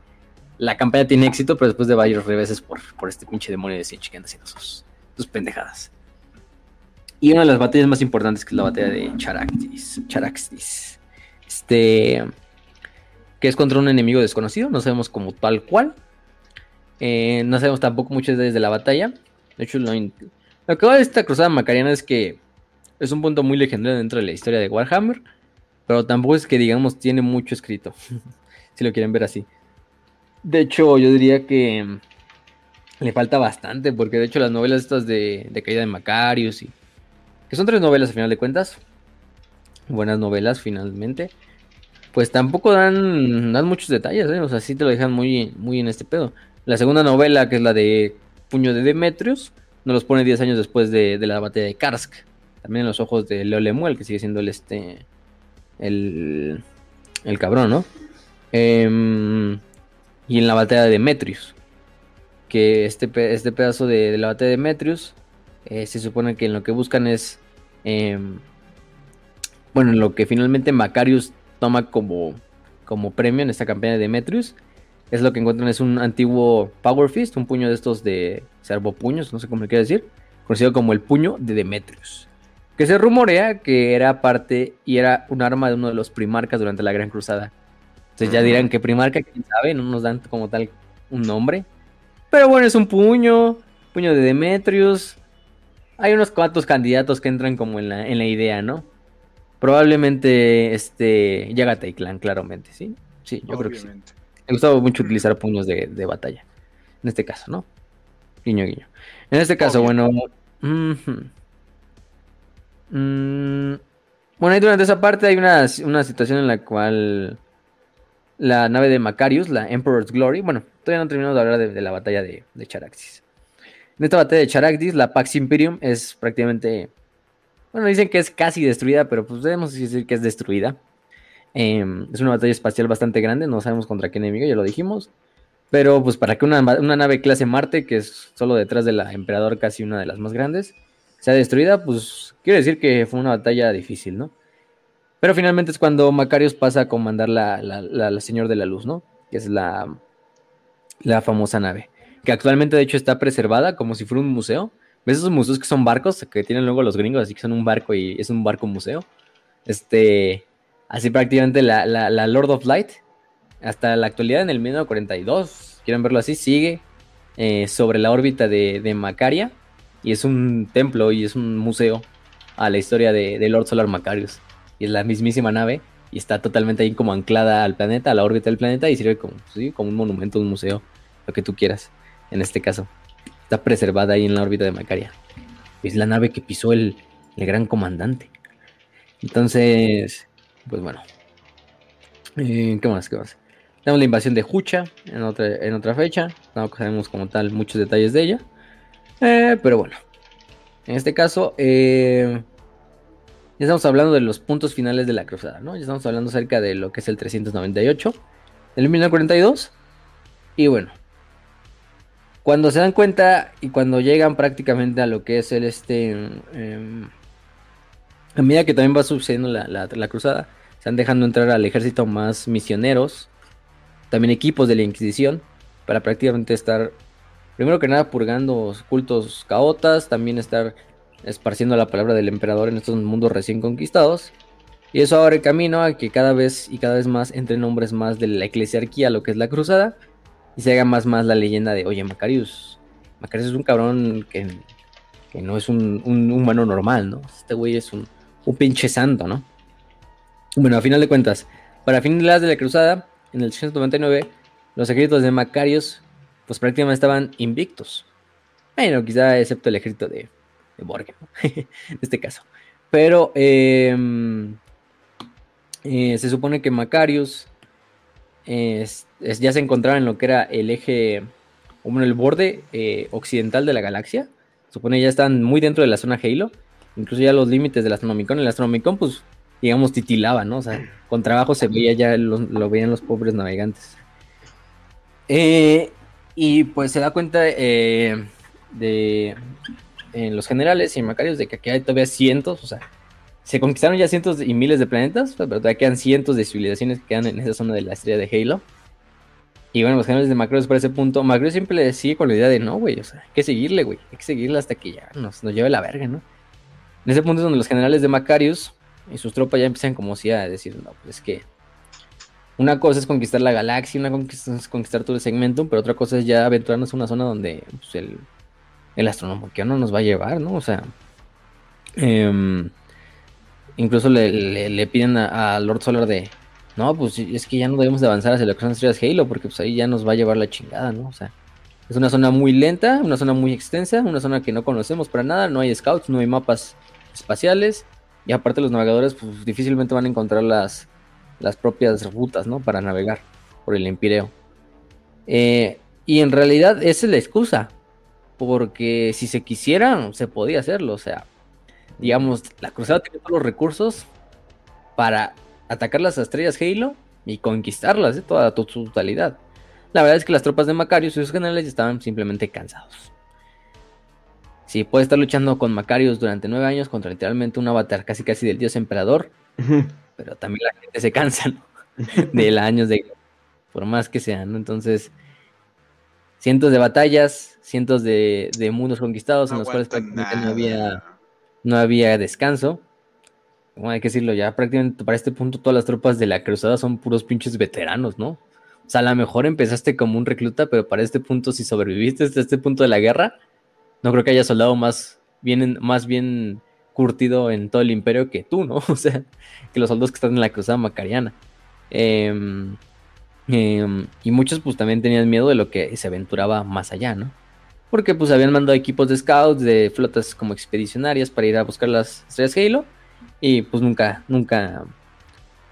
B: la campaña tiene éxito, pero después de varios reveses por, por este pinche demonio de Sinch que anda haciendo sus, sus pendejadas. Y una de las batallas más importantes que es la batalla de Charaxis. Charaxis. Este. Que es contra un enemigo desconocido. No sabemos como tal cual. Eh, no sabemos tampoco detalles de la batalla. De hecho, lo, lo que va de esta cruzada macariana es que es un punto muy legendario dentro de la historia de Warhammer. Pero tampoco es que, digamos, tiene mucho escrito. si lo quieren ver así. De hecho, yo diría que le falta bastante, porque de hecho las novelas estas de, de Caída de Macarius y... Que son tres novelas a final de cuentas. Buenas novelas finalmente. Pues tampoco dan, dan muchos detalles, ¿eh? O sea, sí te lo dejan muy, muy en este pedo. La segunda novela, que es la de Puño de Demetrius, nos los pone 10 años después de, la batalla de Karsk. También en los ojos de Leo Lemuel, que sigue siendo el este... El, el cabrón, ¿no? Em, y en la batalla de Demetrius. Que este, este pedazo de, de la batalla de Demetrius eh, se supone que en lo que buscan es. Em, bueno, en lo que finalmente Macarius toma como, como premio en esta campaña de Demetrius. Es lo que encuentran es un antiguo Power Fist, un puño de estos de servopuños, no sé cómo le quiere decir, conocido como el puño de Demetrius. Que se rumorea que era parte y era un arma de uno de los primarcas durante la Gran Cruzada. Entonces ya dirán que primarca, quién sabe, no nos dan como tal un nombre. Pero bueno, es un puño, puño de Demetrius. Hay unos cuantos candidatos que entran como en la, en la idea, ¿no? Probablemente este Yagata y Clan, claramente, ¿sí? Sí, yo creo que sí. Me gustaba mucho utilizar puños de, de batalla. En este caso, ¿no? Guiño, guiño. En este caso, bueno. Mm, bueno, ahí durante esa parte hay una, una situación en la cual la nave de Macarius, la Emperor's Glory, bueno, todavía no terminamos de hablar de, de la batalla de, de Charaxis. En esta batalla de Charaxis, la Pax Imperium es prácticamente. Bueno, dicen que es casi destruida, pero pues debemos decir que es destruida. Em, es una batalla espacial bastante grande, no sabemos contra qué enemigo, ya lo dijimos. Pero pues para que una, nave clase Marte, que es solo detrás de la Emperador, casi una de las más grandes, sea destruida, pues quiere decir que fue una batalla difícil, ¿no? Pero finalmente es cuando Macarius pasa a comandar la, la, la- la Señor de la Luz, ¿no? Que es la, la famosa nave. Que actualmente de hecho está preservada como si fuera un museo. ¿Ves esos museos que son barcos que tienen luego los gringos? Así que son un barco y es un barco museo. Este, así prácticamente la, la, Lord of Light, hasta la actualidad en el 1942, quieren verlo así, sigue eh, sobre la órbita de, de Macaria y es un templo y es un museo a la historia de, de Lord Solar Macarius. Y es la mismísima nave y está totalmente ahí como anclada al planeta, a la órbita del planeta y sirve como, sí, como un monumento, un museo, lo que tú quieras, en este caso. Está preservada ahí en la órbita de Macaria. Es la nave que pisó el, el gran comandante. Entonces, pues bueno. Eh, ¿Qué más? ¿Qué más? Tenemos la invasión de Hucha en otra, en otra fecha. No sabemos como tal muchos detalles de ella. Eh, pero bueno. En este caso, eh, ya estamos hablando de los puntos finales de la cruzada, ¿no? Ya estamos hablando acerca de lo que es el 398, el 1942. Y bueno, cuando se dan cuenta y cuando llegan prácticamente a lo que es el este. em, A medida que también va sucediendo la, la, la cruzada, están dejando entrar al ejército más misioneros, también equipos de la Inquisición, para prácticamente estar, primero que nada, purgando cultos caotas, también estar esparciendo la palabra del emperador en estos mundos recién conquistados. Y eso abre camino a que cada vez y cada vez más entren hombres más de la eclesiarquía, lo que es la cruzada, y se haga más más la leyenda de, oye, Macarius, Macarius es un cabrón que, que no es un, un, humano normal, ¿no? Este güey es un, un pinche santo, ¿no? Bueno, a final de cuentas, para fines de la cruzada, en el 699, los ejércitos de Macarius, pues prácticamente estaban invictos. Bueno, quizá excepto el ejército de, de Borgen, ¿no? en este caso. Pero eh, eh, se supone que Macarius es, ya se encontraba en lo que era el eje, bueno, el borde eh, occidental de la galaxia. Supone ya están muy dentro de la zona Halo. Incluso ya los límites del Astronomicon. El Astronomicon, pues, digamos, titilaba, ¿no? O sea, con trabajo se veía ya, lo, veían los pobres navegantes. Eh, y pues se da cuenta eh, de en los generales y Macarius de que aquí hay todavía cientos, o sea, se conquistaron ya cientos y miles de planetas, pero todavía quedan cientos de civilizaciones que quedan en esa zona de la estrella de Halo. Y bueno, los generales de Macarius para ese punto, Macarius siempre le sigue con la idea de no, güey, o sea, hay que seguirle, güey, hay que seguirle hasta que ya nos, nos lleve la verga, ¿no? En ese punto es donde los generales de Macarius y sus tropas ya empiezan como si a decir, no, pues es que una cosa es conquistar la galaxia, una cosa es conquistar todo el segmento, pero otra cosa es ya aventurarnos a una zona donde pues, el, el astrónomo que no nos va a llevar, ¿no? O sea, eh, incluso le, le, piden a, Lord Solar de, no, pues es que ya no debemos de avanzar hacia lo que son estrellas Halo, porque pues ahí ya nos va a llevar la chingada, ¿no? O sea, es una zona muy lenta, una zona muy extensa, una zona que no conocemos para nada, no hay scouts, no hay mapas espaciales, y aparte los navegadores pues difícilmente van a encontrar las, las propias rutas, ¿no? Para navegar por el Empireo. Eh, y en realidad esa es la excusa, porque si se quisiera, se podía hacerlo, o sea, digamos, la cruzada tiene todos los recursos para atacar las estrellas Halo y conquistarlas de toda su totalidad. La verdad es que las tropas de Macarius y sus generales estaban simplemente cansados. Si puede estar luchando con Macarius durante nueve años contra literalmente un avatar casi casi del dios emperador, pero también la gente se cansa ¿no? de años de por más que sean, ¿no? Entonces, cientos de batallas, cientos de, de mundos conquistados no en los cuales prácticamente no había no había descanso. Hay que decirlo, ya prácticamente para este punto todas las tropas de la cruzada son puros pinches veteranos, ¿no? O sea, a lo mejor empezaste como un recluta, pero para este punto, si sobreviviste hasta este punto de la guerra, no creo que haya soldado más bien, más bien curtido en todo el imperio que tú, ¿no? O sea, que los soldados que están en la cruzada macariana. Eh, eh, y muchos pues también tenían miedo de lo que se aventuraba más allá, ¿no? Porque pues habían mandado equipos de scouts, de flotas como expedicionarias para ir a buscar las estrellas Halo y pues nunca, nunca,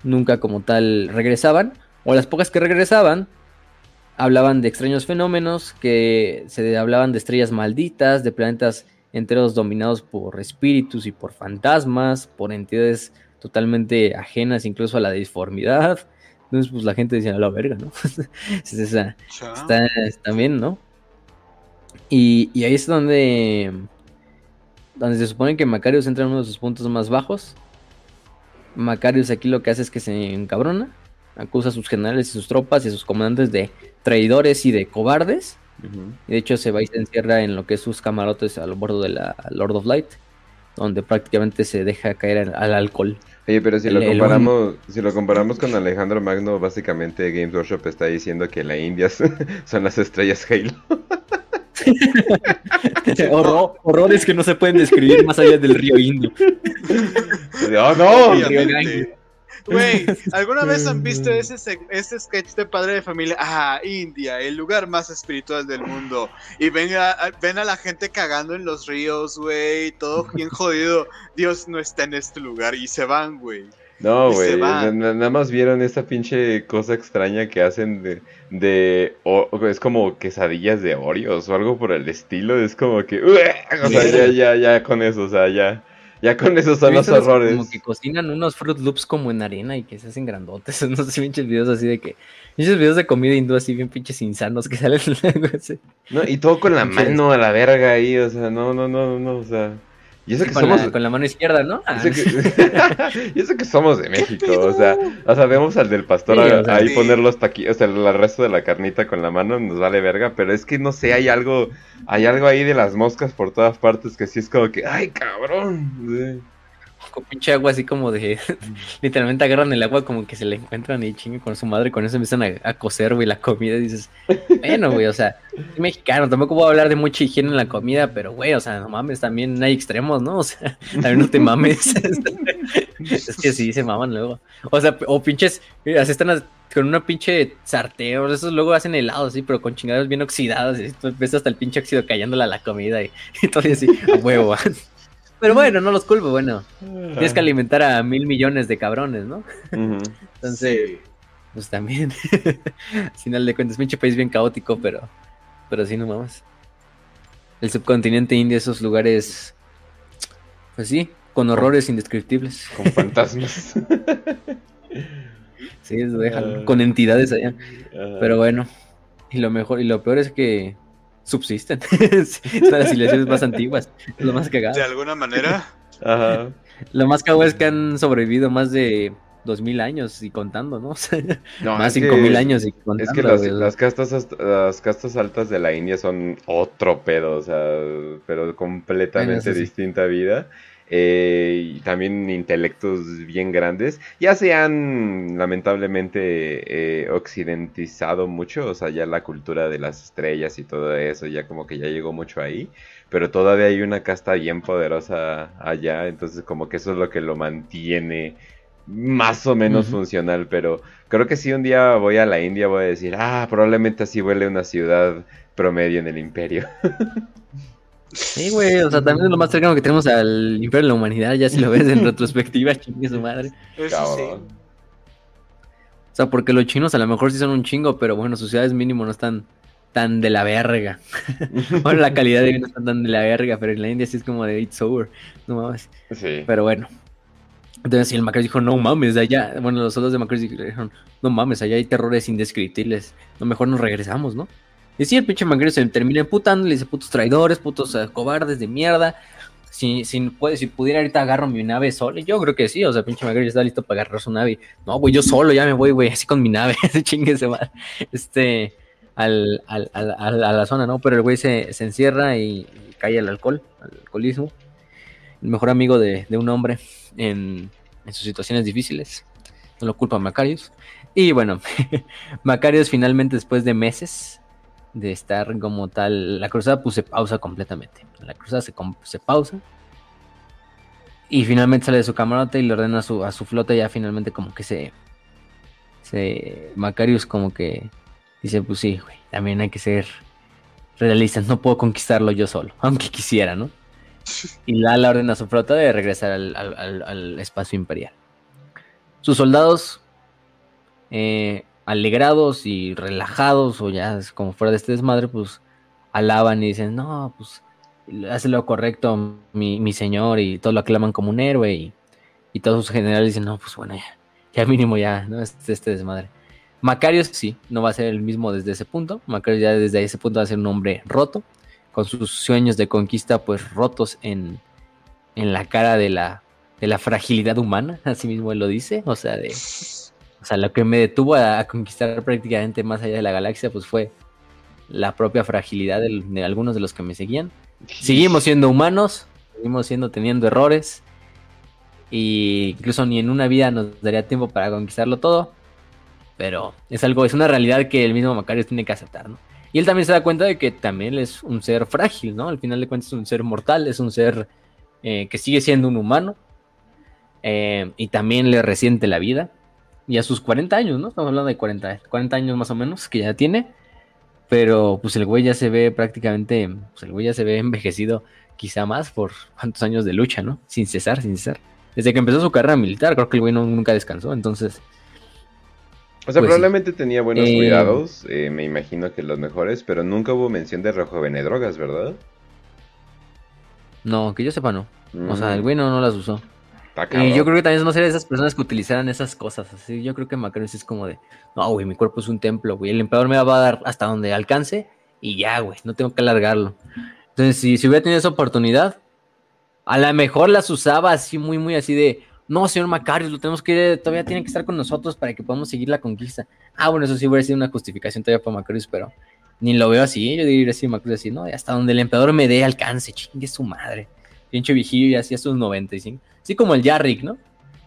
B: nunca como tal regresaban, o las pocas que regresaban hablaban de extraños fenómenos, que se hablaban de estrellas malditas, de planetas enteros dominados por espíritus y por fantasmas, por entidades totalmente ajenas incluso a la disformidad. Entonces, pues la gente decía, a la verga, ¿no? está, está bien, ¿no? Y, y, ahí es donde, donde se supone que Macarius entra en uno de sus puntos más bajos. Macarius aquí lo que hace es que se encabrona, acusa a sus generales y sus tropas y a sus comandantes de traidores y de cobardes. Uh -huh. Y de hecho se va y se encierra en lo que es sus camarotes al bordo de la Lord of Light, donde prácticamente se deja caer al, al alcohol.
A: Oye, pero si lo comparamos, el... si lo comparamos con Alejandro Magno, básicamente Games Workshop está diciendo que la India son las estrellas Halo.
B: Horror, horrores que no se pueden describir más allá del río Indo.
A: ¡Oh, no!
C: Güey, ¿alguna vez han visto ese, ese sketch de padre de familia? Ah, India, el lugar más espiritual del mundo. Y ven a, ven a la gente cagando en los ríos, güey, todo bien jodido. Dios no está en este lugar y se van, güey.
A: No, güey, nada más vieron esa pinche cosa extraña que hacen de, de o, es como quesadillas de Oreos o algo por el estilo, es como que, o sea, ya, ya, ya con eso, o sea, ya, ya con eso son los horrores.
B: Como que cocinan unos Fruit Loops como en arena y que se hacen grandotes, no sé, pinches videos así de que, pinches videos de comida hindú así bien pinches insanos que salen
A: No, y todo con la mano a la verga ahí, o sea, no, no, no, no, o sea... Y eso que
B: con,
A: somos...
B: la, con la mano izquierda, ¿no? Ah,
A: Y eso que, y eso que somos de México, o sea, o sea, vemos al del pastor
B: Sí,
A: a-
B: o sea,
A: ahí
C: sí.
A: poner los taquillos, o sea, el resto de la carnita con la mano nos vale verga, pero es que no sé, hay algo, hay algo ahí de las moscas por todas partes que sí es como que, ay, cabrón.
B: Con pinche agua así como de. literalmente agarran el agua como que se la encuentran y chingue con su madre. y Con eso empiezan a, a cocer, güey, la comida. Y dices, bueno, güey, o sea, soy mexicano. Tampoco voy a hablar de mucha higiene en la comida, pero, güey, o sea, no mames, también hay extremos, ¿no? O sea, también no te mames. es que sí, se maman luego. O sea, o pinches. eh, Así están con una pinche sarteo. Esos luego hacen helados, sí, pero con chingados bien oxidados. Y tú ves hasta el pinche óxido cayéndole a la comida y, y todo así, a huevo. Pero bueno, no los culpo, bueno. Tienes que alimentar a mil millones de cabrones, ¿no? Entonces, pues también. Al final de cuentas, pinche país bien caótico, pero. Pero sí, no mames. El subcontinente indio, esos lugares. Pues sí, con horrores indescriptibles.
A: Con fantasmas.
B: Sí, eso déjalo,
A: Ah.
B: Con entidades allá.
A: Ajá.
B: Pero bueno. Y lo mejor, y lo peor es que subsisten. Son las civilizaciones más antiguas. Es lo más cagado.
C: De alguna manera.
A: Ajá.
B: Lo más cagado es que han sobrevivido más de dos mil años y contando, ¿no? O sea,
A: No,
B: más años y contando.
A: Es que las, las castas hasta- las castas altas de la India son otro pedo, o sea, pero completamente
B: Bueno, eso sí.
A: distinta vida. Eh, y también intelectos bien grandes. Ya se han lamentablemente eh, occidentizado mucho, o sea, ya la cultura de las estrellas y todo eso, ya como que ya llegó mucho ahí. Pero todavía hay una casta bien poderosa allá, entonces como que eso es lo que lo mantiene más o menos funcional, pero creo que si un día voy a la India voy a decir, ah, probablemente así huele una ciudad promedio en el imperio.
B: Sí, güey, o sea, también es lo más cercano que tenemos al imperio de la humanidad, ya si lo ves en retrospectiva, chingue su madre.
C: Eso sí.
A: Cabrón.
B: O sea, porque los chinos a lo mejor sí son un chingo, pero bueno, sus ciudades mínimo no están tan de la verga. bueno, la calidad de vida no está tan de la verga, pero en la India sí es como de it's over. No mames.
A: Sí.
B: Pero bueno. Entonces, sí, el Macri dijo, no mames, allá. Bueno, los soldados de Macri dijeron, no mames, allá hay terrores indescriptibles. No, mejor nos regresamos, ¿no? Y sí, el pinche Macri se termina emputando, le dice, putos traidores, putos eh, cobardes de mierda. Si, si, puede, si pudiera ahorita agarro mi nave solo, yo creo que sí, o sea, pinche Macri ya está listo para agarrar su nave. No, güey, yo solo ya me voy, güey, así con mi nave, ese chingue se va. Este, al, al, al- a la zona, ¿no? Pero el güey se, se encierra y, cae al alcohol, al alcoholismo. El mejor amigo de, de un hombre en, en sus situaciones difíciles. No lo culpa Macarius. Y bueno, Macarius finalmente después de meses de estar como tal, la cruzada pues se pausa completamente. La cruzada se, se pausa. Y finalmente sale de su camarote y le ordena a su, a su flota ya finalmente como que se... se Macarius como que dice, pues sí, güey, también hay que ser realistas, no puedo conquistarlo yo solo, aunque quisiera, ¿no? Y la la ordena a su flota de regresar al, al- al- al espacio imperial. Sus soldados, eh, alegrados y relajados, o ya como fuera de este desmadre, pues alaban y dicen, no, pues hace lo correcto mi, mi señor, y todos lo aclaman como un héroe, y, y todos sus generales dicen, no, pues bueno, ya, ya mínimo ya, ¿no? Este, este desmadre. Macarius sí, no va a ser el mismo desde ese punto. Macarius ya desde ese punto va a ser un hombre roto, con sus sueños de conquista pues rotos en, en la cara de la, de la fragilidad humana, así mismo él lo dice, o sea, de, o sea, lo que me detuvo a, a conquistar prácticamente más allá de la galaxia pues fue la propia fragilidad de algunos de los que me seguían. Seguimos siendo humanos, seguimos siendo teniendo errores, y incluso ni en una vida nos daría tiempo para conquistarlo todo, pero es algo, es una realidad que el mismo Macarius tiene que aceptar, ¿no? Y él también se da cuenta de que también es un ser frágil, ¿no? Al final de cuentas es un ser mortal, es un ser eh, que sigue siendo un humano eh, y también le resiente la vida. Y a sus 40 años, ¿no? Estamos hablando de 40, 40 años más o menos que ya tiene. Pero pues el güey ya se ve prácticamente, pues el güey ya se ve envejecido quizá más por cuántos años de lucha, ¿no? Sin cesar, sin cesar. Desde que empezó su carrera militar, creo que el güey no- nunca descansó, entonces...
A: O sea,
B: Pues sí.
A: probablemente tenía buenos
B: Eh,
A: cuidados, eh, me imagino que los mejores, pero nunca hubo mención de rejuvené drogas, ¿verdad?
B: No, que yo sepa no. O sea, el
A: Mm,
B: güey no, no las usó. Y yo creo que también no sería de esas personas que utilizaran esas cosas. Así, yo creo que Macarius es como de, no, güey, mi cuerpo es un templo, güey. El emperador me va a dar hasta donde alcance y ya, güey, no tengo que alargarlo. Entonces, si, si hubiera tenido esa oportunidad, A lo mejor las usaba así, muy, muy así de, no, señor Macarios, lo tenemos que, todavía tiene que estar con nosotros para que podamos seguir la conquista. Ah, bueno, eso sí hubiera sido una justificación todavía para Macarios, pero ni lo veo así. Yo diría así, Macarios así, no, hasta donde el emperador me dé alcance, chingue su madre. Pinche viejillo y así a sus 95. Así como el Yarrick, ¿no?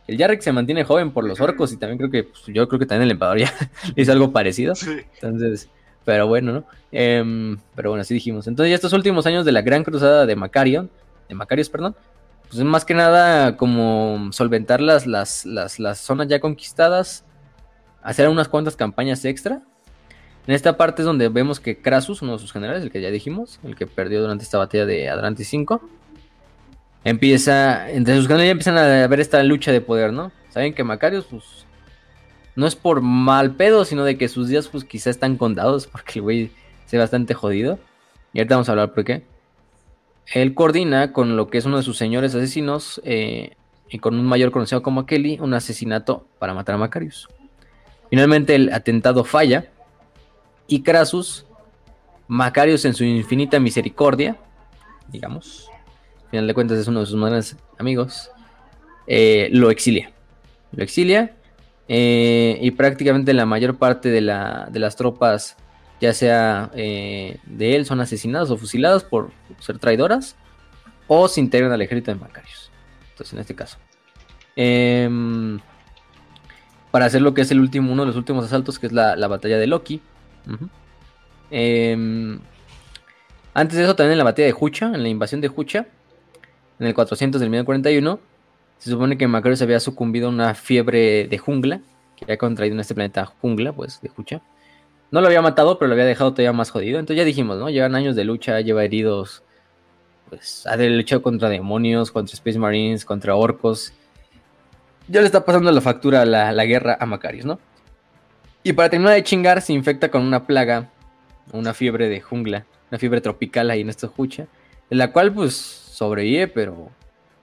B: El Yarrick se mantiene joven por los orcos y también creo que, pues, yo creo que también el emperador ya hizo algo parecido. Entonces, pero bueno, ¿no? Em, pero bueno, así dijimos. Entonces, ya estos últimos años de la gran cruzada de Macarion, de Macarios, perdón, pues más que nada como solventar las, las, las, zonas ya conquistadas, hacer unas cuantas campañas extra. En esta parte es donde vemos que Krasus, uno de sus generales, el que ya dijimos, el que perdió durante esta batalla de Adrantis 5, empieza, entre sus generales ya empiezan a ver esta lucha de poder, ¿no? Saben que Macarios, pues, no es por mal pedo, sino de que sus días, pues, quizá están contados, porque el güey se ve bastante jodido. Y ahorita vamos a hablar por qué. Él coordina con lo que es uno de sus señores asesinos eh, y con un mayor conocido como Kelly un asesinato para matar a Macarius. Finalmente el atentado falla y Crasus, Macarius en su infinita misericordia, digamos, final de cuentas es uno de sus mejores amigos, eh, lo exilia. Lo exilia eh, y prácticamente la mayor parte de, de las tropas ya sea eh, de él son asesinadas o fusiladas por ser traidoras o se integran al ejército de Macarios. Entonces, en este caso. Em, para hacer lo que es el último, uno de los últimos asaltos, que es la, batalla de Loki. Em, antes de eso, también en la batalla de Hucha, en la invasión de Hucha, en el 400 del 1041, se supone que Macarios había sucumbido a una fiebre de jungla, que había contraído en este planeta jungla, pues, de Hucha. No lo había matado, pero lo había dejado todavía más jodido. Entonces ya dijimos, ¿no? Llevan años de lucha, lleva heridos. Pues ha luchado contra demonios, contra Space Marines, contra orcos. Ya le está pasando la factura la, la guerra a Macarius, ¿no? Y para terminar de chingar, se infecta con una plaga, una fiebre de jungla, una fiebre tropical ahí en esta jucha, en la cual pues sobrevive, pero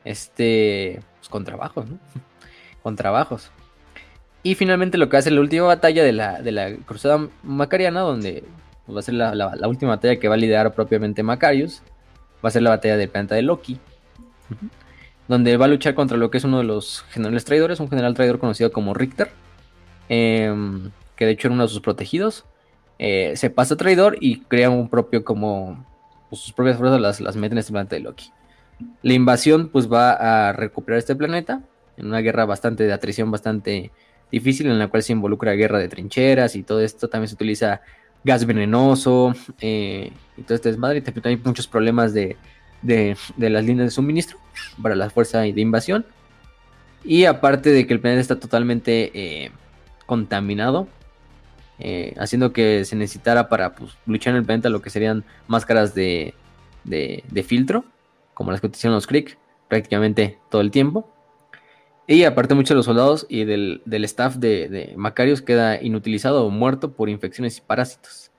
B: este, pues con trabajos, ¿no? con trabajos. Y finalmente lo que hace la última batalla de la, de la Cruzada Macariana, donde va a ser la, última batalla que va a liderar propiamente Macarius, va a ser la batalla del planeta de Loki, donde va a luchar contra lo que es uno de los generales traidores, un general traidor conocido como Richter, em, que de hecho era uno de sus protegidos. Eh, se pasa traidor y crea un propio como pues, sus propias fuerzas las, las meten en este planeta de Loki. La invasión pues va a recuperar este planeta en una guerra bastante de atrición bastante difícil en la cual se involucra guerra de trincheras y todo esto. También se utiliza gas venenoso eh, y todo este desmadre. Y también hay muchos problemas de, las líneas de suministro para la fuerza de invasión. Y aparte de que el planeta está totalmente eh, contaminado, eh, haciendo que se necesitara para pues, luchar en el planeta lo que serían máscaras de, de filtro, como las que utilizan los Creek prácticamente todo el tiempo. Y aparte muchos de los soldados y del, staff de, Macarios queda inutilizado o muerto por infecciones y parásitos.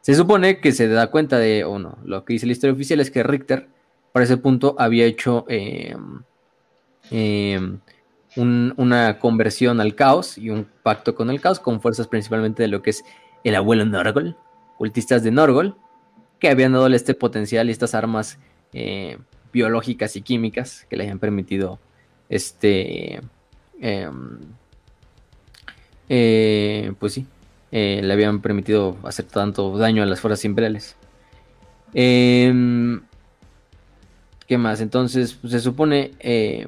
B: Se supone que se da cuenta de, o no, lo que dice la historia oficial es que Richter para ese punto había hecho em, em, una conversión al caos y un pacto con el caos con fuerzas principalmente de lo que es el abuelo Norgol, cultistas de Norgol, que habían dado este potencial y estas armas eh, biológicas y químicas que le habían permitido este, em, eh, pues sí, eh, le habían permitido hacer tanto daño a las fuerzas imperiales. Em, ¿Qué más? Entonces, pues, se supone eh,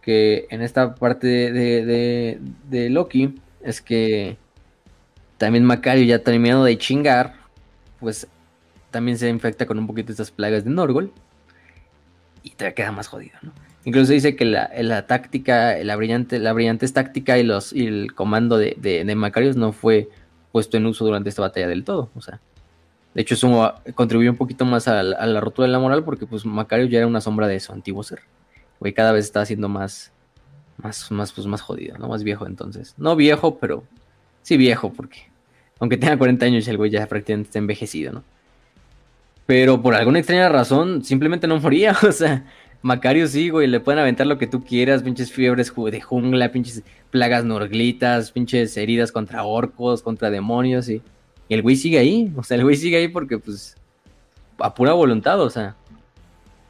B: que en esta parte de, de, Loki es que también Macario ya terminado de chingar, pues también se infecta con un poquito de estas plagas de Norgol y te queda más jodido, ¿no? Incluso dice que la, táctica, la brillante, la brillante táctica y, los, el comando de, de, Macarios no fue puesto en uso durante esta batalla del todo. O sea, de hecho, eso contribuyó un poquito más a la, rotura de la moral porque pues Macarios ya era una sombra de su antiguo ser. Güey, cada vez está siendo más, más, más, pues, más jodido, ¿no? Más viejo entonces. No viejo, pero sí viejo porque aunque tenga 40 años el güey ya prácticamente está envejecido, ¿no? Pero por alguna extraña razón simplemente no moría, o sea, Macario sí, güey, le pueden aventar lo que tú quieras, pinches fiebres de jungla, pinches plagas norglitas, pinches heridas contra orcos, contra demonios y, el güey sigue ahí, o sea, el güey sigue ahí porque pues a pura voluntad, o sea,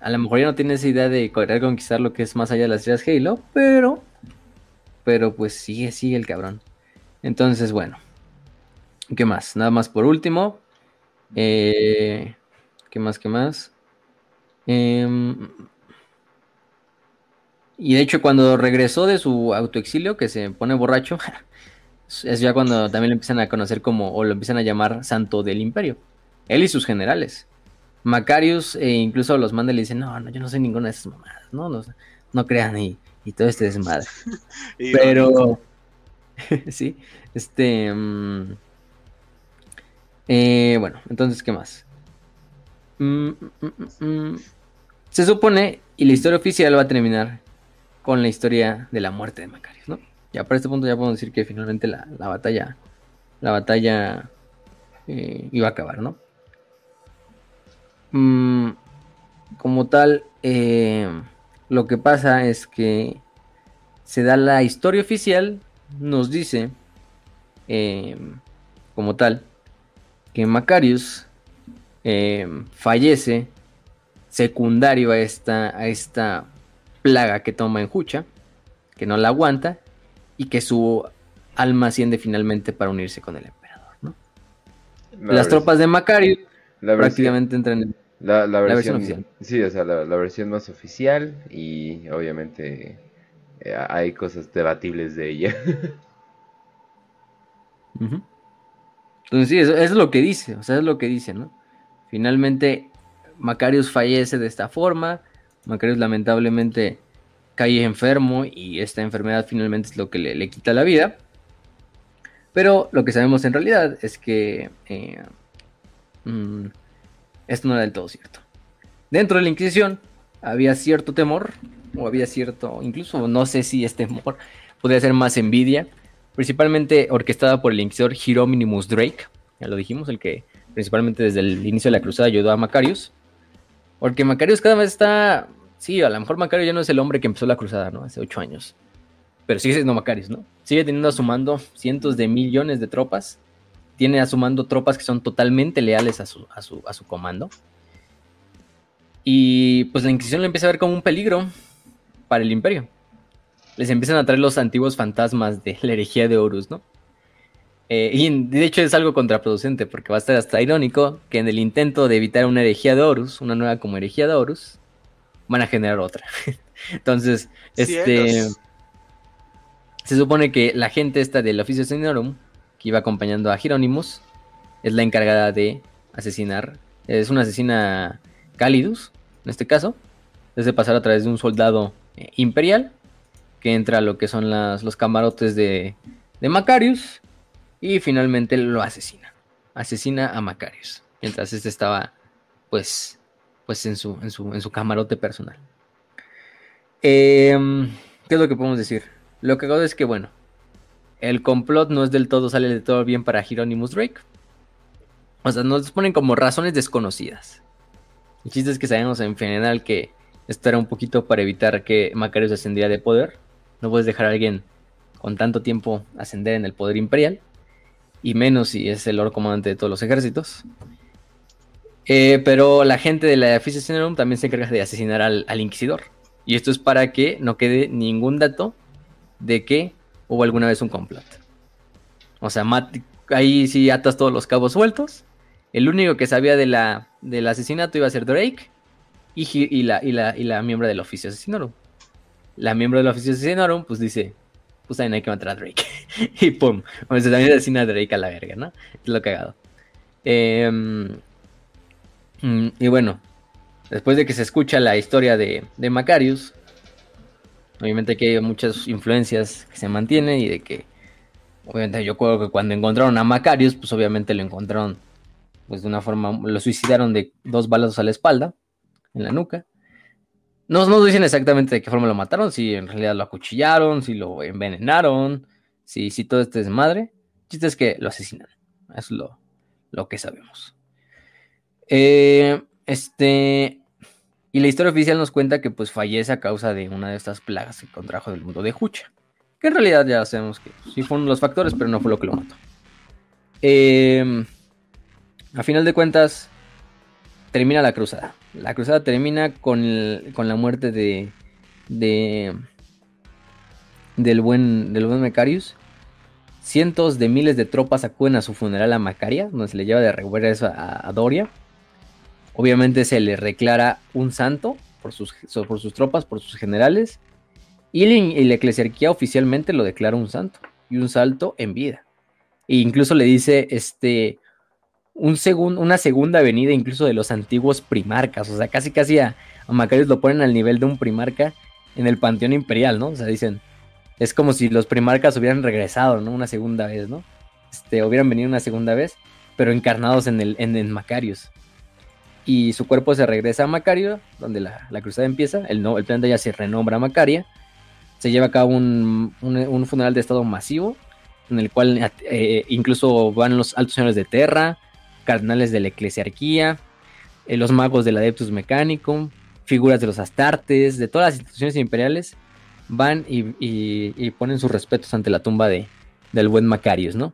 B: a lo mejor ya no tiene esa idea de querer conquistar lo que es más allá de las estrellas Halo, pero, pero pues sigue, sigue el cabrón. Entonces, bueno, ¿qué más? Nada más por último. Eh, ¿Qué más? ¿Qué más? Em, y de hecho, cuando regresó de su autoexilio, que se pone borracho, es ya cuando también lo empiezan a conocer como, o lo empiezan a llamar Santo del Imperio. Él y sus generales. Macarius e incluso los manda y le dicen, no, no, yo no soy ninguna de esas mamadas, no, no, no crean y, y todo este desmadre. Pero, sí, este, mm, eh, bueno, entonces, ¿qué más? Mm, mm, Se supone, y la historia oficial va a terminar con la historia de la muerte de Macarius, ¿no? Ya para este punto ya podemos decir que finalmente la, la batalla, la batalla eh, iba a acabar, ¿no? Mm, como tal, eh, lo que pasa es que se da la historia oficial, nos dice, eh, como tal, que Macarius eh, fallece secundario a esta, a esta plaga que toma en Jucha, que no la aguanta y que su alma asciende finalmente para unirse con el emperador. ¿no? Las tropas de Macarius prácticamente entran en
A: la, versión, oficial. Sí, o sea, la, versión más oficial y obviamente eh, hay cosas debatibles de ella.
B: Entonces sí, eso, es lo que dice, o sea, es lo que dice, ¿no? Finalmente, Macarius fallece de esta forma, Macarius lamentablemente cae enfermo y esta enfermedad finalmente es lo que le, quita la vida. Pero lo que sabemos en realidad es que eh, mm, esto no era del todo cierto. Dentro de la Inquisición había cierto temor, o había cierto, incluso no sé si este temor podría ser más envidia, principalmente orquestada por el inquisidor Hieronymus Drake, ya lo dijimos, el que principalmente desde el inicio de la cruzada ayudó a Macarius, porque Macarius cada vez está, sí, a lo mejor Macarius ya no es el hombre que empezó la cruzada, ¿no? Hace ocho años, pero sigue siendo Macarius, ¿no? Sigue teniendo a su mando cientos de millones de tropas tiene a su mando tropas que son totalmente leales a su, a su, comando. Y pues la Inquisición lo empieza a ver como un peligro para el imperio. Les empiezan a traer los antiguos fantasmas de la herejía de Horus, ¿no? Eh, y de hecho es algo contraproducente porque va a estar hasta irónico que en el intento de evitar una herejía de Horus, una nueva como herejía de Horus, van a generar otra. Entonces, este... Se supone que la gente esta del Oficio Seniorum que iba acompañando a Hieronymus, es la encargada de asesinar. Es una asesina Calidus, en este caso. Es de pasar a través de un soldado eh, imperial que entra a lo que son los camarotes de, de Macarius y finalmente lo asesina. Asesina a Macarius. Mientras este estaba, pues, pues en su, en su, en su camarote personal. Em, ¿Qué es lo que podemos decir? Lo que hago es que, bueno, el complot no es del todo, sale de todo bien para Hieronymus Drake. O sea, nos ponen como razones desconocidas. El chiste es que sabemos en general que esto era un poquito para evitar que Macarius ascendiera de poder. No puedes dejar a alguien con tanto tiempo ascender en el poder imperial. Y menos si es el Lord Comandante de todos los ejércitos. Eh, pero la gente de la Oficina también se encarga de asesinar al, al, Inquisidor. Y esto es para que no quede ningún dato de que hubo alguna vez un complot. O sea, ahí sí atas todos los cabos sueltos. El único que sabía de la, del asesinato iba a ser Drake y, la, y, la, y la miembro del oficio asesinorum. La miembro del oficio asesinorum, pues dice, pues no hay que matar a Drake. y pum, o sea, también asesina a Drake a la verga, ¿no? Es lo cagado. Em, mm, y bueno, después de que se escucha la historia de, de Macarius, Obviamente que hay muchas influencias que se mantienen y de que, obviamente yo creo que cuando encontraron a Macarius, pues obviamente lo encontraron, pues de una forma, lo suicidaron de dos balazos a la espalda, en la nuca. No nos dicen exactamente de qué forma lo mataron, si en realidad lo acuchillaron, si lo envenenaron, si, si todo este desmadre. El chiste es que lo asesinan. Es lo, lo que sabemos. Eh, este, y la historia oficial nos cuenta que pues fallece a causa de una de estas plagas que contrajo del mundo de Hucha. Que en realidad ya sabemos que sí fueron los factores, pero no fue lo que lo mató. Em, a final de cuentas, termina la cruzada. La cruzada termina con, con la muerte de, de del buen del buen Macarius. Cientos de miles de tropas acuden a su funeral a Macaria, donde se le lleva de regreso a, a Doria. Obviamente se le declara un santo por sus, por sus tropas, por sus generales. Y, la- y la eclesiarquía oficialmente lo declara un santo. Y un salto en vida. E incluso le dice este un una segunda venida incluso de los antiguos primarcas. O sea, casi casi a, a Macarius lo ponen al nivel de un primarca en el panteón imperial, ¿no? O sea, dicen, es como si los primarcas hubieran regresado, ¿no? Una segunda vez, ¿no? Este, hubieran venido una segunda vez, pero encarnados en el, en el Macarius. Y su cuerpo se regresa a Macario, donde la, la cruzada empieza. El, no, el planeta ya se renombra Macaria. Se lleva a cabo un, un- un funeral de estado masivo, en el cual eh, incluso van los altos señores de Terra, cardenales de la eclesiarquía, eh, los magos del Adeptus Mechanicum, figuras de los Astartes, de todas las instituciones imperiales, van y, ponen sus respetos ante la tumba de, del buen Macarius, ¿no?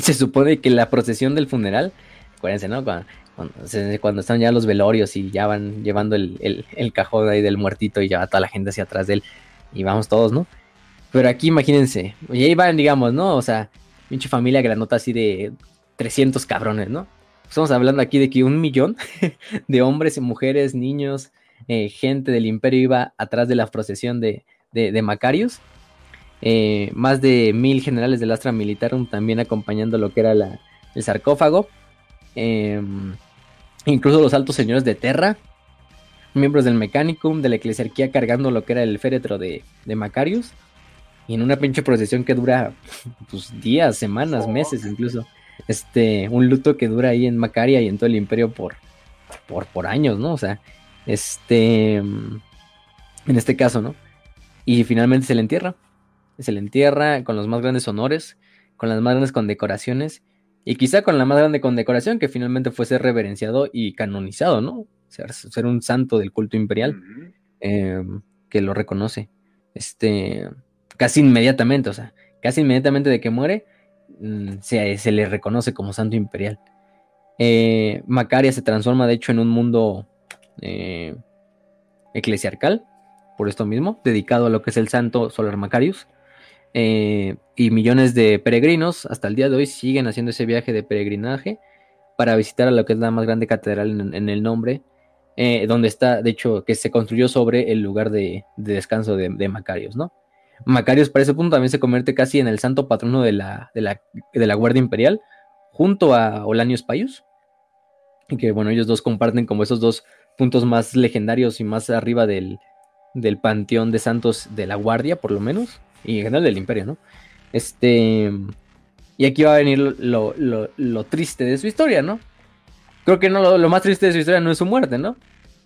B: Se supone que la procesión del funeral, acuérdense, ¿no? Cuando, están ya los velorios y ya van llevando el, el- el cajón ahí del muertito y ya va toda la gente hacia atrás de él y vamos todos, ¿no? Pero aquí imagínense, y ahí van, digamos, ¿no? O sea, pinche familia granota así de 300 cabrones, ¿no? Estamos hablando aquí de que un millón de hombres y mujeres, niños, eh, gente del imperio iba atrás de la procesión de, de, de Macarius. Eh, más de mil generales del Astra Militarum también acompañando lo que era la- el sarcófago. Eh, incluso los altos señores de Terra, miembros del Mechanicum, de la Eclesiarquía cargando lo que era el féretro de, de Macarius. Y en una pinche procesión que dura pues, días, semanas, meses incluso. Este, un luto que dura ahí en Macaria y en todo el imperio por, por, por años, ¿no? O sea, este, en este caso, ¿no? Y finalmente se le entierra. Se le entierra con los más grandes honores, con las más grandes condecoraciones y quizá con la más grande condecoración que finalmente fue ser reverenciado y canonizado, ¿no? Ser, ser un santo del culto imperial eh, que lo reconoce. Este, casi inmediatamente, o sea, casi inmediatamente de que muere, se, se le reconoce como santo imperial. Eh, Macaria se transforma, de hecho, en un mundo eh, por esto mismo, dedicado a lo que es el santo Solar Macarius. Eh, y millones de peregrinos hasta el día de hoy siguen haciendo ese viaje de peregrinaje para visitar a lo que es la más grande catedral en, el nombre, eh, donde está, de hecho, que se construyó sobre el lugar de, de descanso de, de Macarius, ¿no? Macarius para ese punto también se convierte casi en el santo patrono de la, de la, de la Guardia Imperial, junto a Olanius Paius, y que bueno, ellos dos comparten como esos dos puntos más legendarios y más arriba del, del panteón de santos de la Guardia, por lo menos, y en general del Imperio, ¿no? Este, y aquí va a venir lo, lo- triste de su historia, ¿no? Creo que no, lo, lo más triste de su historia no es su muerte, ¿no?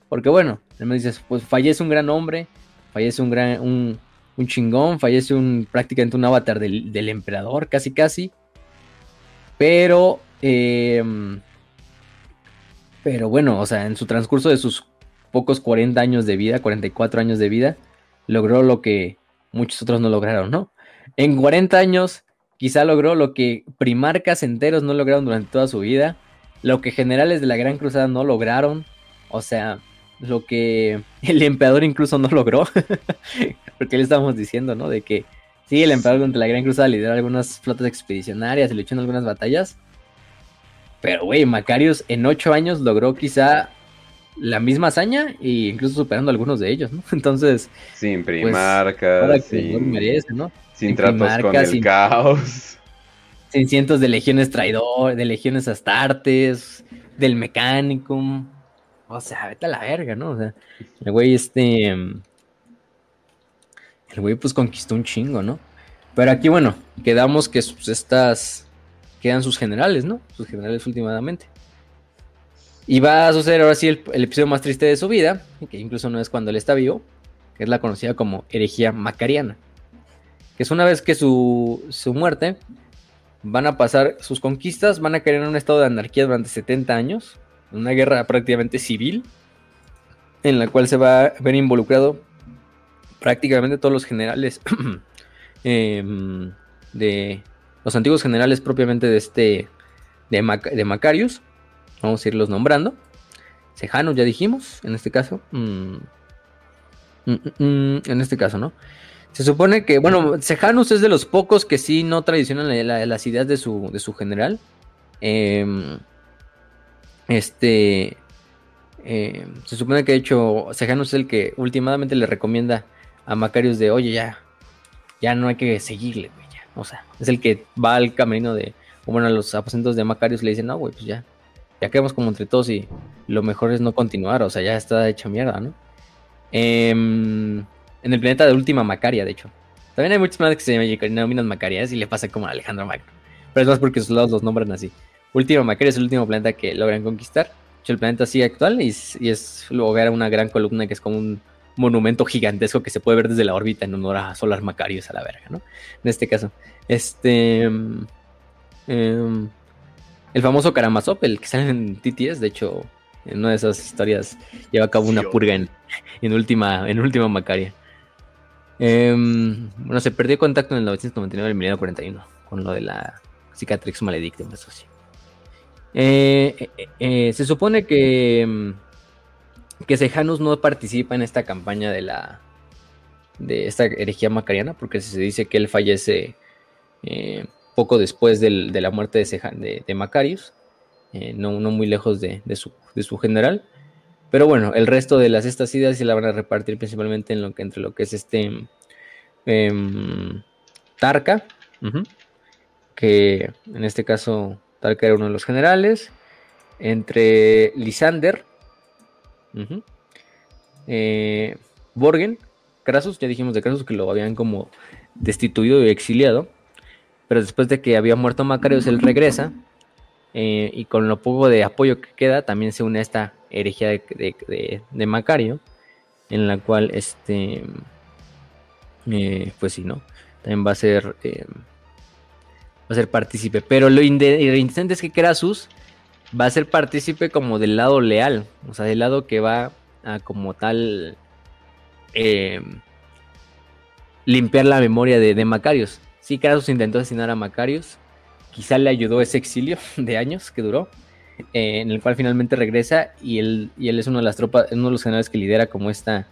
B: Porque bueno, él me dices, pues fallece un gran hombre, fallece un gran, un, un chingón, fallece un prácticamente un avatar del, del emperador, casi casi. Pero, eh, pero bueno, o sea, en su transcurso de sus pocos 40 años de vida, 44 años de vida, logró lo que muchos otros no lograron, ¿no? En 40 años, quizá logró lo que primarcas enteros no lograron durante toda su vida, lo que generales de la Gran Cruzada no lograron, o sea, lo que el emperador incluso no logró, porque le estábamos diciendo, ¿no? De que sí, el emperador durante la Gran Cruzada lideró algunas flotas expedicionarias y luchó en algunas batallas, pero güey, Macarius en 8 años logró quizá la misma hazaña e incluso superando algunos de ellos, ¿no? Entonces,
A: Sin
B: ahora
A: primarcas,
B: no
A: sin,
B: merece, ¿no?
A: sin
B: sin
A: tratos con el
B: sin-
A: caos.
B: Sin cientos de legiones traidor, de legiones astartes, del Mechanicum. O sea, vete a la verga, ¿no? O sea, el güey este... El güey pues conquistó un chingo, ¿no? Pero aquí, bueno, quedamos que sus, estas... Quedan sus generales, ¿no? Sus generales últimamente. Y va a suceder ahora sí el, el episodio más triste de su vida, que incluso no es cuando él está vivo, que es la conocida como herejía macariana. Que es una vez que su, su muerte, van a pasar sus conquistas, van a caer en un estado de anarquía durante 70 años, una guerra prácticamente civil, en la cual se va a ver involucrado prácticamente todos los generales em, de los antiguos generales propiamente de este de, Mac- de Macarius, vamos a irlos nombrando, Sejanus, ya dijimos, en este caso. Mm, mm, mm, en este caso, ¿no? Se supone que, bueno, Sejanus es de los pocos que sí no traicionan las ideas de su, de su general. Em, este. Em, se supone que de hecho Sejanus es el que últimamente le recomienda a Macarius de, oye, ya, ya no hay que seguirle, güey. O sea, es el que va al camino de, bueno, a los aposentos de Macarius le dicen, no, güey, pues ya, ya quedamos como entre todos y lo mejor es no continuar, o sea, ya está hecha mierda, ¿no? Eh, en el planeta de Última Macaria, de hecho. También hay muchos planetas que se denominan Macarias y le pasa como a Alejandro Magno. Pero es más porque sus lados los nombran así. Última Macaria es el último planeta que logran conquistar. De hecho, el planeta sigue actual y, es lugar a una gran columna que es como un monumento gigantesco que se puede ver desde la órbita en honor a Solar Macarius a la verga, ¿no? En este caso. Este. Em, em, el famoso Karamazov, el que sale en TTS, de hecho, en una de esas historias lleva a cabo una purga en, en última, en última Macaria. Em, bueno, se perdió contacto en el 999 del milenio 41 con lo de la cicatrix maledicta, eso sí. Eh, eh, eh, se supone que em, que Sejanus no participa en esta campaña de la de esta herejía macariana porque se dice que él fallece poco después de la muerte de, de, Macarius, no, muy lejos de, su, de su general. Pero bueno, el resto de las estas ideas se la van a repartir principalmente en lo que, entre lo que es este em, Tarka, que en este caso Tarka era uno de los generales, entre Lisander, eh, Borgen, Krasus, ya dijimos de Krasus que lo habían como destituido y exiliado, pero después de que había muerto Macarius, él regresa eh, y con lo poco de apoyo que queda, también se une a esta herejía de, Macario, en la cual este, eh, pues sí, ¿no? También va a ser, va a ser partícipe. Pero lo, interesante es que Krasus va a ser partícipe como del lado leal, o sea, del lado que va a como tal limpiar la memoria de, de Macarius. Sí, Krasus intentó asesinar a Macarius, quizá le ayudó ese exilio de años que duró, eh, en el cual finalmente regresa y él, y él es uno de las tropas, uno de los generales que lidera como esta,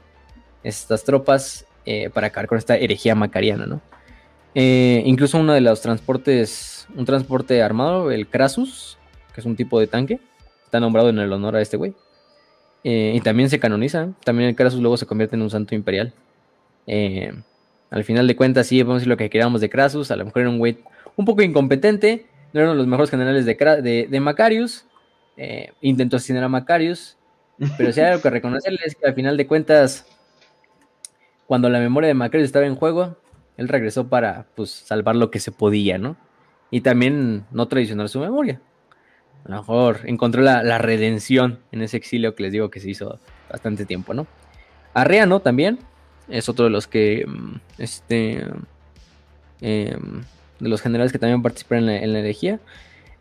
B: estas tropas eh, para acabar con esta herejía macariana, ¿no? Eh, incluso uno de los transportes, un transporte armado, el Krasus, que es un tipo de tanque, está nombrado en el honor a este güey. y también se canoniza, también el Krasus luego se convierte en un santo imperial. al final de cuentas, sí, vamos a decir lo que queríamos de Krasus, a lo mejor era un güey un poco incompetente, no eran los mejores generales de, Macarius, eh, intentó asesinar a Macarius, pero si hay algo que reconocerle es que al final de cuentas, cuando la memoria de Macarius estaba en juego, él regresó para pues, salvar lo que se podía, ¿no? Y también no traicionar su memoria. A lo mejor encontró la, redención en ese exilio que les digo que se hizo bastante tiempo, ¿no? Arreano también es otro de los que, mm, este, em, de los generales que también participan en la, herejía.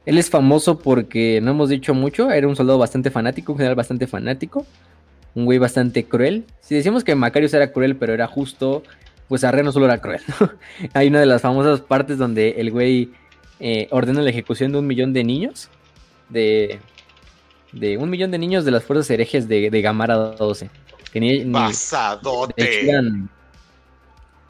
B: Él es famoso porque, no hemos dicho mucho, era un soldado bastante fanático, un general bastante fanático, un güey bastante cruel. Si decimos que Macarius era cruel, pero era justo, pues Arre no solo era cruel. Hay una de las famosas partes donde el güey eh, ordena la ejecución de un millón de niños, de, de un millón de niños de las fuerzas herejes de, de Gamara 12. Que ni,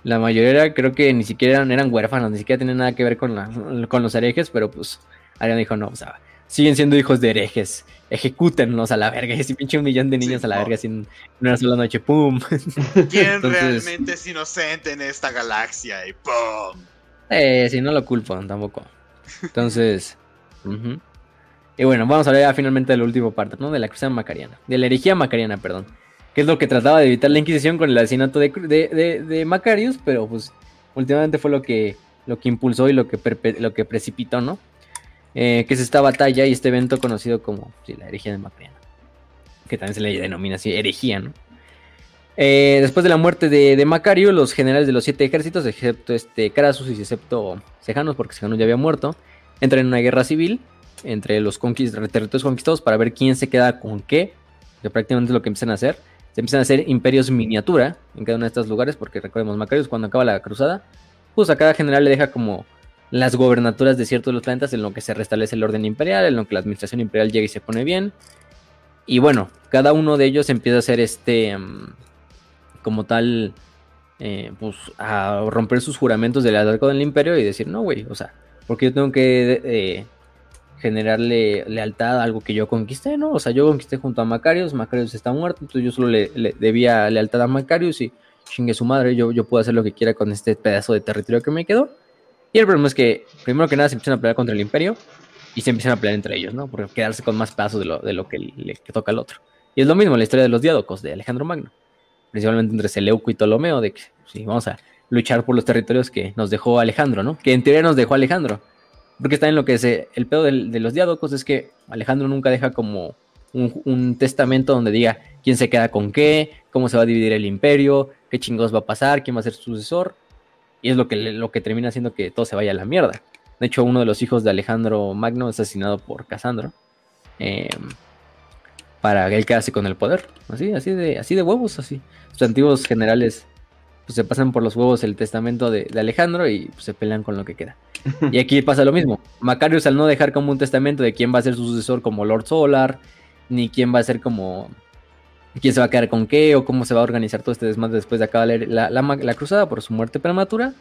B: la mayoría creo que ni siquiera eran, huérfanos, ni siquiera tenían nada que ver con, la, con los herejes, pero pues Ariana dijo, no, o sea, siguen siendo hijos de herejes, ejecútenlos a la verga, y pinche un millón de niños a la verga sin una sola noche, ¡pum!
C: ¿Quién realmente es inocente en esta galaxia? Y ¡pum!
B: Eh, si no lo culpo, tampoco. Entonces, y bueno, vamos a ver ya finalmente la última parte, ¿no? De la cruzada macariana, de la herejía macariana, perdón que es lo que trataba de evitar la Inquisición con el asesinato de, de, Macarius, pero pues últimamente fue lo que, lo que impulsó y lo que, lo que precipitó, ¿no? Eh, que es esta batalla y este evento conocido como la herejía de Macariana, que también se le denomina así, herejía. Eh, después de la muerte de, de, Macario, los generales de los siete ejércitos, excepto este y excepto Sejanus, porque Sejanus ya había muerto, entran en una guerra civil entre los territorios conquistados para ver quién se queda con qué, que prácticamente es lo que empiezan a hacer se empiezan a hacer imperios miniatura en cada uno de estos lugares, porque recordemos, Macarius cuando acaba la cruzada, pues a cada general le deja como las gobernaturas de ciertos de los planetas en lo que se restablece el orden imperial, en lo que la administración imperial llega y se pone bien. Y bueno, cada uno de ellos empieza a hacer este, mm, como tal, eh, pues a romper sus juramentos de lealtad con el imperio y decir, no, güey, o sea, porque yo tengo que eh, generarle lealtad a algo que yo conquisté, ¿no? O sea, yo conquisté junto a Macarius, Macarius está muerto, entonces yo solo le, le debía lealtad a Macarius y chingue su madre, yo, yo puedo hacer lo que quiera con este pedazo de territorio que me quedó. Y el problema es que, primero que nada, se empiezan a pelear contra el imperio y se empiezan a pelear entre ellos, ¿no? Por quedarse con más pedazos de lo, de lo que le toca al otro. Y es lo mismo la historia de los diádocos de Alejandro Magno, principalmente entre Seleuco y Ptolomeo, de que sí, vamos a luchar por los territorios que nos dejó Alejandro, ¿no? Que en teoría nos dejó Alejandro. Porque está en lo que es el pedo de, los diádocos, es que Alejandro nunca deja como un, testamento donde diga quién se queda con qué, cómo se va a dividir el imperio, qué chingos va a pasar, quién va a ser su sucesor. Y es lo que, lo que termina haciendo que todo se vaya a la mierda. De hecho, uno de los hijos de Alejandro Magno es asesinado por Casandro. Em, para que él quedase con el poder. Así, así de, así de huevos, así. Los antiguos generales pues, se pasan por los huevos el testamento de, Alejandro y pues, se pelean con lo que queda. Y aquí pasa lo mismo. Macarius al no dejar como un testamento de quién va a ser su sucesor como Lord Solar, ni quién va a ser como quién se va a quedar con qué o cómo se va a organizar todo este desmadre después de acabar la, la, cruzada por su muerte prematura,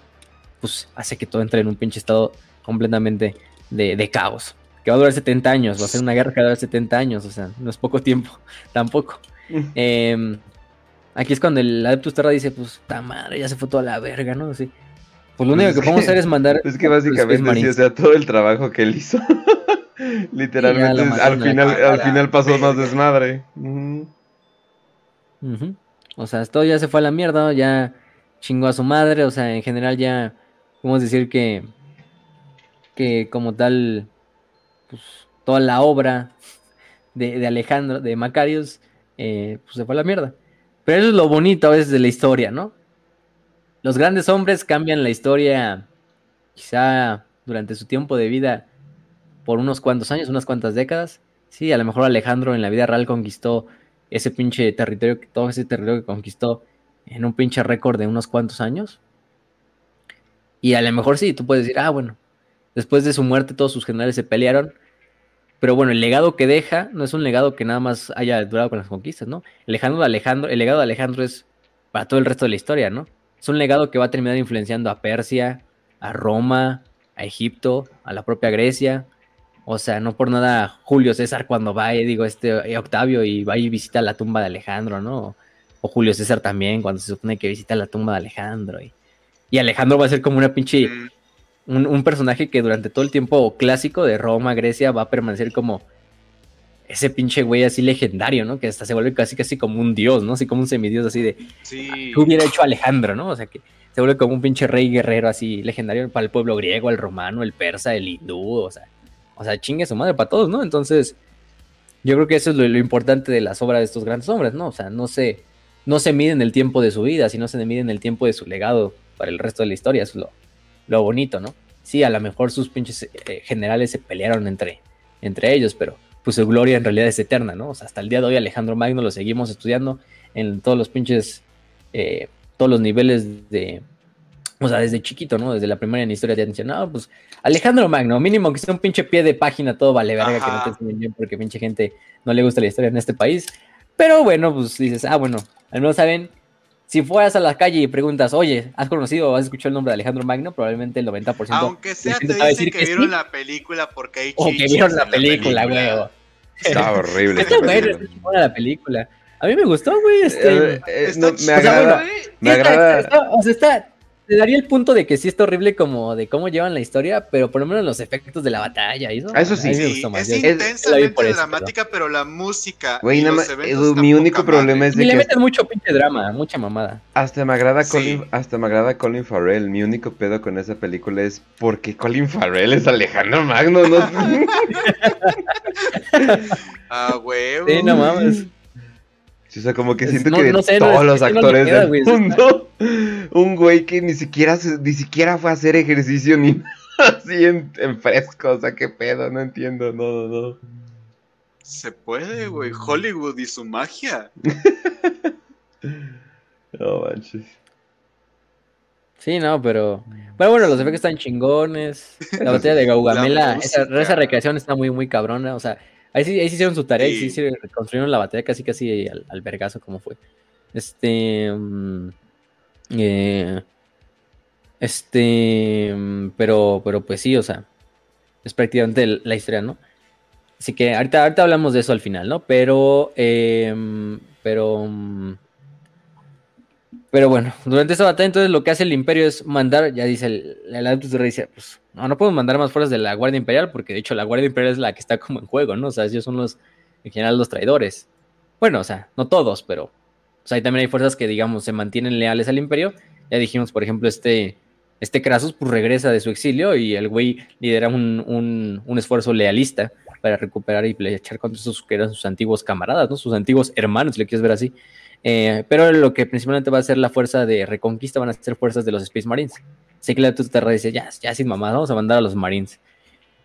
B: pues hace que todo entre en un pinche estado completamente de, caos. Que va a durar 70 años, va a ser una guerra que va a durar 70 años, o sea, no es poco tiempo, tampoco. Em, aquí es cuando el Adeptus Terra dice, pues, ta madre, ya se fue toda la verga, ¿no? Así. Pues lo único pues que podemos hacer es mandar.
A: Es que básicamente sí, o sea, todo el trabajo que él hizo. Literalmente al final, al final pasó más desmadre.
B: O sea, esto ya se fue a la mierda, ya chingó a su madre, o sea, en general ya podemos decir que que como tal pues toda la obra de, Alejandro, de Macarius, eh, pues se fue a la mierda. Pero eso es lo bonito a veces de la historia, ¿no? Los grandes hombres cambian la historia quizá durante su tiempo de vida por unos cuantos años, unas cuantas décadas. Sí, a lo mejor Alejandro en la vida real conquistó ese pinche territorio, todo ese territorio que conquistó en un pinche récord de unos cuantos años. Y a lo mejor sí, tú puedes decir, ah, bueno, después de su muerte todos sus generales se pelearon. Pero bueno, el legado que deja no es un legado que nada más haya durado con las conquistas, ¿no? Alejandro Alejandro, el legado de Alejandro es para todo el resto de la historia, ¿no? Es un legado que va a terminar influenciando a Persia, a Roma, a Egipto, a la propia Grecia, o sea, no por nada Julio César cuando va, y digo, este Octavio y va y visita la tumba de Alejandro, ¿no? O Julio César también, cuando se supone que visita la tumba de Alejandro. Y, y Alejandro va a ser como una pinche. Un, un, personaje que durante todo el tiempo clásico de Roma, Grecia, va a permanecer como ese pinche güey así legendario, ¿no? Que hasta se vuelve casi casi como un dios, ¿no? Así como un semidios así de. Sí. ¿Qué hubiera hecho Alejandro, no? O sea, que se vuelve como un pinche rey guerrero así legendario para el pueblo griego, el romano, el persa, el hindú, o sea o sea, chingue su madre para todos, ¿no? Entonces, yo creo que eso es lo, importante de las obras de estos grandes hombres, ¿no? O sea, no se, no se miden el tiempo de su vida, sino se miden el tiempo de su legado para el resto de la historia, es lo, lo bonito, ¿no? Sí, a lo mejor sus pinches eh, generales se pelearon entre, entre ellos, pero pues su gloria en realidad es eterna, ¿no? O sea, hasta el día de hoy Alejandro Magno lo seguimos estudiando en todos los pinches, eh, todos los niveles de, o sea, desde chiquito, ¿no? Desde la primaria en historia te han dicho, no, pues Alejandro Magno, mínimo que sea un pinche pie de página, todo vale verga, que no te enseñen bien porque pinche gente no le gusta la historia en este país. Pero bueno, pues dices, ah, bueno, al menos saben, si fueras a la calle y preguntas, oye, ¿has conocido o has escuchado el nombre de Alejandro Magno? Probablemente el 90%.
C: Aunque sea, te dicen que, vieron la película porque hay
B: O que vieron la película, güey.
A: Está horrible.
B: Está bueno, la película. A mí me gustó, güey. Este,
A: eh, eh, me agrada. me agrada.
B: o sea, está, te daría el punto de que sí está horrible como de cómo llevan la historia, pero por lo menos los efectos de la batalla. Eso,
A: eso sí,
C: sí es intensamente dramática, pero la música.
A: Güey, mi único problema es de
B: y le meten mucho pinche drama, mucha mamada.
A: Hasta me agrada Colin, hasta me agrada Colin Farrell. Mi único pedo con esa película es porque Colin Farrell es Alejandro Magno, ¿no?
C: ah.
B: Sí, no mames.
A: O sea, como que siento que todos los actores del mundo un güey que ni siquiera ni siquiera fue a hacer ejercicio ni así en, fresco, o sea, qué pedo, no entiendo, no, no, no.
C: Se puede, güey, Hollywood y su magia.
A: no manches.
B: Sí, no, pero. Pero bueno, los efectos están chingones. La batalla de Gaugamela, esa, esa, recreación está muy, muy cabrona. O sea, Ahí sí, ahí sí hicieron su tarea
C: Sí.
B: sí, sí construyeron la batalla casi casi al, al vergazo como fue. Este. mm, eh, este. mm, Pero, pero pues sí, o sea. Es prácticamente la historia, ¿no? Así que ahorita, ahorita hablamos de eso al final, ¿no? Pero. eh, mm, pero. Pero bueno, durante esa batalla, entonces lo que hace el Imperio es mandar, ya dice el, el de Rey, dice, pues no, no podemos mandar más fuerzas de la Guardia Imperial, porque de hecho la Guardia Imperial es la que está como en juego, ¿no? O sea, ellos son los, en general, los traidores. Bueno, o sea, no todos, pero o sea, ahí también hay fuerzas que, digamos, se mantienen leales al Imperio. Ya dijimos, por ejemplo, este, este Krasus, pues regresa de su exilio y el güey lidera un, un, un esfuerzo lealista para recuperar y echar contra sus, que eran sus antiguos camaradas, ¿no? Sus antiguos hermanos, si le quieres ver así. Eh, pero lo que principalmente va a ser la fuerza de reconquista van a ser fuerzas de los Space Marines. Así que la Terra dice, ya, ya sin mamá, vamos a mandar a los Marines.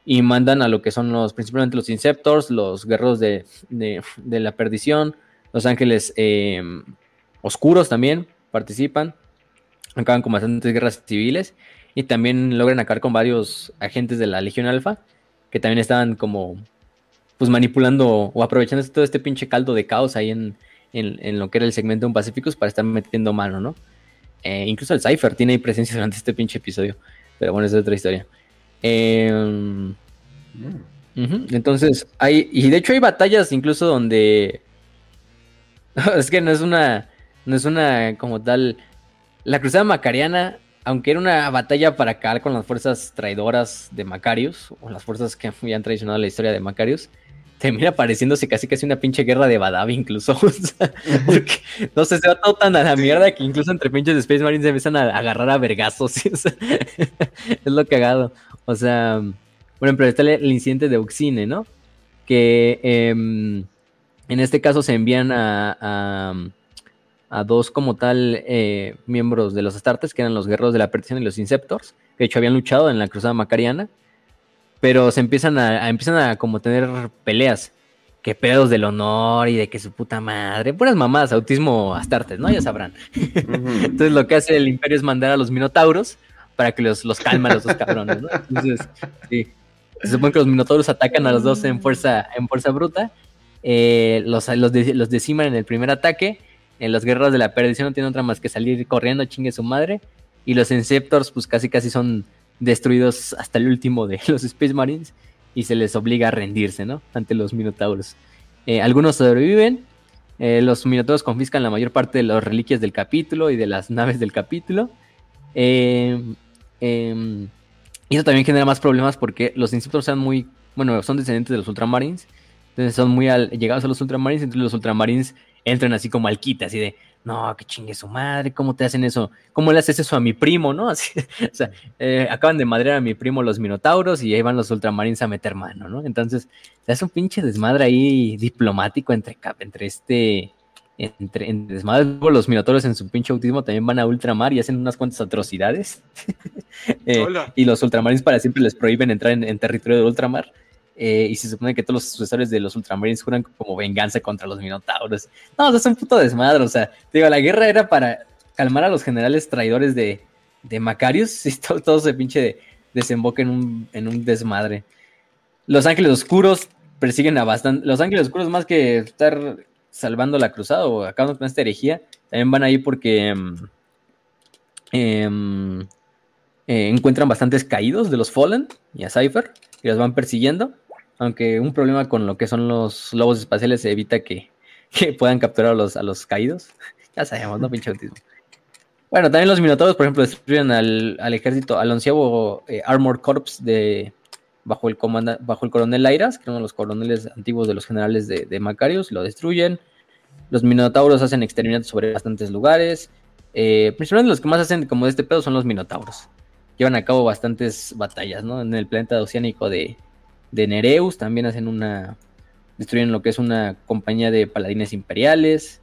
B: Y mandan a lo que son los, principalmente los Inceptors, los guerreros de, de, la perdición, los ángeles eh, oscuros también participan. Acaban con bastantes guerras civiles. Y también logran acabar con varios agentes de la Legión Alpha, que también estaban como, pues manipulando o aprovechando todo este pinche caldo de caos ahí en, en, lo que era el segmento de un Pacificus para estar metiendo mano, ¿no? Eh, incluso el Cypher tiene ahí presencia durante este pinche episodio. Pero bueno, esa es otra historia. -huh. Entonces, hay. Y de hecho hay batallas incluso donde. es que no es una. No es una como tal. La cruzada macariana, aunque era una batalla para acabar con las fuerzas traidoras de Macarius, o las fuerzas que ya han traicionado la historia de Macarius, termina pareciéndose casi casi una pinche guerra de Badavi incluso. O sea, porque, no sé, se va todo tan a la mierda que incluso entre pinches de Space Marines se empiezan a agarrar a vergazos. ¿sí? O sea, es lo cagado. O sea, por ejemplo, está el, incidente de Uxine, ¿no? Que eh, en este caso se envían a, a, a dos como tal eh, miembros de los Astartes, que eran los guerreros de la perdición y los Inceptors, que de hecho habían luchado en la cruzada macariana pero se empiezan a, a, empiezan a como tener peleas, que pedos del honor y de que su puta madre, puras mamadas, autismo astartes, ¿no? Ya sabrán. Uh -huh. Entonces lo que hace el imperio es mandar a los minotauros para que los, los calmen a los dos cabrones, ¿no? Entonces, sí. Se supone que los minotauros atacan a los dos en fuerza, en fuerza bruta, eh, los, los, de, los, deciman en el primer ataque, eh, los guerreros de la perdición no tienen otra más que salir corriendo, chingue su madre, y los Inceptors pues casi casi son destruidos hasta el último de los Space Marines y se les obliga a rendirse, ¿no? Ante los Minotauros. Eh, algunos sobreviven, eh, los Minotauros confiscan la mayor parte de las reliquias del capítulo y de las naves del capítulo. Eh, y eso también genera más problemas porque los Inceptors son muy, bueno, son descendientes de los Ultramarines, entonces son muy llegados a los Ultramarines, entonces los Ultramarines entran así como al quita, así de, no, que chingue su madre, ¿cómo te hacen eso? ¿Cómo le haces eso a mi primo, no? Así, o sea, eh, acaban de madrear a mi primo los Minotauros y ahí van los Ultramarines a meter mano, ¿no? Entonces, se hace un pinche desmadre ahí diplomático entre, entre este, entre, entre desmadre. Los Minotauros en su pinche autismo también van a Ultramar y hacen unas cuantas atrocidades. eh, y los Ultramarines para siempre les prohíben entrar en, en territorio de Ultramar. Eh, y se supone que todos los sucesores de los Ultramarines juran como venganza contra los Minotauros. No, es un puto desmadre. O sea, digo, la guerra era para calmar a los generales traidores de, de Macarius y todo, todo se pinche desemboca en un, en un desmadre. Los Ángeles Oscuros persiguen a bastante. Los Ángeles Oscuros, más que estar salvando la cruzada o acabando con esta herejía, también van ahí porque eh, eh, encuentran bastantes caídos de los Fallen y a Cypher y los van persiguiendo. Aunque un problema con lo que son los lobos espaciales evita que, que puedan capturar a los, a los caídos. ya sabemos, ¿no? Pinche autismo. Bueno, también los Minotauros, por ejemplo, destruyen al, al ejército, al onceavo eh, Armor Corps de, bajo, el comanda, bajo el coronel Lairas, que es uno de los coroneles antiguos de los generales de, de Macarius, lo destruyen. Los Minotauros hacen exterminatos sobre bastantes lugares. Eh, principalmente los que más hacen como de este pedo son los Minotauros. Llevan a cabo bastantes batallas, ¿no? En el planeta oceánico de, de Nereus también hacen una. Destruyen lo que es una compañía de paladines imperiales.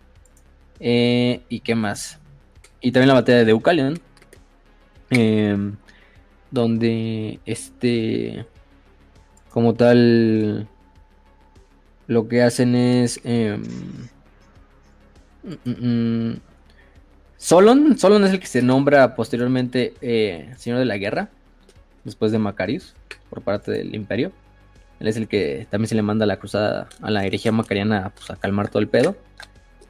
B: Eh, ¿Y qué más? Y también la batalla de Deucalion. Eh, donde este. Como tal. Lo que hacen es. Eh, mm, Solon. Solon es el que se nombra posteriormente Señor de la Guerra. Después de Macarius. Por parte del Imperio. Él es el que también se le manda la cruzada, a la herejía macariana, pues, a calmar todo el pedo.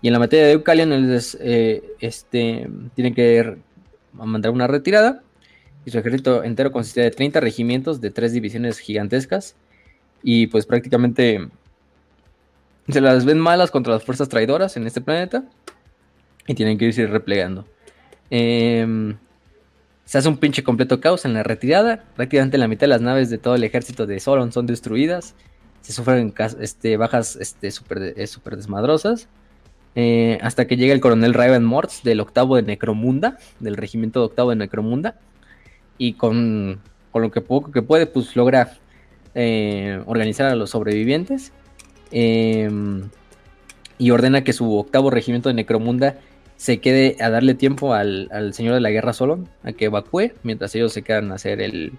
B: Y en la materia de Eucalion, él es, eh, este, tiene que mandar una retirada. Y su ejército entero consistía de 30 regimientos de tres divisiones gigantescas. Y pues prácticamente se las ven malas contra las fuerzas traidoras en este planeta. Y tienen que irse replegando. Em, se hace un pinche completo caos en la retirada. Prácticamente la mitad de las naves de todo el ejército de Solon son destruidas. Se sufren este, bajas este, súper eh, super desmadrosas. Eh, hasta que llega el coronel Raven Morts del octavo de Necromunda, del regimiento de octavo de Necromunda. Y con, con lo que poco que puede, pues logra eh, organizar a los sobrevivientes. Em, y ordena que su octavo regimiento de Necromunda se quede a darle tiempo al, señor de la guerra solo, a que evacúe, mientras ellos se quedan a hacer el,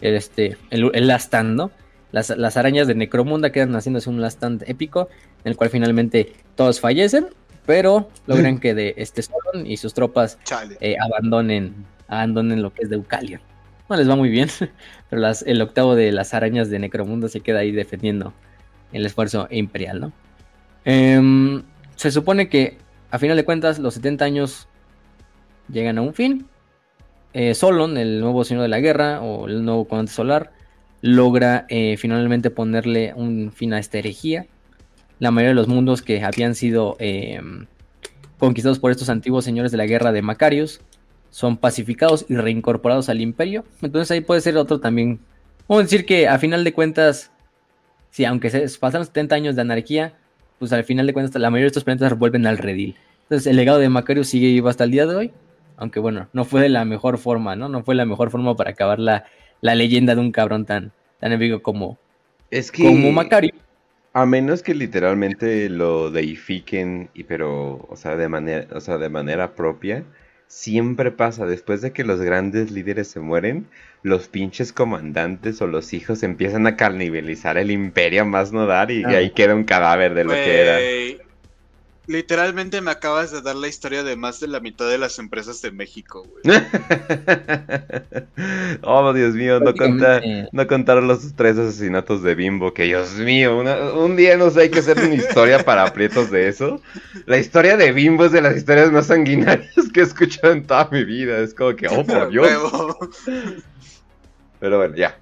B: el este, el, el last stand, ¿no? Las, arañas de Necromunda quedan haciéndose un last stand épico, en el cual finalmente todos fallecen, pero logran que de este Solon y sus tropas eh, abandonen, abandonen lo que es de Eucalion. No les va muy bien, pero las, el octavo de las arañas de Necromunda se queda ahí defendiendo el esfuerzo imperial, ¿no? Em, se supone que a final de cuentas, los 70 años llegan a un fin. Eh, Solon, el nuevo señor de la guerra, o el nuevo comandante solar, logra eh, finalmente ponerle un fin a esta herejía. La mayoría de los mundos que habían sido eh, conquistados por estos antiguos señores de la guerra de Macarius son pacificados y reincorporados al imperio. Entonces ahí puede ser otro también. Vamos a decir que a final de cuentas, si aunque se pasaron 70 años de anarquía, pues al final de cuentas la mayoría de estos planetas vuelven al redil. Entonces el legado de Macarius sigue vivo hasta el día de hoy, aunque bueno, no fue de la mejor forma, ¿no? No fue la mejor forma para acabar la, leyenda de un cabrón tan, tan enemigo como,
A: es que,
B: como Macarius.
A: A menos que literalmente lo deifiquen, y pero, o sea, de manera, o sea, de manera propia, siempre pasa, después de que los grandes líderes se mueren, los pinches comandantes o los hijos empiezan a carnivelizar el imperio más no dar y, ahí queda un cadáver de lo que era.
C: Literalmente me acabas de dar la historia de más de la mitad de las empresas de México, güey.
A: oh, Dios mío, no contar, no contar los tres asesinatos de Bimbo, que Dios mío, un día no sé, hay que hacer una historia para aprietos de eso. La historia de Bimbo es de las historias más sanguinarias que he escuchado en toda mi vida. Es como que, oh, por Dios. Pero bueno, ya.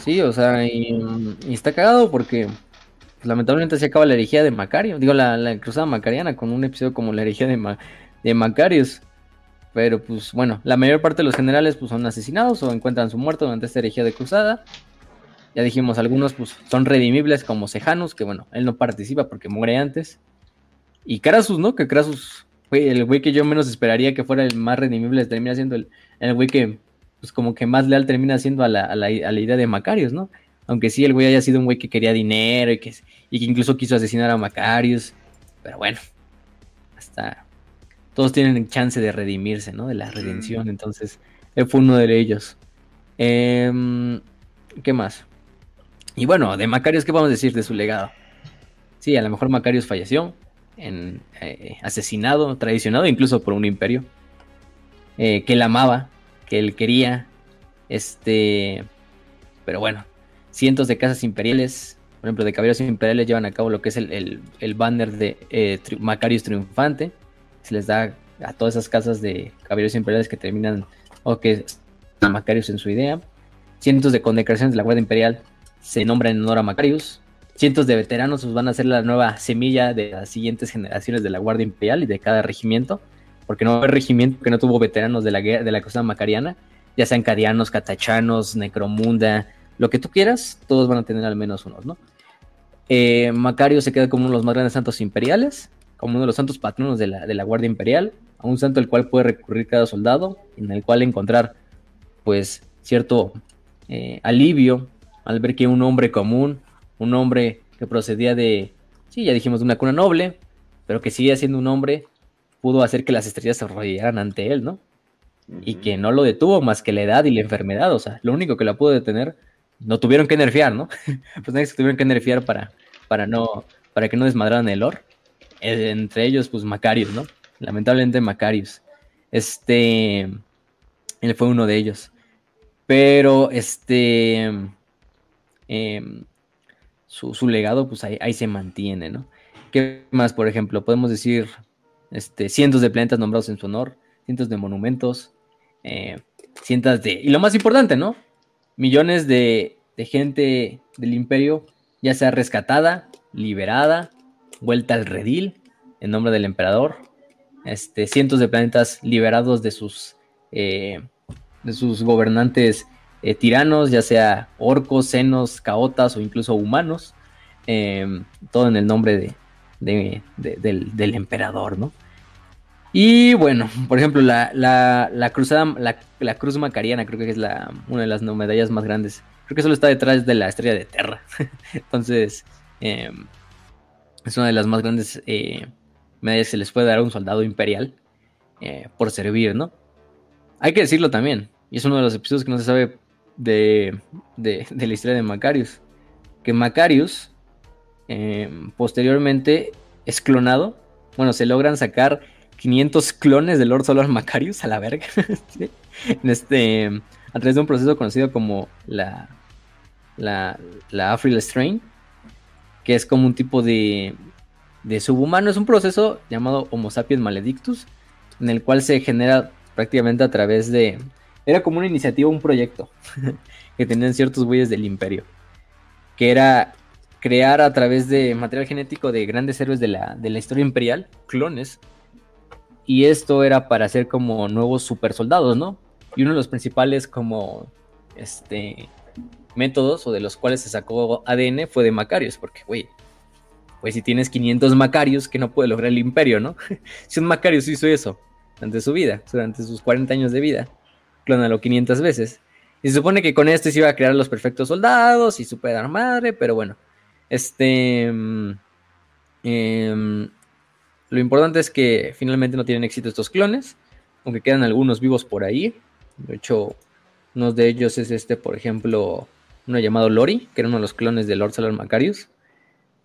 B: Sí, o sea, y, está cagado porque pues, lamentablemente se acaba la herejía de Macario. Digo, la, cruzada macariana con un episodio como la herejía de, de Macarius. Pero pues bueno, la mayor parte de los generales pues son asesinados o encuentran su muerto durante esta herejía de cruzada. Ya dijimos, algunos pues son redimibles como Sejanus, que bueno, él no participa porque muere antes. Y Krasus, ¿no? Que Krasus fue el güey que yo menos esperaría que fuera el más redimible, termina siendo el, el güey que pues como que más leal termina siendo a la, a la, idea de Macarius, ¿no? Aunque sí, el güey haya sido un güey que quería dinero y que, y que incluso quiso asesinar a Macarius. Pero bueno, hasta todos tienen chance de redimirse, ¿no? De la redención. Entonces, él fue uno de ellos. Em, ¿Qué más? Y bueno, de Macarius, ¿qué vamos a decir de su legado? Sí, a lo mejor Macarius falleció, en, eh, asesinado, traicionado incluso por un imperio, eh, que él amaba, que él quería. Este, pero bueno, cientos de casas imperiales, por ejemplo, de caballeros imperiales llevan a cabo lo que es el, banner de eh, Macarius Triunfante. Se les da a todas esas casas de caballeros imperiales que terminan o que a Macarius en su idea. Cientos de condecoraciones de la Guardia Imperial se nombran en honor a Macarius. Cientos de veteranos pues, van a ser la nueva semilla de las siguientes generaciones de la Guardia Imperial y de cada regimiento porque no hay regimiento que no tuvo veteranos de la, de la costa macariana, ya sean cadianos, catachanos, necromunda, lo que tú quieras, todos van a tener al menos unos, ¿no? Eh, Macario se queda como uno de los más grandes santos imperiales, como uno de los santos patronos de la, de la Guardia Imperial, a un santo al cual puede recurrir cada soldado, en el cual encontrar, pues, cierto eh, alivio al ver que un hombre común, un hombre que procedía de, sí, ya dijimos, de una cuna noble, pero que sigue siendo un hombre pudo hacer que las estrellas se arrodillaran ante él, ¿no? Y que no lo detuvo más que la edad y la enfermedad, o sea, lo único que la pudo detener, no tuvieron que nerfear, ¿no? pues nadie se tuvieron que nerfear para, para, no, para que no desmadraran el or. Eh, entre ellos, pues Macarius, ¿no? Lamentablemente Macarius. Este, él fue uno de ellos. Pero, este, em, su, su legado, pues ahí, ahí se mantiene, ¿no? ¿Qué más, por ejemplo? Podemos decir este, cientos de planetas nombrados en su honor, cientos de monumentos, eh, cientos de... Y lo más importante, ¿no? Millones de, gente del imperio, ya sea rescatada, liberada, vuelta al redil en nombre del emperador, este, cientos de planetas liberados de sus, eh, de sus gobernantes eh, tiranos, ya sea orcos, senos, caotas o incluso humanos, todo en el nombre de- del, del emperador, ¿no? Y bueno, por ejemplo, la, la, la cruzada, la, la cruz macariana, creo que es la, una de las medallas más grandes. Creo que solo está detrás de la estrella de Terra. Entonces, em, es una de las más grandes eh, medallas que se les puede dar a un soldado imperial eh, por servir, ¿no? Hay que decirlo también, y es uno de los episodios que no se sabe de, de, de la historia de Macarius, que Macarius eh, posteriormente es clonado, bueno, se logran sacar 500 clones de Lord Solar Macarius a la verga, en este, a través de un proceso conocido como la, la, la Afril Strain, que es como un tipo de, de subhumano. Es un proceso llamado Homo sapiens maledictus, en el cual se genera prácticamente a través de... Era como una iniciativa, un proyecto que tenían ciertos güeyes del imperio, que era crear a través de material genético de grandes héroes de la, de la historia imperial, clones, y esto era para hacer como nuevos super soldados, ¿no? Y uno de los principales como este métodos o de los cuales se sacó ADN fue de Macarius, porque, güey, pues si tienes 500 Macarius, que no puede lograr el imperio, ¿no? si un Macarius hizo eso durante su vida, durante sus 40 años de vida, clónalo 500 veces. Y se supone que con esto se iba a crear los perfectos soldados y super madre, pero bueno, este... em, lo importante es que finalmente no tienen éxito estos clones, aunque quedan algunos vivos por ahí. De hecho, uno de ellos es este, por ejemplo, uno llamado Lori, que era uno de los clones de Lord Solar Macarius,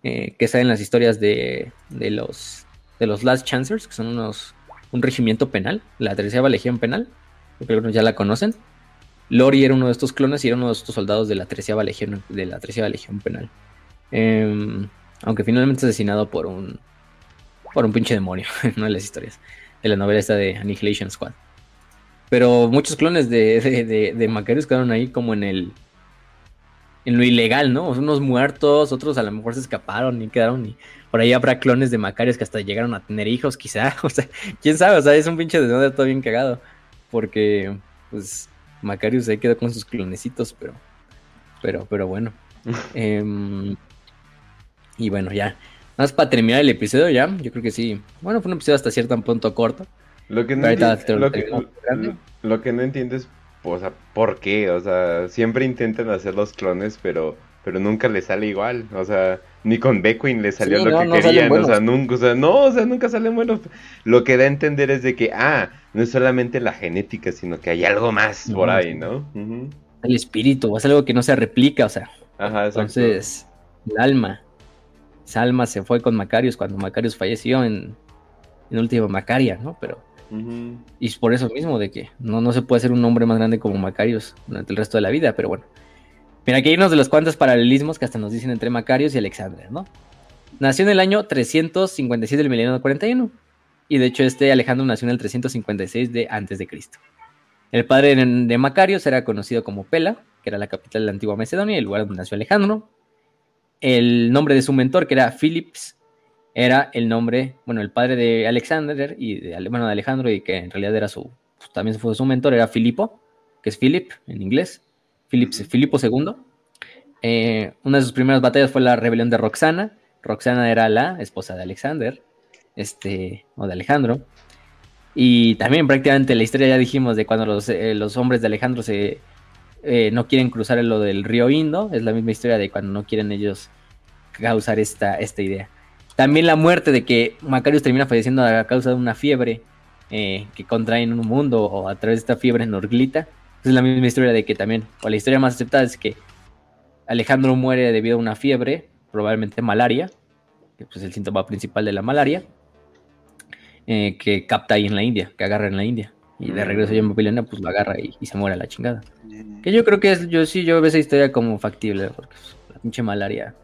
B: eh, que sale en las historias de, de los de los Last Chancers, que son unos un regimiento penal, la tercera legión penal, que ya la conocen. Lori era uno de estos clones y era uno de estos soldados de la treceava legión, legión penal. Em, aunque finalmente asesinado por un por un pinche demonio en una de las historias de la novela esta de Annihilation Squad. Pero muchos clones de, de, de, de Macarius quedaron ahí como en el. En lo ilegal, ¿no? Unos muertos, otros a lo mejor se escaparon y quedaron. Y por ahí habrá clones de Macarius que hasta llegaron a tener hijos, quizá. O sea, quién sabe, o sea, es un pinche desmadre todo bien cagado. Porque, pues, Macarius ahí quedó con sus clonecitos, pero. Pero, pero bueno. Em, y bueno, ya. Más para terminar el episodio ya, yo creo que sí. Bueno, fue un episodio hasta cierto punto corto.
A: Lo que no,
B: Ahorita
A: enti-
B: te lo
A: lo que,
B: terminamos grande.
A: lo- lo que no entiendo es, o sea, ¿por qué? O sea, siempre intentan hacer los clones, pero, pero nunca les sale igual. O sea, ni con Beckwin le salió
B: Sí,
A: lo
B: no,
A: que
B: no
A: querían. O sea, nunca, o sea, no, o sea, nunca salen buenos. Lo que da a entender es de que, ah, no es solamente la genética, sino que hay algo más
B: No,
A: por ahí. ¿no? Ujú.
B: El espíritu, es algo que no se replica, o sea.
A: Ajá, exacto.
B: Entonces, el alma. Esa alma se fue con Macarius cuando Macarius falleció en, en última Macaria, ¿no? Pero. Y es por eso mismo de que no, no se puede ser un hombre más grande como Macarius durante el resto de la vida, pero bueno. Mira, aquí hay unos de los cuantos paralelismos que hasta nos dicen entre Macarius y Alexander, ¿no? Nació en el año 356 del milenio 41. Y de hecho, este Alejandro nació en el 356 de antes de Cristo. El padre de de Macarios era conocido como Pela, que era la capital de la antigua Macedonia, el lugar donde nació Alejandro. El nombre de su mentor, que era Philips, era el nombre, bueno, el padre de Alexander y de, bueno, de Alejandro, y que en realidad era su, pues, también fue su mentor, era Filipo, que es Philip en inglés, Philips, Filipo II. Eh, una de sus primeras batallas fue la rebelión de Roxana. Roxana era la esposa de Alexander, este, o de Alejandro. Y también prácticamente la historia ya dijimos de cuando los, eh, los hombres de Alejandro se eh, no quieren cruzar lo del río Indo, es la misma historia de cuando no quieren ellos causar esta, esta idea. También la muerte de que Macarius termina falleciendo a causa de una fiebre eh, que contrae en un mundo o a través de esta fiebre norglita. Es la misma historia de que también, o la historia más aceptada es que Alejandro muere debido a una fiebre, probablemente malaria, que pues es el síntoma principal de la malaria, eh, que capta ahí en la India, que agarra en la India. Y de regreso ya en Babilonia, pues lo agarra y, y se muere a la chingada. Que yo creo que es, yo sí, yo veo esa historia como factible, porque pues, la pinche malaria.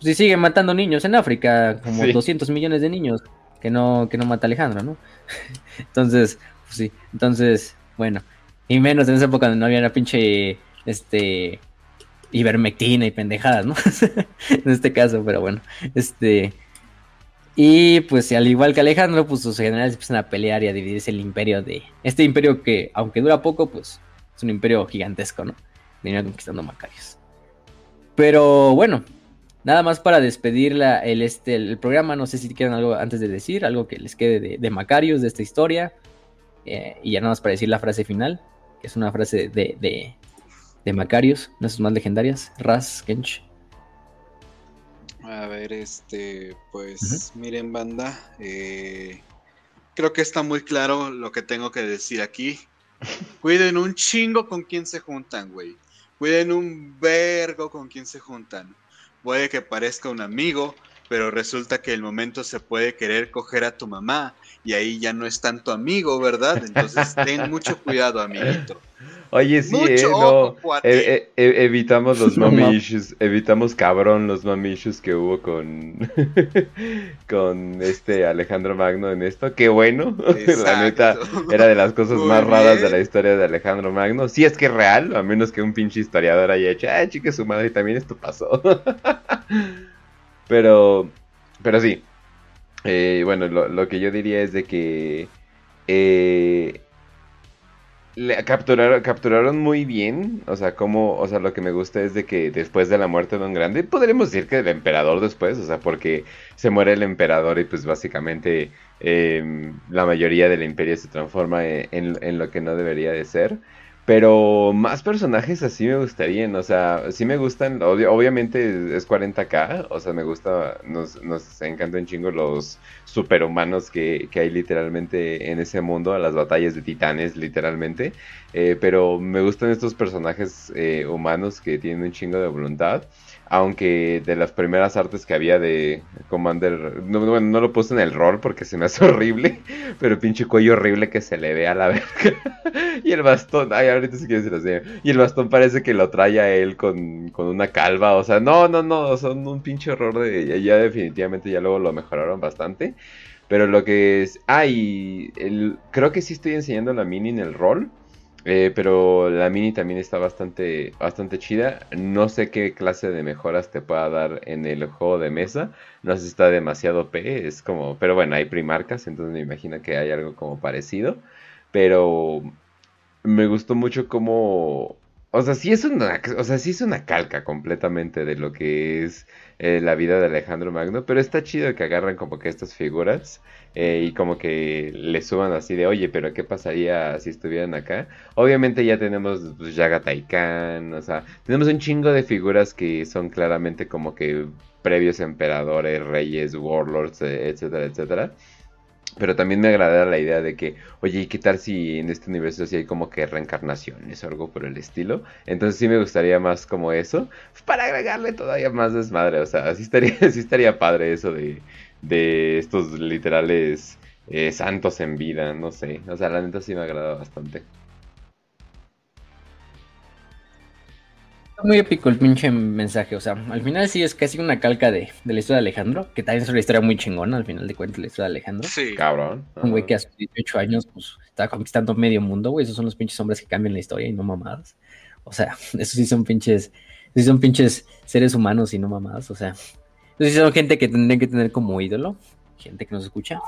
B: Pues, y sigue matando niños en África, como
A: Sí.
B: 200 millones de niños que no, que no mata Alejandro, ¿no? Entonces, pues sí, entonces, bueno, y menos en esa época donde no había una pinche, este, ivermectina y pendejadas, ¿no? en este caso, pero bueno, este, y pues al igual que Alejandro, pues sus generales empiezan a pelear y a dividirse el imperio de, este imperio que, aunque dura poco, pues es un imperio gigantesco, ¿no? Venía conquistando Macarios. Pero bueno, nada más para despedir la- el, este, el programa. No sé si quieren algo antes de decir, algo que les quede de, de Macarios, de esta historia. Eh, y ya nada más para decir la frase final, que es una frase de, de, de Macarios, una de sus más legendarias. Raz, Kench.
C: A ver, este, pues miren banda, eh, creo que está muy claro lo que tengo que decir aquí. Cuiden un chingo con quién se juntan, güey. Cuiden un vergo con quién se juntan. Puede que parezca un amigo, pero resulta que el momento se puede querer coger a tu mamá y ahí ya no es tanto amigo, ¿verdad? Entonces ten mucho cuidado, amiguito.
A: Oye, sí,
C: Mucho
A: eh,
C: ojo,
A: no. e- e- e- evitamos los mommy
B: no.
A: issues, evitamos cabrón los mommy issues que hubo con con este Alejandro Magno en esto. Qué bueno, la neta era de las cosas
C: Muy
A: más raras de la historia de Alejandro Magno. Si es que es real, a menos que un pinche historiador haya hecho, ah, chique su madre, también esto pasó. pero, pero sí. Eh, bueno, lo, lo que yo diría es de que eh, le capturaron, capturaron muy bien, o sea, como, o sea, lo que me gusta es de que después de la muerte de un grande, podremos decir que el emperador después, o sea, porque se muere el emperador y pues básicamente eh, la mayoría del imperio se transforma en, en- en lo que no debería de ser. Pero más personajes así me gustarían, o sea, sí me gustan, obviamente es 40k, o sea, me gusta, nos, nos encantan chingo los superhumanos que, que hay literalmente en ese mundo, las batallas de titanes literalmente, eh, pero me gustan estos personajes eh, humanos que tienen un chingo de voluntad, aunque de las primeras artes que había de Commander, no, bueno, no lo puse en el rol porque se me hace horrible, pero pinche cuello horrible que se le ve a la verga. y el bastón, ay, ahorita sí quiero decirlo así. Y el bastón parece que lo trae a él con, con una calva, o sea, no, no, no, son un pinche horror de, ya, definitivamente ya luego lo mejoraron bastante. Pero lo que es, ah, y el, creo que sí estoy enseñando la mini en el rol. Eh, pero la mini también está bastante, bastante chida. No sé qué clase de mejoras te pueda dar en el juego de mesa. No sé si está demasiado P. Es como, pero bueno, hay primarcas, entonces me imagino que hay algo como parecido. Pero me gustó mucho como, o sea, sí es una, o sea, sí es una calca completamente de lo que es eh, la vida de Alejandro Magno, pero está chido que agarran como que estas figuras eh, y como que le suban así de, oye, pero ¿qué pasaría si estuvieran acá? Obviamente ya tenemos pues, Taikan, o sea, tenemos un chingo de figuras que son claramente como que previos emperadores, reyes, warlords, eh, etcétera, etcétera. Pero también me agrada la idea de que, oye, ¿y qué tal si en este universo sí hay como que reencarnaciones o algo por el estilo? Entonces sí me gustaría más como eso, pues, para agregarle todavía más desmadre. O sea, sí estaría, sí estaría padre eso de, de estos literales eh, santos en vida, no sé. O sea, la neta sí me agrada bastante.
B: Está muy épico el pinche mensaje, o sea, al final sí es casi una calca de, de la historia de Alejandro, que también es una historia muy chingona, al final de cuentas, la historia de Alejandro.
C: Sí.
A: Cabrón.
B: Un güey que a sus 18 años, pues, está conquistando medio mundo, güey. Esos son los pinches hombres que cambian la historia y no mamadas. O sea, esos sí son pinches, sí son pinches seres humanos y no mamadas. O sea, sí son gente que tendrían que tener como ídolo, gente que nos escucha,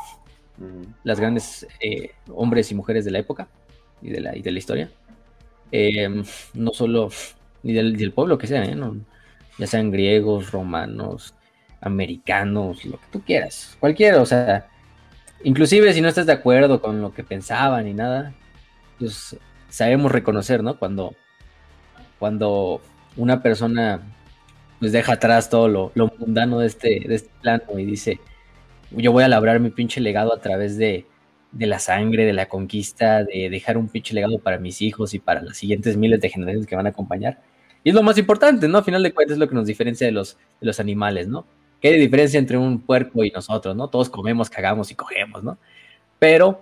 B: las grandes eh, hombres y mujeres de la época y de la, y de la historia. Eh, no solo, ni del, del pueblo que sea, ¿eh? No- ya sean griegos, romanos, americanos, lo que tú quieras, cualquiera, o sea, inclusive si no estás de acuerdo con lo que pensaban ni nada, pues sabemos reconocer, ¿no? Cuando, cuando una persona pues deja atrás todo lo, mundano de este, de este plano y dice, yo voy a labrar mi pinche legado a través de, de la sangre, de la conquista, de dejar un pinche legado para mis hijos y para las siguientes miles de generaciones que van a acompañar. Y es lo más importante, ¿no? A final de cuentas es lo que nos diferencia de los, de los animales, ¿no? ¿Qué hay diferencia entre un puerco y nosotros, ¿no? Todos comemos, cagamos y cogemos, ¿no? Pero,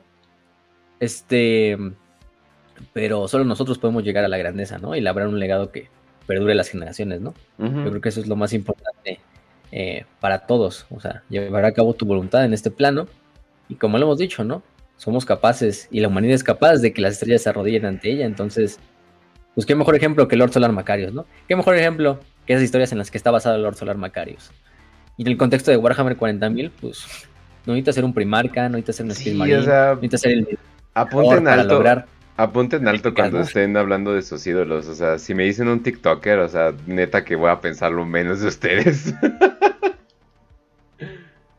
B: este, pero solo nosotros podemos llegar a la grandeza, ¿no? Y labrar un legado que perdure las generaciones, ¿no? Yo creo que eso es lo más importante eh, para todos, o sea, llevar a cabo tu voluntad en este plano. Y como lo hemos dicho, ¿no? Somos capaces, y la humanidad es capaz de que las estrellas se arrodillen ante ella, entonces, pues qué mejor ejemplo que Lord Solar Macarius, ¿no? Qué mejor ejemplo que esas historias en las que está basado Lord Solar Macarius. Y en el contexto de Warhammer 40.000, pues no necesita ser un primarca, no necesita ser un
A: Sí, o sea,
B: no necesita ser el
A: Apunten
B: para lograr
A: Apunten alto cuando estén hablando de sus ídolos. O sea, si me dicen un TikToker, o sea, neta que voy a pensar lo menos de ustedes.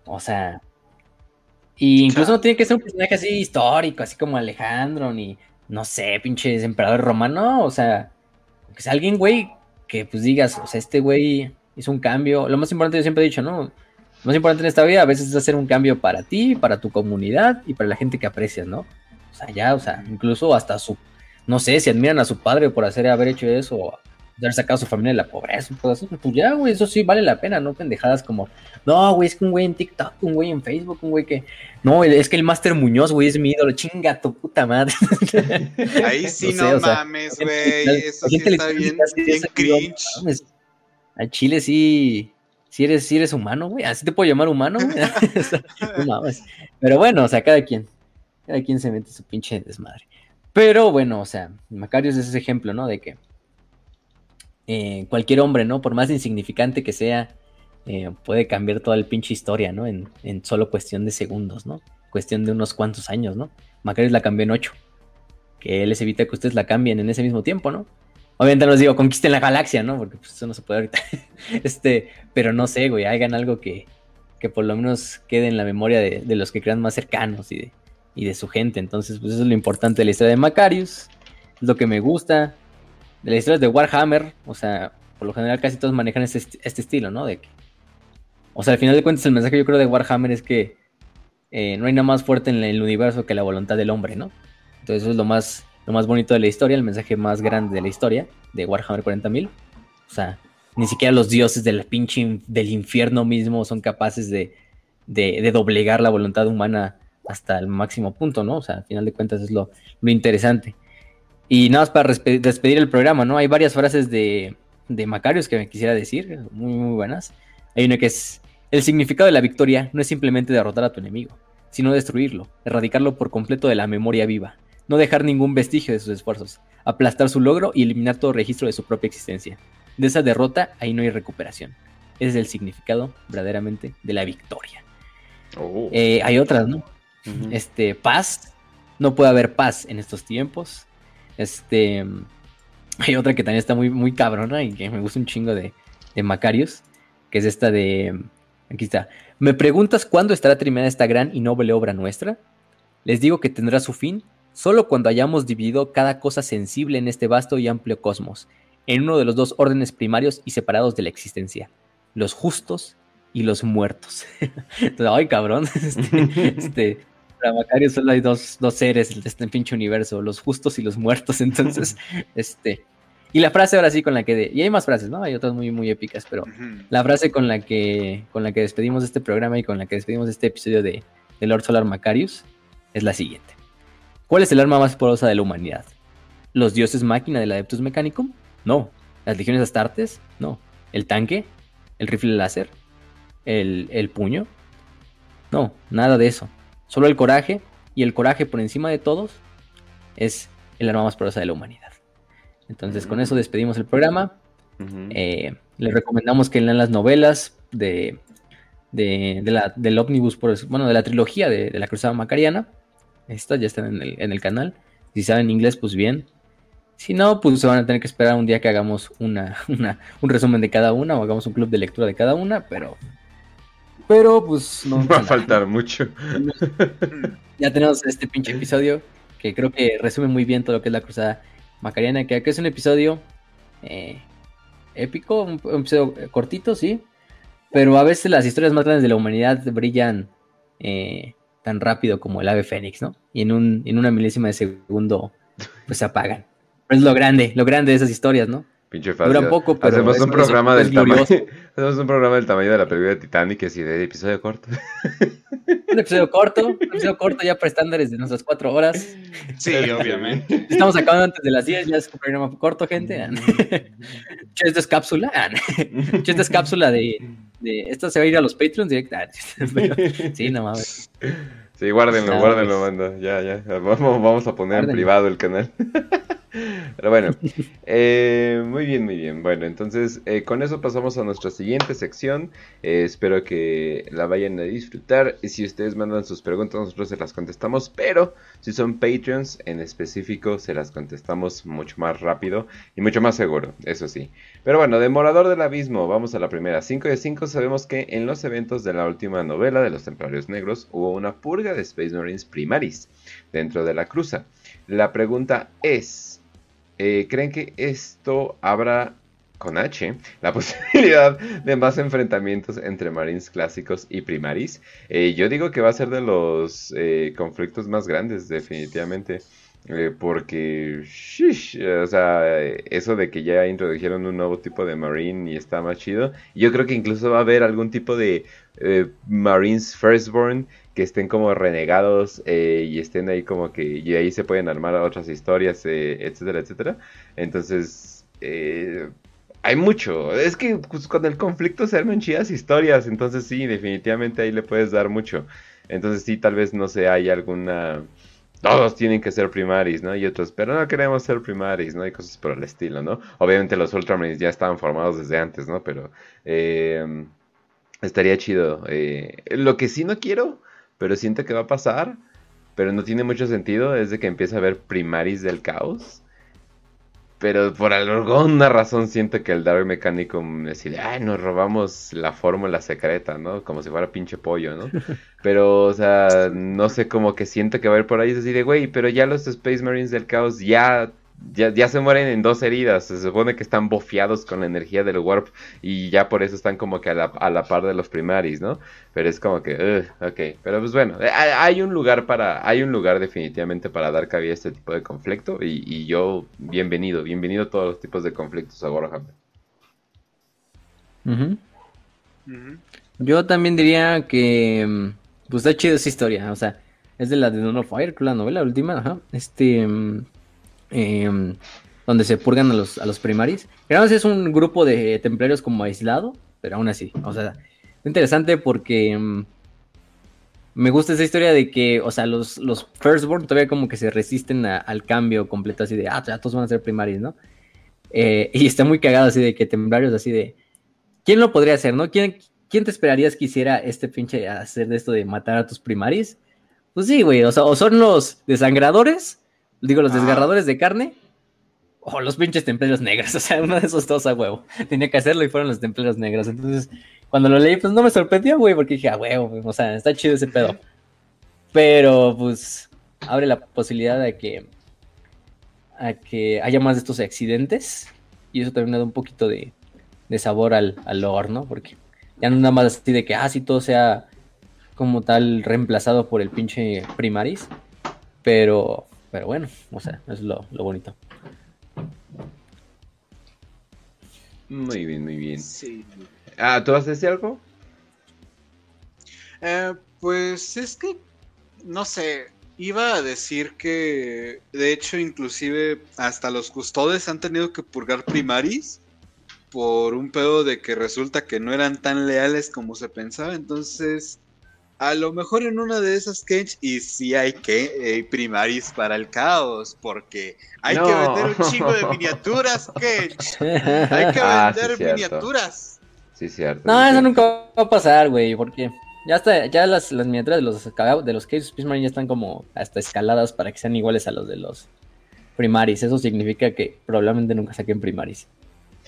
B: O sea. Y incluso no tiene que ser un personaje así histórico, así como Alejandro, ni no sé, pinche emperador romano. O sea, que sea alguien, güey, que pues digas, o sea, este güey hizo un cambio. Lo más importante, yo siempre he dicho, ¿no? Lo más importante en esta vida a veces es hacer un cambio para ti, para tu comunidad y para la gente que aprecias, ¿no? O sea, ya, o sea, incluso hasta su. No sé, si admiran a su padre por hacer haber hecho eso, o haber sacado a su familia de la pobreza, eso, pues ya, güey, eso sí vale la pena, no pendejadas como, no, güey, es que un güey en TikTok, un güey en Facebook, un güey que, no, es que el Master Muñoz, güey, es mi ídolo, chinga tu puta madre.
C: Ahí sí
B: No sé,
C: no,
B: o sea,
C: mames, güey. Eso sí está bien, bien cringe.
B: no. Al Chile sí, sí eres, sí eres humano, güey, así te puedo llamar humano, güey. O sea, no mames. Pero bueno, o sea, cada quien, cada quien se mete su pinche desmadre. Pero bueno, o sea, Macarius es ese ejemplo, ¿no? De que eh, cualquier hombre, ¿no? Por más insignificante que sea, eh, puede cambiar toda la pinche historia, ¿no? En, en solo cuestión de segundos, ¿no? Cuestión de unos cuantos años, ¿no? Macarius la cambió en ocho. Que él les evita que ustedes la cambien en ese mismo tiempo, ¿no? Obviamente no les digo, conquisten la galaxia, ¿no? Porque pues, eso no se puede ahorita. este, pero no sé, güey, hagan algo que, que por lo menos quede en la memoria de, de los que crean más cercanos y de, y de su gente. Entonces, pues eso es lo importante de la historia de Macarius. Es lo que me gusta. De las historias de Warhammer, o sea, por lo general casi todos manejan este, est- este estilo, ¿no? De o sea, al final de cuentas el mensaje yo creo de Warhammer es que eh, no hay nada más fuerte en el universo que la voluntad del hombre, ¿no? Entonces eso es lo más, lo más bonito de la historia, el mensaje más grande de la historia de Warhammer 40.000. O sea, ni siquiera los dioses del pinche in- del infierno mismo son capaces de, de doblegar la voluntad humana hasta el máximo punto, ¿no? O sea, al final de cuentas es lo, lo interesante. Y nada más para despedir el programa, ¿no? Hay varias frases de, de Macarius que me quisiera decir, muy, muy buenas. Hay una que es, el significado de la victoria no es simplemente derrotar a tu enemigo, sino destruirlo, erradicarlo por completo de la memoria viva, no dejar ningún vestigio de sus esfuerzos, aplastar su logro y eliminar todo registro de su propia existencia. De esa derrota ahí no hay recuperación. Ese es el significado verdaderamente de la victoria.
A: Oh.
B: Eh, hay otras, ¿no? Este, paz. No puede haber paz en estos tiempos. Este. Hay otra que también está muy, muy cabrona y que me gusta un chingo de, de Macarius. Que es esta de. Aquí está. ¿Me preguntas cuándo estará terminada esta gran y noble obra nuestra? Les digo que tendrá su fin solo cuando hayamos dividido cada cosa sensible en este vasto y amplio cosmos, en uno de los dos órdenes primarios y separados de la existencia: los justos y los muertos. Ay, cabrón. Este, este, para Macario solo hay dos, dos seres de este pinche universo, los justos y los muertos. Entonces, este. Y la frase ahora sí con la que. de- y hay más frases, ¿no? Hay otras muy, muy épicas, pero la frase con la que. con la que despedimos este programa y con la que despedimos este episodio de, de Lord Solar Macarius es la siguiente. ¿Cuál es el arma más poderosa de la humanidad? ¿Los dioses máquina del Adeptus Mechanicum? No. ¿Las legiones astartes? No. ¿El tanque? ¿El rifle láser? ¿El, el puño? No, nada de eso. Solo el coraje, y el coraje por encima de todos, es el arma más poderosa de la humanidad. Entonces, con eso despedimos el programa. Eh, les recomendamos que lean las novelas de, de, de la, del ómnibus, bueno, de la trilogía de, de la Cruzada Macariana. Estas ya están en el, en el canal. Si saben inglés, pues bien. Si no, pues se van a tener que esperar un día que hagamos una, una- un resumen de cada una o hagamos un club de lectura de cada una, pero. Pero pues no.
A: Va a faltar mucho.
B: Ya tenemos este pinche episodio que creo que resume muy bien todo lo que es la cruzada macariana, que que es un episodio eh, épico, un, un episodio eh, cortito, sí, pero a veces las historias más grandes de la humanidad brillan eh, tan rápido como el ave fénix, ¿no? Y en, un, en una milésima de segundo, pues se apagan. Pero es lo grande, lo grande de esas historias, ¿no?
A: Pinche fácil.
B: Dura poco, pero
A: Hacemos
B: es-
A: un
B: es-
A: programa
B: es
A: del tamaño.
B: glorioso.
A: Hacemos un programa del tamaño de la película de Titanic, así de episodio corto.
B: Un episodio corto, un episodio corto ya para estándares de nuestras cuatro horas.
C: Sí, obviamente.
B: Estamos acabando antes de las 10, ya es un programa corto, gente. Che, Esta es cápsula. Che, Esta es cápsula de, de. Esta se va a ir a los Patreons directa. Sí, no mames.
A: Sí, guárdenlo,
B: Ah,
A: guárdenlo, manda. Ya, ya. Vamos, vamos a poner en privado el canal. Pero bueno, eh, muy bien, muy bien. Bueno, entonces eh, con eso pasamos a nuestra siguiente sección. Eh, espero que la vayan a disfrutar. Y si ustedes mandan sus preguntas, nosotros se las contestamos. Pero si son Patreons en específico, se las contestamos mucho más rápido y mucho más seguro, eso sí. Pero bueno, Demorador del Abismo, vamos a la primera. 5 de 5 sabemos que en los eventos de la última novela de los Templarios Negros hubo una purga de Space Marines primaris dentro de la cruza. La pregunta es, eh, ¿creen que esto abra con H la posibilidad de más enfrentamientos entre Marines clásicos y primaris? Eh, yo digo que va a ser de los eh, conflictos más grandes, definitivamente. Porque, o sea, eso de que ya introdujeron un nuevo tipo de Marine y está más chido. Yo creo que incluso va a haber algún tipo de Marines Firstborn que estén como renegados eh, y estén ahí como que, y ahí se pueden armar otras historias, eh, etcétera, etcétera. Entonces, eh, hay mucho. Es que pues, con el conflicto se arman chidas historias, entonces sí, definitivamente ahí le puedes dar mucho. Entonces sí, tal vez no sé, hay alguna todos tienen que ser primaris, ¿no? Y otros, pero no queremos ser primaris, ¿no? Y cosas por el estilo, ¿no? Obviamente los Ultramarines ya estaban formados desde antes, ¿no? Pero estaría chido. lo que sí no quiero, pero siento que va a pasar, pero no tiene mucho sentido, es de que empiece a haber primaris del caos. Pero por alguna razón siento que el Dark Mechanicum decide, ay, nos robamos la fórmula secreta, ¿no? Como si fuera pinche pollo, ¿no? Pero, o sea, no sé, como que siento que va a ir por ahí, es así de, güey, pero ya los Space Marines del caos ya, ya, ya se mueren en dos heridas, se supone que están bofeados con la energía del Warp y ya por eso están como que a la, a la par de los primaris, ¿no? Pero es como que, ugh, ok, pero pues bueno, eh, hay, hay un lugar para, hay un lugar definitivamente para dar cabida a este tipo de conflicto y, y yo, bienvenido, bienvenido a todos los tipos de conflictos a Warhammer.
B: Ujú.
C: Ujú.
B: Yo también diría que mm, pues está chido esa historia, o sea, es de la de Dawn of Fire, la novela última, ajá, este mm, em, donde se purgan a los, a los primaris. Es un grupo de templarios como aislado, pero aún así, o sea, es interesante porque mm, me gusta esa historia de que, o sea, los, los Firstborn todavía como que se resisten al cambio completo, así de, ah, ya todos van a ser primaris, ¿no? Eh, y está muy cagado así de que templarios así de, ¿quién lo podría hacer, no? ¿Quién, ¿Quién te esperarías que hiciera este pinche hacer de esto de matar a tus primaris? Pues sí, güey, o sea, o son los desangradores, digo, los
C: Ah.
B: desgarradores de carne, o los pinches templarios negros, o sea, uno de esos dos a huevo. Tenía que hacerlo y fueron los templarios negros. Entonces, cuando lo leí, pues no me sorprendió, güey, porque dije, a huevo, güey, o sea, está chido ese pedo. Pero, pues, abre la posibilidad de que, a que haya más de estos accidentes, y eso también le da un poquito de, de sabor al, al lore, ¿no? Porque ya no nada más así de que, ah, sí, todo sea como tal reemplazado por el pinche primaris. Pero, pero bueno, o sea, es lo, lo bonito.
A: Muy bien, muy bien.
C: Sí.
A: Ah, ¿tú vas a decir algo?
C: Eh, pues es que, no sé, iba a decir que, de hecho, inclusive hasta los custodes han tenido que purgar primaris por un pedo de que resulta que no eran tan leales como se pensaba. Entonces, a lo mejor en una de esas Cage, y sí hay que eh, primaris para el caos, porque hay que vender un chingo de miniaturas, Cage. Hay que
A: Ah,
C: vender miniaturas.
A: Sí, cierto.
B: No,
A: sí,
B: eso
A: cierto.
B: nunca va a pasar, güey, porque ya está, ya las, las miniaturas de los de los Cage Space Marine ya están como hasta escaladas para que sean iguales a los de los primaris. Eso significa que probablemente nunca saquen primaris.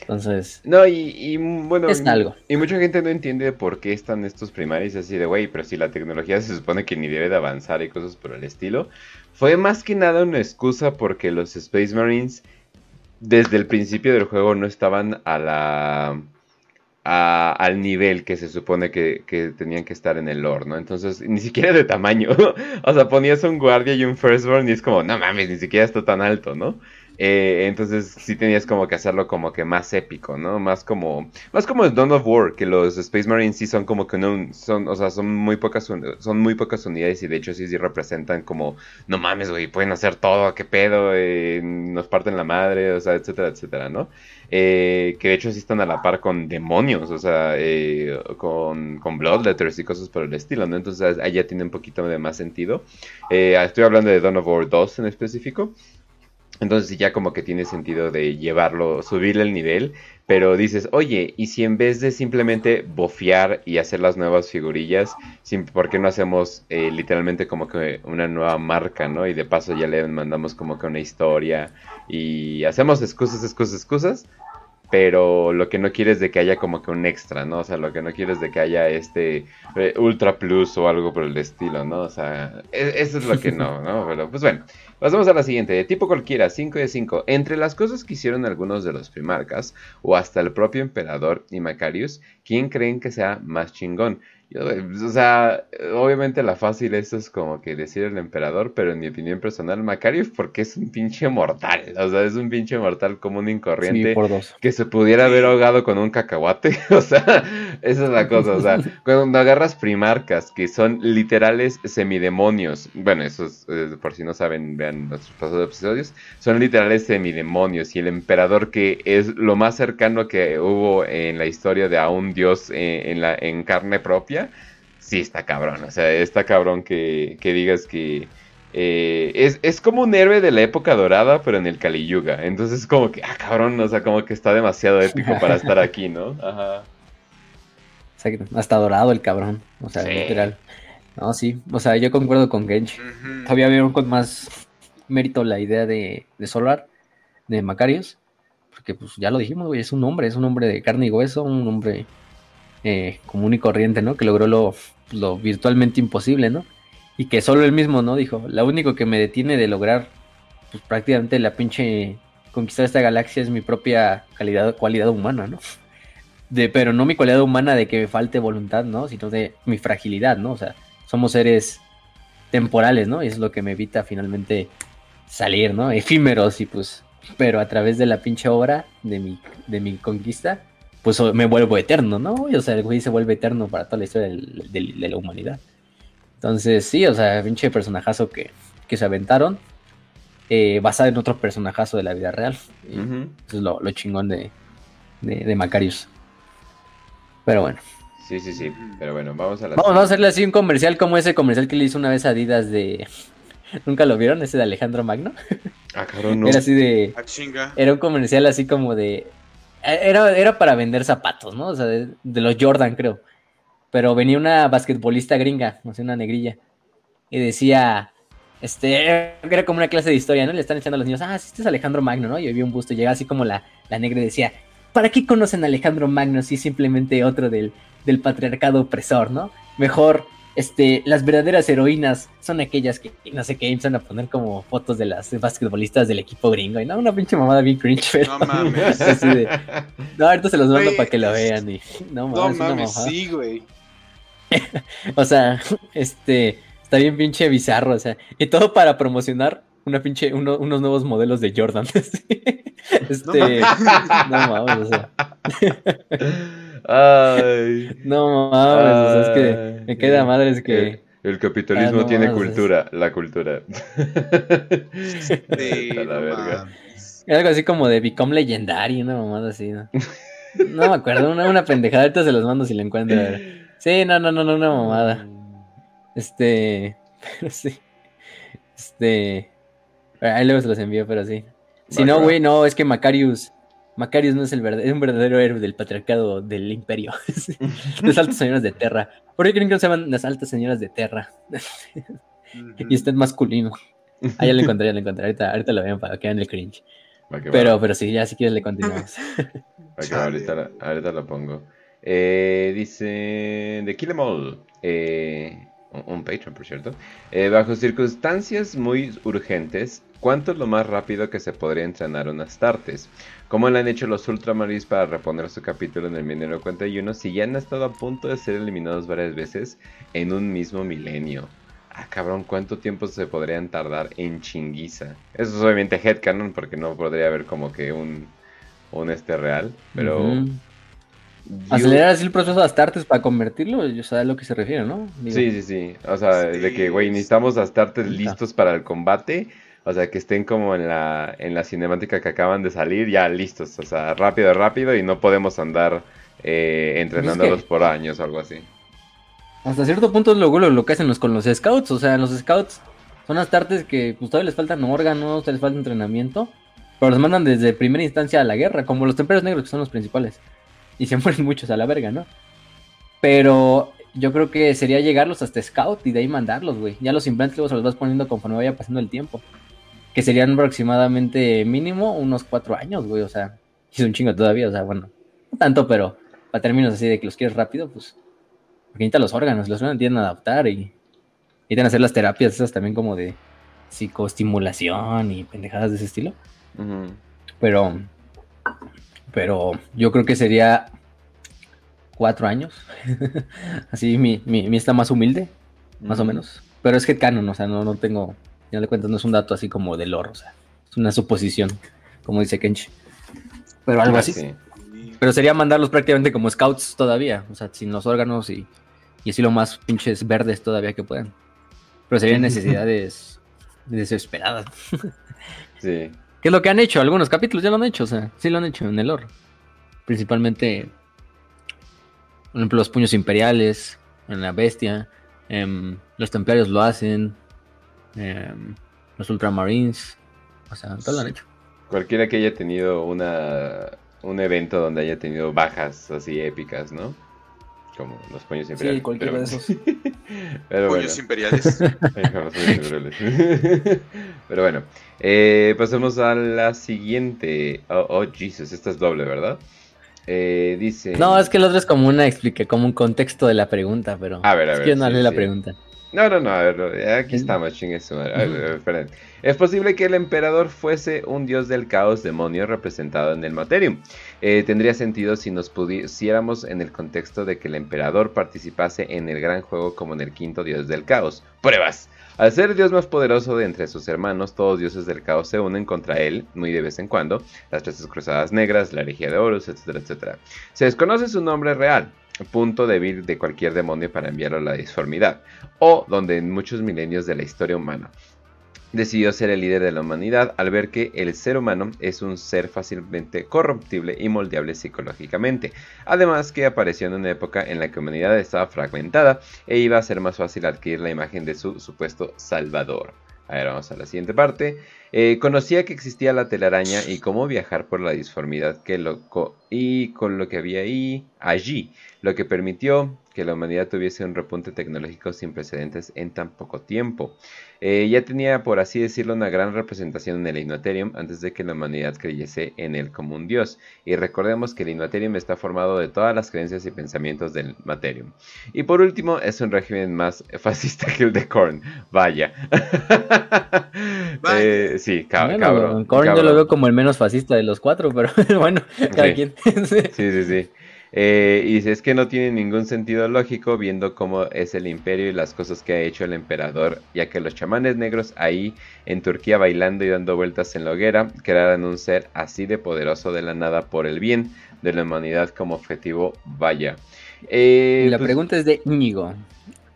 B: Entonces,
A: No, y, y, bueno,
B: Es
A: y-
B: algo.
A: y mucha gente no entiende por qué están estos primaris así de, güey, pero si la tecnología se supone que ni debe de avanzar y cosas por el estilo. Fue más que nada una excusa porque los Space Marines desde el principio del juego no estaban a la... a- al nivel que se supone que, que tenían que estar en el lore, ¿no? Entonces, ni siquiera de tamaño. o sea, ponías un guardia y un firstborn y es como, no mames, ni siquiera está tan alto, ¿no? Eh, entonces sí tenías como que hacerlo como que más épico, ¿no? Más como más como el Dawn of War, que los Space Marines sí son como que no son, o sea, son muy pocas son muy pocas unidades y de hecho sí sí representan como no mames, güey, pueden hacer todo, qué pedo, eh, nos parten la madre, o sea, etcétera, etcétera, ¿no? Eh, que de hecho sí están a la par con demonios, o sea, con, con Bloodletters y cosas por el estilo, ¿no? Entonces ahí ya tiene un poquito de más sentido. Estoy hablando de Dawn of War 2 en específico. Entonces ya como que tiene sentido de llevarlo, subirle el nivel, pero dices, oye, ¿y si en vez de simplemente bofear y hacer las nuevas figurillas, ¿por qué no hacemos eh, literalmente como que una nueva marca, ¿no? Y de paso ya le mandamos como que una historia y hacemos excusas, excusas, excusas, pero lo que no quieres de que haya como que un extra, ¿no? O sea, lo que no quieres de que haya este eh, Ultra Plus o algo por el estilo, ¿no? O sea, e- eso es lo que no, ¿no? Pero pues bueno, pasamos a la siguiente, de tipo cualquiera, 5 de 5. Entre las cosas que hicieron algunos de los primarcas, o hasta el propio emperador y Macarius, ¿quién creen que sea más chingón? Yo, eh, o sea, obviamente la fácil esto es como que decir el emperador, pero en mi opinión personal, Macarius porque es un pinche mortal, o sea, es un pinche mortal común y
B: Sí,
A: corriente
B: por dos.
A: que se pudiera haber ahogado con un cacahuate. O sea, esa es la cosa. O sea, cuando agarras primarcas que son literales semidemonios, bueno, eso es, eh, por si no saben, vean nuestros pasados episodios, son literales semidemonios. Y el emperador, que es lo más cercano que hubo en la historia de a un dios eh, en, la, en carne propia, sí está cabrón. O sea, está cabrón que, que digas que. eh, es, es como un héroe de la época dorada, pero en el Kali Yuga. Entonces, como que, ah, cabrón, o sea, como que está demasiado épico para estar aquí, ¿no? Ajá.
B: Exacto. Hasta dorado el cabrón. O sea,
A: Sí.
B: literal. No, sí. O sea, yo concuerdo con Genji. Todavía veo con más mérito la idea de, de Solar, de Macarius. Porque pues ya lo dijimos, güey, es un hombre, es un hombre de carne y hueso, un hombre eh, común y corriente, ¿no? Que logró lo, lo virtualmente imposible, ¿no? Y que solo él mismo, ¿no? Dijo, lo único que me detiene de lograr pues prácticamente la pinche conquistar esta galaxia es mi propia calidad, cualidad humana, ¿no? De, pero no mi cualidad humana de que me falte voluntad, ¿no? Sino de mi fragilidad, ¿no? O sea, somos seres temporales, ¿no? Y eso es lo que me evita finalmente salir, ¿no? Efímeros y pues, pero a través de la pinche obra de mi, de mi conquista, pues me vuelvo eterno, ¿no? Y, o sea, el güey se vuelve eterno para toda la historia del- del- de la humanidad. Entonces, sí, o sea, pinche personajazo que, que se aventaron, eh, basado en otro personajazo de la vida real. Eso es lo, lo chingón de, de, de Macarius. Pero bueno.
A: Sí, sí, sí. Pero bueno, vamos a la.
B: Vamos, vamos a hacerle así un comercial como ese comercial que le hizo una vez a Adidas de... ¿Nunca lo vieron? Ese de Alejandro Magno.
A: Ah, cabrón, no.
B: Era así de...
C: Ah, chinga.
B: Era un comercial así como de... Era, era para vender zapatos, ¿no? O sea, de, los Jordan, creo. Pero venía una basquetbolista gringa, o sea, una negrilla. Y decía... Este, era como una clase de historia, ¿no? Le están echando a los niños, ah, este es Alejandro Magno, ¿no? Y había un busto, llegaba así como la, la negra y decía, ¿para qué conocen a Alejandro Magno si es simplemente otro del, del patriarcado opresor, ¿no? Mejor, este, las verdaderas heroínas son aquellas que, no sé qué, empiezan a poner como fotos de las basquetbolistas del equipo gringo, y no, una pinche mamada bien cringe, pero...
C: No mames.
B: así de- no, ahorita se los mando para que lo vean y... No mames,
C: No mames, sí, güey.
B: O sea, este, está bien pinche bizarro, o sea, y todo para promocionar una pinche, uno- unos nuevos modelos de Jordan. este, no mames, o sea,
A: Ay.
B: no mames, o sea, es que
A: Ay.
B: me queda madre, es que,
A: El, el capitalismo
B: Ah, no,
A: tiene cultura, la cultura.
C: Sí,
A: A la
C: no
A: verga.
C: mames.
B: algo así como de Become Legendary, una mamada así, ¿no? No me acuerdo, una, una pendejada, ahorita se los mando si la encuentro. a ver. Sí, no, no, no, no, una mamada. Este, pero sí, este, ahí luego se los envío, pero sí. Si no, güey, no, es que Macarius, Macarius no es el verdadero, es un verdadero héroe del patriarcado del imperio. Las altas señoras de Terra. ¿Por qué creen que no se llaman las altas señoras de Terra? y estén masculino. Ah, ya lo encontré, ya lo encontré. Ahorita, ahorita lo vean para que vean el cringe.
A: Va.
B: Pero, pero sí, ya si quieres le continuamos.
A: Va ahorita, la- ahorita lo pongo. Eh, dice de Kill 'Em All, eh, un, un Patreon, por cierto. Eh, bajo circunstancias muy urgentes, ¿cuánto es lo más rápido que se podría entrenar unas tartes? ¿Cómo le han hecho los Ultramarines para reponer su capítulo en el milenio 41 si ya han estado a punto de ser eliminados varias veces en un mismo milenio? Ah, cabrón, ¿cuánto tiempo se podrían tardar en chinguiza? Eso es obviamente headcanon, porque no podría haber como que un, un este real, pero... Yo-
B: Acelerar así el proceso de Astartes para convertirlo, yo sé a lo que se refiere, ¿no? Digo,
A: Sí, sí, sí. O sea, de que, güey, necesitamos Astartes listos para el combate. O sea, que estén como en la, en la cinemática que acaban de salir, ya listos. O sea, rápido, rápido y no podemos andar eh, entrenándolos
B: que-
A: por años o algo así.
B: Hasta cierto punto es lo, lo, que hacen los, con los scouts. O sea, los scouts son astartes que pues, todavía les faltan órganos, les falta entrenamiento. Pero los mandan desde primera instancia a la guerra, como los templarios negros que son los principales. Y se mueren muchos a la verga, ¿no? Pero yo creo que sería llegarlos hasta scout y de ahí mandarlos, güey. Ya los implantes luego se los vas poniendo conforme vaya pasando el tiempo. Que serían aproximadamente mínimo unos cuatro años, güey. O sea, es un chingo todavía, o sea, bueno. No tanto, pero para términos así de que los quieres rápido, pues porque necesitan los órganos, los órganos tienen a adaptar y necesitan hacer las terapias esas también como de psicoestimulación y pendejadas de ese estilo. Pero, pero yo creo que sería cuatro años. Así mi, mi, mi está más humilde, más o menos. Pero es headcanon, o sea, no, no tengo, ya de cuentas, no es un dato así como de lore, o sea, es una suposición, como dice Kenchi. Pero algo así.
A: sí.
B: Pero sería mandarlos prácticamente como scouts todavía, o sea, sin los órganos y, y así lo más pinches verdes todavía que puedan. Pero serían necesidades desesperadas.
A: Sí.
B: ¿Qué es lo que han hecho? Algunos capítulos ya lo han hecho, o sea, sí lo han hecho en el lore. Principalmente, por ejemplo, los puños imperiales, en la bestia, em, los templarios lo hacen, em, los ultramarines, o sea, todo lo han hecho.
A: Cualquiera que haya tenido una, un evento donde haya tenido bajas así épicas, ¿no? Como los puños imperiales.
B: cualquiera
A: pero-
B: de esos.
A: pero bueno.
C: Pollos imperiales.
A: Ajá, los puños imperiales. Pero bueno, eh, pasemos a la siguiente. Oh, oh, Jesus, esta es doble, ¿verdad? Eh, dice.
B: No, es que el otro es como una explique, como un contexto de la pregunta, pero
A: A ver, a
B: es que yo no
A: sí,
B: la
A: sí.
B: pregunta.
A: No, no, no, a ver, aquí estamos, chingue. Es posible que el emperador fuese un dios del caos demonio representado en el Materium. Eh, tendría sentido si nos pusiéramos en el contexto de que el emperador participase en el gran juego como en el quinto dios del caos. Pruebas. Al ser el dios más poderoso de entre sus hermanos, todos dioses del caos se unen contra él, muy de vez en cuando, las tres cruzadas negras, la herejía de Horus, etcétera, etcétera. Se desconoce su nombre real, punto débil de cualquier demonio para enviarlo a la disformidad, o donde en muchos milenios de la historia humana decidió ser el líder de la humanidad al ver que el ser humano es un ser fácilmente corruptible y moldeable psicológicamente. Además que apareció en una época en la que la humanidad estaba fragmentada e iba a ser más fácil adquirir la imagen de su supuesto salvador. A ver, vamos a la siguiente parte. Eh, conocía que existía la telaraña y cómo viajar por la disformidad que lo y con lo que había allí, lo que permitió que la humanidad tuviese un repunte tecnológico sin precedentes en tan poco tiempo. Eh, ya tenía, por así decirlo, una gran representación en el Innoterium antes de que la humanidad creyese en él como un dios. Y recordemos que el Innoterium está formado de todas las creencias y pensamientos del Materium. Y por último, es un régimen más fascista que el de Korn. Vaya.
C: Vaya.
A: Eh, sí, ca-
B: Bueno,
A: cabrón.
B: Korn yo lo veo como el menos fascista de los cuatro, pero bueno, cada
A: Sí.
B: quien.
A: Sí, sí, sí. Eh, y dice, es que no tiene ningún sentido lógico viendo cómo es el imperio y las cosas que ha hecho el emperador, ya que los chamanes negros ahí en Turquía bailando y dando vueltas en la hoguera crearan un ser así de poderoso de la nada por el bien de la humanidad como objetivo, vaya. Eh,
B: y la
A: pues-
B: pregunta es de Íñigo.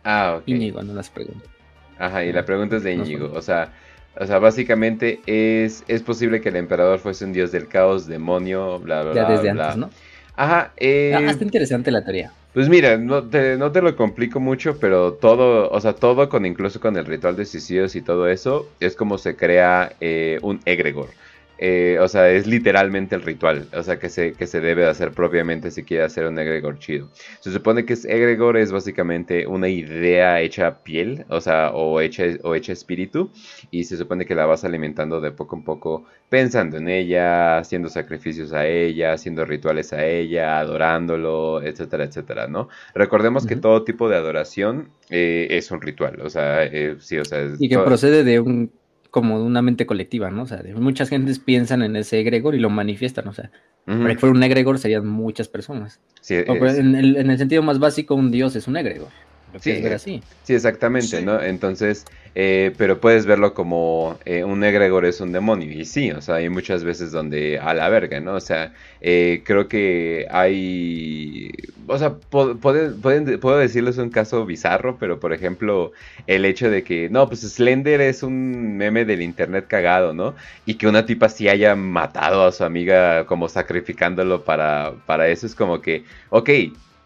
A: Ah, ok.
B: Íñigo, no las preguntas.
A: Ajá, y la pregunta es de Íñigo. O sea, o sea, básicamente es, es posible que el emperador fuese un dios del caos, demonio, bla, bla,
B: Ya
A: bla.
B: desde
A: bla.
B: antes, ¿no?
A: Ajá, eh,
B: Ah, está interesante la teoría.
A: pues mira, no te, no te lo complico mucho, pero todo, o sea, todo con incluso con el ritual de suicidios y todo eso, es como se crea eh, un egregor. Eh, o sea, es literalmente el ritual, o sea, que se, que se debe de hacer propiamente si quiere hacer un egregor chido. Se supone que es egregor es básicamente una idea hecha piel, o sea, o hecha, o hecha espíritu, y se supone que la vas alimentando de poco en poco, pensando en ella, haciendo sacrificios a ella, haciendo rituales a ella, adorándolo, etcétera, etcétera, ¿no? Recordemos que todo tipo de adoración eh, es un ritual, o sea, eh, sí, o sea, es
B: Y que
A: todo-
B: procede de un como de una mente colectiva, ¿no? O sea, de muchas gentes piensan en ese egregor y lo manifiestan, o sea, para que fuera un egregor serían muchas personas.
A: sí,
B: O,
A: es-
B: en, el, en el sentido más básico, un dios es un egregor.
A: Sí,
B: ver
A: eh,
B: así.
A: Sí, exactamente,
C: Sí.
A: ¿no? Entonces, eh, pero puedes verlo como eh, un egregor es un demonio. Y sí, o sea, hay muchas veces donde a la verga, ¿no? O sea, eh, creo que hay... O sea, po- pueden- pueden- puedo decirles un caso bizarro, pero por ejemplo, el hecho de que, no, pues Slender es un meme del internet cagado, ¿no? Y que una tipa sí haya matado a su amiga como sacrificándolo para, para eso, es como que, ok,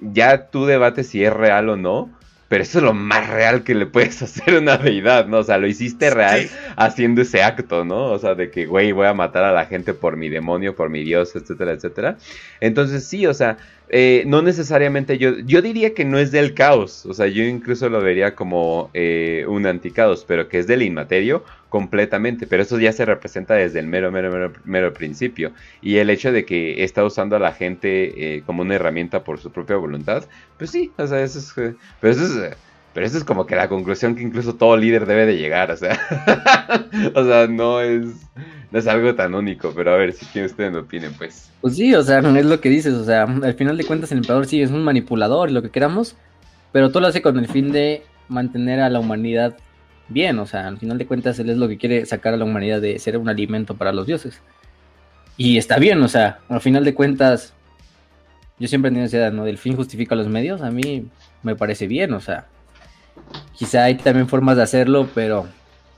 A: ya tú debates si es real o no, pero eso es lo más real que le puedes hacer a una deidad, ¿no? O sea, lo hiciste real
C: Sí.
A: haciendo ese acto, ¿no? O sea, de que, güey, voy a matar a la gente por mi demonio, por mi dios, etcétera, etcétera. Entonces, sí, o sea, eh, no necesariamente yo, yo diría que no es del caos, o sea, yo incluso lo vería como eh, un anticaos, pero que es del inmaterio completamente, pero eso ya se representa desde el mero, mero, mero, mero principio. Y el hecho de que está usando a la gente eh, como una herramienta por su propia voluntad, pues sí, o sea, eso es... eh, Pero eso es... eh, Pero eso es como que la conclusión que incluso todo líder debe de llegar, o sea. o sea, no es, no es algo tan único, pero a ver, si quieren ustedes me opinen, pues.
B: Pues sí, o sea, es lo que dices, o sea, al final de cuentas el emperador sí es un manipulador lo que queramos, pero todo lo hace con el fin de mantener a la humanidad bien, o sea, al final de cuentas él es lo que quiere sacar a la humanidad de ser un alimento para los dioses. Y está bien, o sea, al final de cuentas, yo siempre he tenido esa idea, ¿no? Del fin justifica los medios, a mí me parece bien, o sea, quizá hay también formas de hacerlo, pero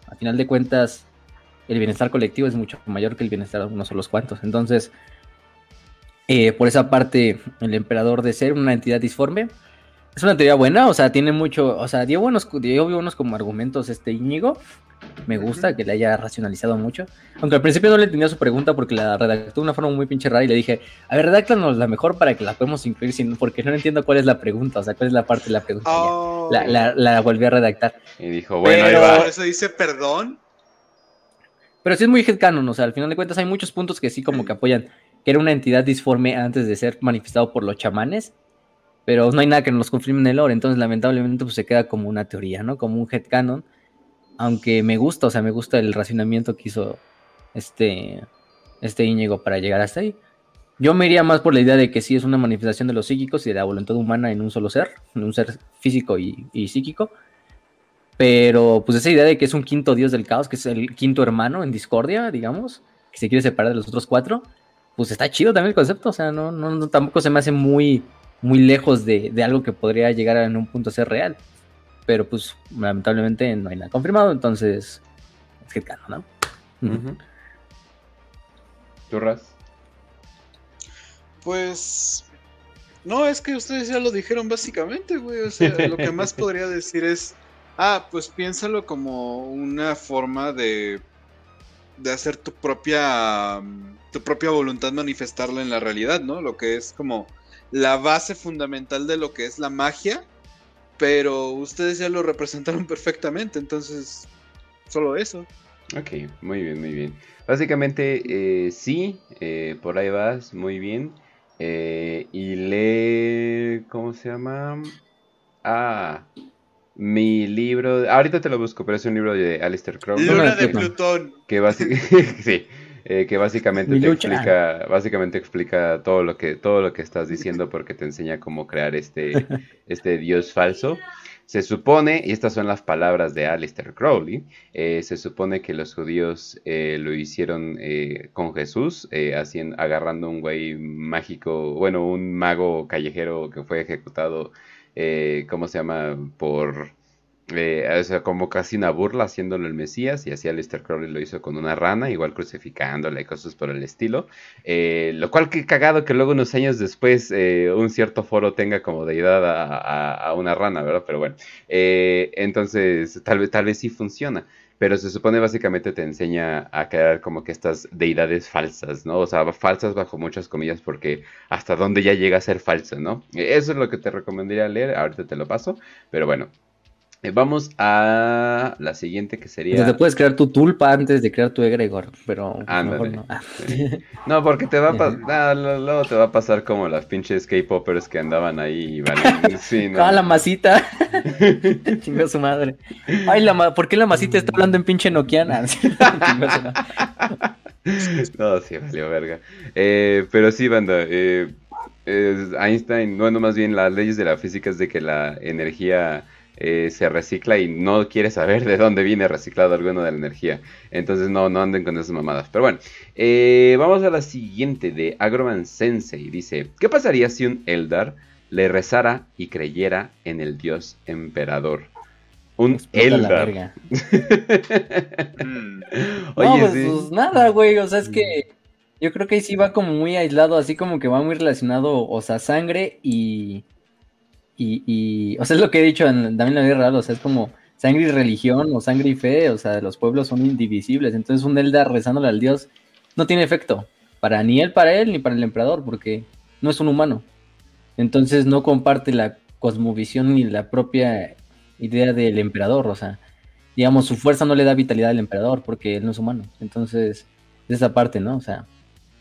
B: al final de cuentas el bienestar colectivo es mucho mayor que el bienestar de unos solos cuantos. Entonces, eh, por esa parte, el emperador de ser una entidad disforme es una teoría buena, o sea, tiene mucho, o sea, dio buenos, dio buenos como argumentos este Íñigo. Me gusta que le haya racionalizado mucho. Aunque al principio no le entendía su pregunta porque la redactó de una forma muy pinche rara y le dije, a ver, redáctanos la mejor para que la podamos incluir, sin, porque no entiendo cuál es la pregunta, o sea, cuál es la parte de la pregunta.
C: Oh.
B: La, la, la volví a redactar.
A: Y dijo, bueno,
C: Pero
A: ahí
C: por
A: va.
C: eso dice perdón.
B: Pero sí es muy headcanon, o sea, al final de cuentas hay muchos puntos que sí como que apoyan que era una entidad disforme antes de ser manifestado por los chamanes, pero no hay nada que nos confirme en el lore, entonces lamentablemente pues se queda como una teoría, ¿no? Como un headcanon, aunque me gusta, o sea, me gusta el racionamiento que hizo este, este Íñigo para llegar hasta ahí. Yo me iría más por la idea de que sí es una manifestación de los psíquicos y de la voluntad humana en un solo ser, en un ser físico y, psíquico. Pero pues esa idea de que es un quinto dios del caos, que es el quinto hermano en discordia, digamos, que se quiere separar de los otros cuatro, pues está chido también el concepto, o sea, no, no tampoco se me hace muy, muy lejos de, de algo que podría llegar a en un punto a ser real. Pero pues lamentablemente no hay nada confirmado, entonces es que ¿no? Ujú.
A: Ujú. ¿Tú, Raz?
C: Pues. No, es que ustedes ya lo dijeron básicamente, güey. O sea, lo que más podría decir es. Ah, pues piénsalo como una forma de. de hacer tu propia. tu propia voluntad manifestarla en la realidad, ¿no? Lo que es como la base fundamental de lo que es la magia. Pero ustedes ya lo representaron perfectamente, entonces. Solo eso.
A: Ok, muy bien, muy bien. Básicamente, eh, sí, eh, por ahí vas, muy bien. Eh, y lee, ¿cómo se llama? Ah, mi libro, ahorita te lo busco, pero es un libro de Alistair Crowley.
C: Luna de. Plutón.
A: que básicamente sí, eh, que básicamente te explica básicamente explica todo lo que todo lo que estás diciendo porque te enseña cómo crear este este dios falso. Se supone y estas son las palabras de Alistair Crowley eh, se supone que los judíos eh, lo hicieron eh, con Jesús haciendo agarrando un güey mágico bueno un mago callejero que fue ejecutado cómo se llama por eh, o sea, como casi una burla haciéndolo el Mesías, y así Alistair Crowley lo hizo con una rana, igual crucificándola y cosas por el estilo. Eh, lo cual que cagado que luego unos años después eh, un cierto foro tenga como deidad a, una rana, ¿verdad? Pero bueno, entonces tal vez, tal vez sí funciona. Pero se supone básicamente te enseña a crear como que estas deidades falsas, ¿no? O sea, falsas bajo muchas comillas porque hasta dónde ya llega a ser falso, ¿no? Eso es lo que te recomendaría leer, ahorita te lo paso, pero bueno. Eh, Vamos a la siguiente que sería...
B: sea, te puedes crear tu tulpa antes de crear tu egregor, pero pues,
A: Ándale.
B: mejor no. Ah.
A: Sí. No, porque te va a pasar, luego te va a pasar como las pinches K-popers que andaban ahí y valen- sí, no.
B: Ah, la masita. Chingó su madre. Ay, la ma- ¿por qué la masita está hablando en pinche noquiana?
A: No, sí, valió verga. Eh, pero sí, banda, eh, es Einstein, bueno, más bien las leyes de la física es de que la energía eh, se recicla y no quiere saber de dónde viene reciclado alguno de la energía. Entonces no, no anden con esas mamadas. Pero bueno, eh, vamos a la siguiente de Agroman Sensei. Dice, ¿qué pasaría si un Eldar le rezara y creyera en el dios emperador? Un
G: Explota
A: Eldar.
G: verga.
C: Mm.
A: Oye,
G: no, pues,
A: sí.
G: pues, nada, güey. O sea, es que yo creo que ahí sí va como muy aislado, así como que va muy relacionado, o sea, sangre y. Y, y o sea, es lo que he dicho en, también la vida real, o sea, es como sangre y religión, o sangre y fe, o sea, los pueblos son indivisibles. Entonces, un Eldar rezándole al dios no tiene efecto para ni él, para él, ni para el emperador, porque no es un humano. Entonces, no comparte la cosmovisión ni la propia idea del emperador, o sea, digamos, su fuerza no le da vitalidad al emperador porque él no es humano. Entonces, es esa parte, ¿no? O sea,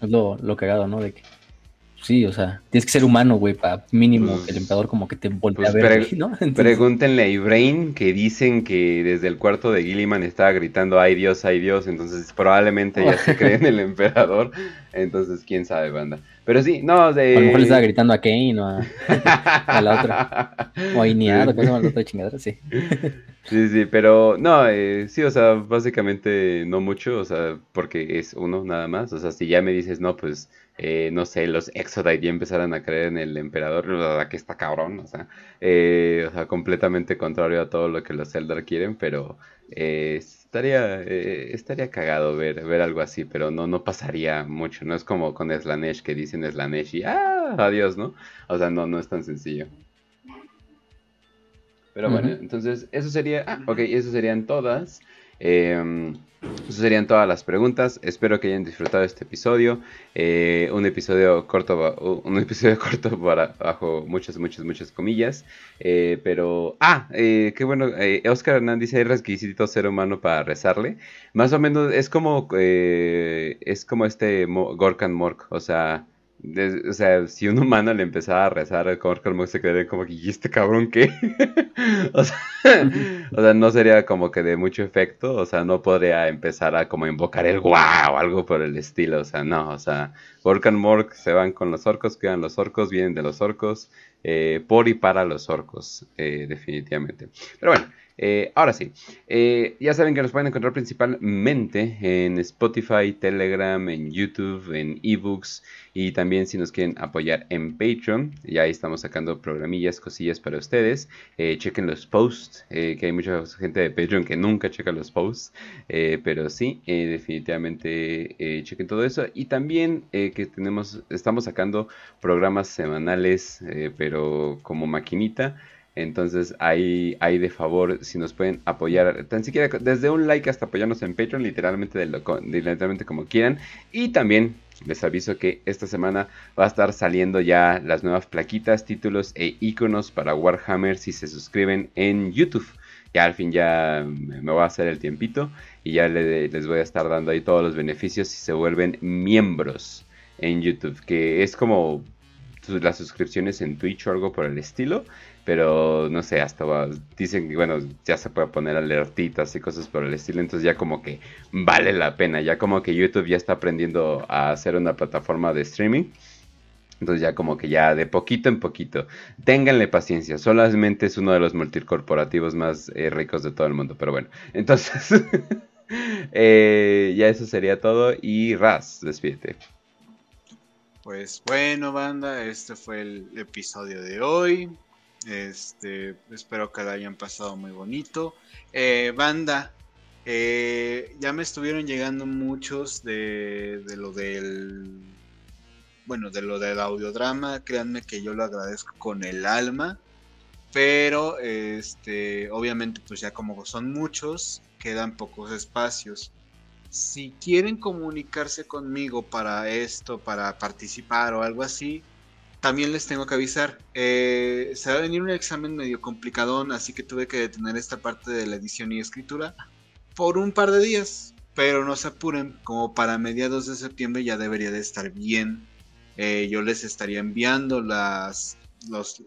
G: es lo, lo cagado, ¿no? De que, sí, o sea, tienes que ser humano, güey, para mínimo
A: Pues-
G: que el emperador como que te voltee
A: pues
G: a ver,
A: pre-
G: güey, ¿no? Entonces,
A: Pregúntenle a Ibrain que dicen que desde el cuarto de Gilliman estaba gritando ay Dios, ay Dios, entonces probablemente ya se cree en el emperador, entonces quién sabe, banda. Pero sí, no, de...
G: a lo mejor le estaba gritando a Kane o a, a la otra. o a Ineado, ¿cómo se llama la otra chingadera? Sí.
A: Sí, sí, pero no, eh, sí, o sea, básicamente no mucho, o sea, porque es uno nada más, o sea, si ya me dices, no, pues, eh, no sé, los Exodite ya empezaran a creer en el emperador, la que está cabrón, o sea, eh, o sea, completamente contrario a todo lo que los Eldar quieren, pero eh, estaría, eh, estaría cagado ver, ver algo así, pero no, no pasaría mucho, no es como con Slanesh que dicen Slanesh y, ah, adiós, ¿no? O sea, no, no es tan sencillo. Pero bueno, entonces eso sería, ah, ok, eso serían todas. Eh, eso serían todas las preguntas. Espero que hayan disfrutado este episodio. eh, un episodio corto, un episodio corto para, bajo muchas, muchas, muchas comillas. eh, pero, ah, eh, qué bueno. Oscar Hernández dice: hay requisitos ser humano para rezarle. Más o menos es como, es como este Mo- Gorkan Mork. O sea, de- o sea, si un humano le empezara a rezar a Gorkan Mork, se quedaría como que, ¿y este cabrón qué? o, sea, o sea, no sería como que de mucho efecto. O sea, no podría empezar a como invocar el guau o algo por el estilo. O sea, no, o sea, Gorkan Mork se van con los orcos, quedan los orcos, vienen de los orcos, eh, por y para los orcos, eh, definitivamente. Pero bueno, eh, ahora sí, eh, ya saben que nos pueden encontrar principalmente en Spotify, Telegram, en YouTube, en eBooks y también si nos quieren apoyar en Patreon, ya ahí estamos sacando programillas, cosillas para ustedes. Eh, chequen los posts, que hay mucha gente de Patreon que nunca checa los posts, pero sí, definitivamente chequen todo eso. Y también que tenemos, estamos sacando programas semanales, pero como maquinita. Entonces ahí, ahí de favor, si nos pueden apoyar, tan siquiera desde un like hasta apoyarnos en Patreon, literalmente, de lo literalmente como quieran. Y también les aviso que esta semana va a estar saliendo ya las nuevas plaquitas, títulos e iconos para Warhammer si se suscriben en YouTube. Ya al fin ya me voy a hacer el tiempito y ya le- les voy a estar dando ahí todos los beneficios si se vuelven miembros en YouTube, que es como las suscripciones en Twitch o algo por el estilo, pero no sé, hasta dicen que bueno, ya se puede poner alertitas y cosas por el estilo, entonces ya como que vale la pena, ya como que YouTube ya está aprendiendo a hacer una plataforma de streaming. Entonces ya como que ya de poquito en poquito. Ténganle paciencia. Solamente es uno de los multicorporativos más eh, ricos de todo el mundo. Pero bueno. Entonces. eh, ya eso sería todo. Y Raz, despídete.
C: Pues bueno, banda, este fue el episodio de hoy. Este, espero que lo hayan pasado muy bonito. Eh, banda, eh, ya me estuvieron llegando muchos de, de lo del, bueno, de lo del audiodrama. Créanme que yo lo agradezco con el alma. Pero, este, obviamente, pues ya como son muchos, quedan pocos espacios si quieren comunicarse conmigo para esto, para participar o algo así, también les tengo que avisar. Eh, se va a venir un examen medio complicadón, así que tuve que detener esta parte de la edición y escritura por un par de días. Pero no se apuren, como para mediados de septiembre ya debería de estar bien. Eh, yo les estaría enviando las,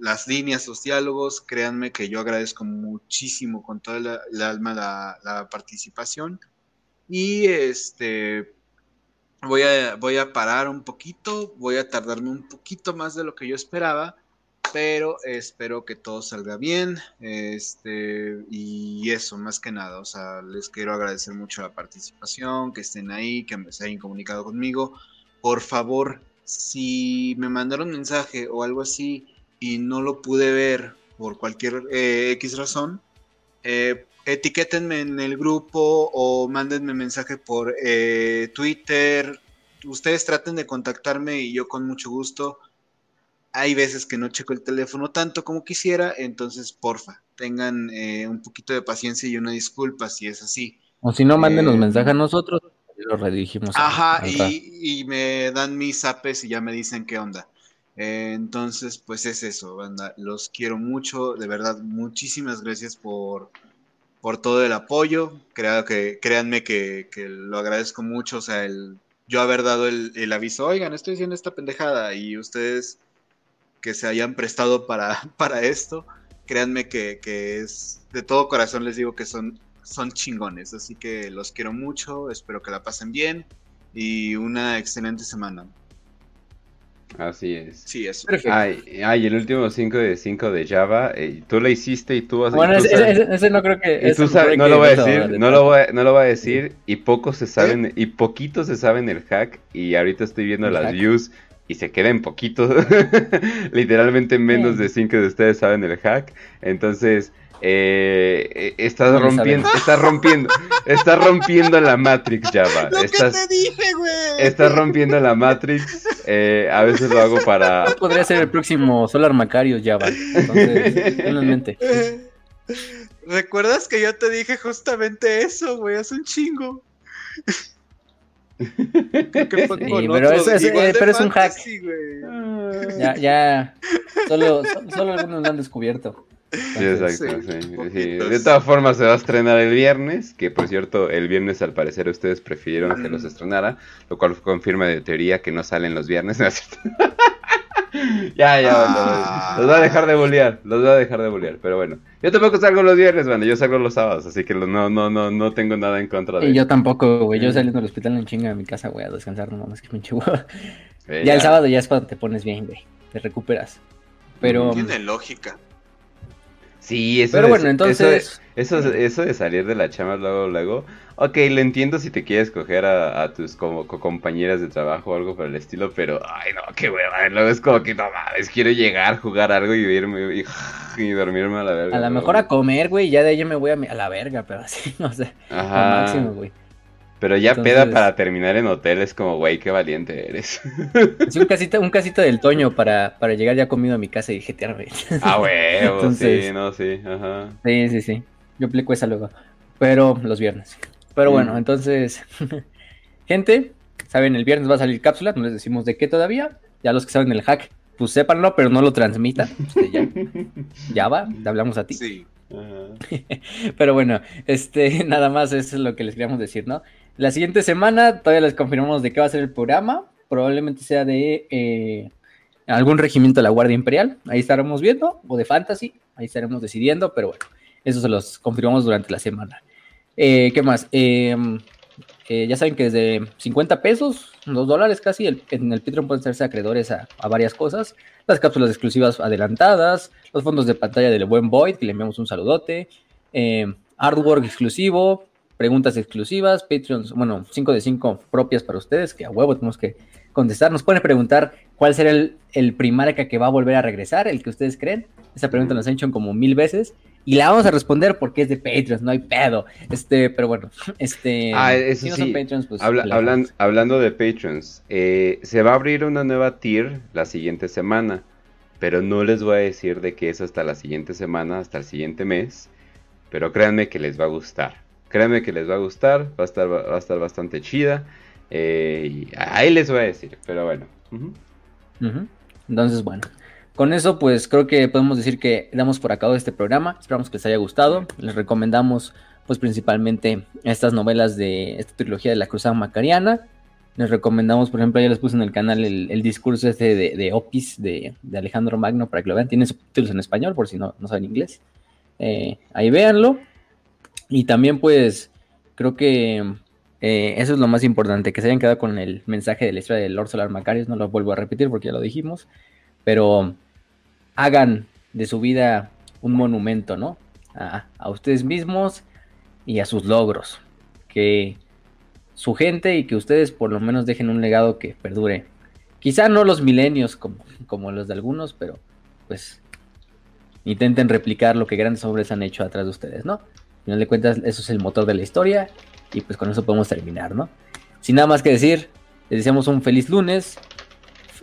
C: las líneas, los diálogos. Créanme que yo agradezco muchísimo con toda el alma la participación. Y este voy a, voy a parar un poquito, voy a tardarme un poquito más de lo que yo esperaba, pero espero que todo salga bien. Este, y eso, más que nada. O sea, les quiero agradecer mucho la participación, que estén ahí, que se hayan comunicado conmigo. Por favor, si me mandaron mensaje o algo así y no lo pude ver por cualquier eh, X razón, eh, etiquétenme en el grupo o mándenme mensaje por eh, Twitter. Ustedes traten de contactarme y yo con mucho gusto hay veces que no checo el teléfono tanto como quisiera, entonces porfa, tengan eh, un poquito de paciencia y una disculpa si es así.
B: O si no, mándenos
C: Eh,
B: mensaje a nosotros, lo redirigimos. a-
C: Ajá, y, y me dan mis zapes y ya me dicen qué onda. Eh, entonces, pues es eso, banda. Los quiero mucho, de verdad, muchísimas gracias por, por todo el apoyo. Crea que, créanme que, que lo agradezco mucho, o sea, el, yo haber dado el, el aviso, oigan, estoy haciendo esta pendejada y ustedes que se hayan prestado para, para esto, créanme que, que es de todo corazón les digo que son, son chingones, así que los quiero mucho, espero que la pasen bien y una excelente semana.
A: Así es.
C: Sí.
B: Perfecto.
A: Ay, ay, el último 5 de 5 de Java, eh, tú lo hiciste y tú vas
B: Bueno,
A: tú
B: ese,
A: sabes-
B: ese- ese no creo que.
A: y tú sabes- no lo voy a decir,
B: de-
A: no lo voy, a- no lo voy a decir, y pocos se saben, y poquitos se saben el hack, y ahorita estoy viendo las
B: hack.
A: views, y se quedan poquitos, literalmente menos
B: Sí.
A: de 5 de ustedes saben el hack, entonces, eh, eh, estás rompiendo, estás rompiendo, estás rompiendo la Matrix, Java,
C: Lo
A: estás,
C: que te dije, güey.
A: estás rompiendo la Matrix, eh, a veces lo hago para...
B: Podría ser el próximo Solar Macario Java. Entonces, tenlo en mente.
C: ¿Recuerdas que yo te dije justamente eso, güey? Hace un chingo. Creo que fue
B: Sí, pero es-
C: igual
B: eh, pero es un hack. Ya, ya. Solo, so- solo algunos lo han descubierto.
A: Sí, exacto,
C: Sí,
A: sí, sí.
C: poquitos.
A: De todas formas se va a estrenar el viernes, que por cierto, el viernes al parecer ustedes prefirieron que los estrenara, lo cual confirma de teoría que no salen los viernes. ¿no es cierto? ya, ya,
C: Ah.
A: los va a dejar de bolear, los va a dejar de bolear, pero bueno. Yo tampoco salgo los viernes, bueno, yo salgo los sábados, así que lo- no, no, no, no tengo nada en contra de
B: Y yo tampoco, güey. Yo
A: Mm.
B: saliendo del hospital en chinga a mi casa, güey, a descansar, no mames, que pinche.
A: Eh,
B: Ya el sábado ya es cuando te pones bien, güey. Te recuperas. Pero,
C: Tiene lógica.
A: Sí, eso
B: pero
A: de-
B: bueno,
A: eso de-
B: entonces.
A: Eso, eso de salir de la chama luego, luego, ok, lo entiendo si te quieres coger a, a tus como co- compañeras de trabajo o algo por el estilo, pero, ay no, qué hueva, luego es como que no mames, quiero llegar, jugar algo y irme y, y dormirme a la verga.
B: A lo
A: ¿no?
B: mejor a comer, güey, ya de ahí yo me voy a, mi- a la verga, pero así, o sea, lo
A: Ajá,
B: máximo, güey.
A: Pero ya
B: Entonces-
A: peda para terminar en hotel es como, güey, qué valiente eres.
B: Sí, un casito, un casito del Toño para, para llegar ya comido a mi casa y jetear, güey.
A: ah,
B: Entonces-
A: sí, no, sí, ajá.
B: Sí, sí, sí. Yo aplico esa luego. Pero los viernes. Pero
A: Mm.
B: bueno, entonces, gente, saben, el viernes va a salir cápsula, no les decimos de qué todavía. Ya los que saben el hack, pues sépanlo, pero no lo transmitan. Este, ya, ya va, te hablamos a ti.
C: Sí.
A: ajá.
B: Pero bueno, este, nada más eso es lo que les queríamos decir, ¿no? La siguiente semana todavía les confirmamos de qué va a ser el programa. Probablemente sea de eh, algún regimiento de la Guardia Imperial. Ahí estaremos viendo. O de Fantasy. Ahí estaremos decidiendo. Pero bueno, eso se los confirmamos durante la semana. Eh, ¿Qué más? Eh, eh, ya saben que desde 50 pesos, 2 dólares casi, en el Patreon pueden hacerse acreedores a, a varias cosas. Las cápsulas exclusivas adelantadas, los fondos de pantalla del buen Void, que le enviamos un saludote, eh, artwork exclusivo, preguntas exclusivas, Patreons, bueno, 5 de 5 propias para ustedes, que a huevo tenemos que contestar. Nos pueden preguntar cuál será el, el primarca que va a volver a regresar, el que ustedes creen. Esa pregunta nos han hecho como mil veces. Y la vamos a responder porque es de Patreons, no hay pedo. Este, pero bueno, este.
A: Ah, eso
B: si no son
A: sí.
B: Patreons, pues,
A: Habla- hablan- hablando de Patrons, eh, se va a abrir una nueva tier la siguiente semana, pero no les voy a decir de qué es hasta la siguiente semana, hasta el siguiente mes, pero créanme que les va a gustar. Créanme que les va a gustar, va a estar, va a estar bastante chida, eh, y ahí les voy a decir, pero bueno.
B: Entonces, bueno, con eso pues creo que podemos decir que damos por acabado este programa. Esperamos que les haya gustado. Les recomendamos pues principalmente estas novelas de esta trilogía de la Cruzada Macariana. Les recomendamos, por ejemplo, ya les puse en el canal el, el discurso este de, de Opis de, de Alejandro Magno para que lo vean. Tiene subtítulos en español por si no, no saben inglés. Eh, ahí véanlo. Y también pues creo que eh, eso es lo más importante, que se hayan quedado con el mensaje de la historia de Lord Solar Macarius. No lo vuelvo a repetir porque ya lo dijimos. Pero hagan de su vida un monumento, ¿no? A, a ustedes mismos y a sus logros. Que su gente y que ustedes por lo menos dejen un legado que perdure. Quizá no los milenios como, como los de algunos, pero pues intenten replicar lo que grandes hombres han hecho atrás de ustedes, ¿no? Al final de cuentas, eso es el motor de la historia y pues con eso podemos terminar, ¿no? Sin nada más que decir, les deseamos un feliz lunes,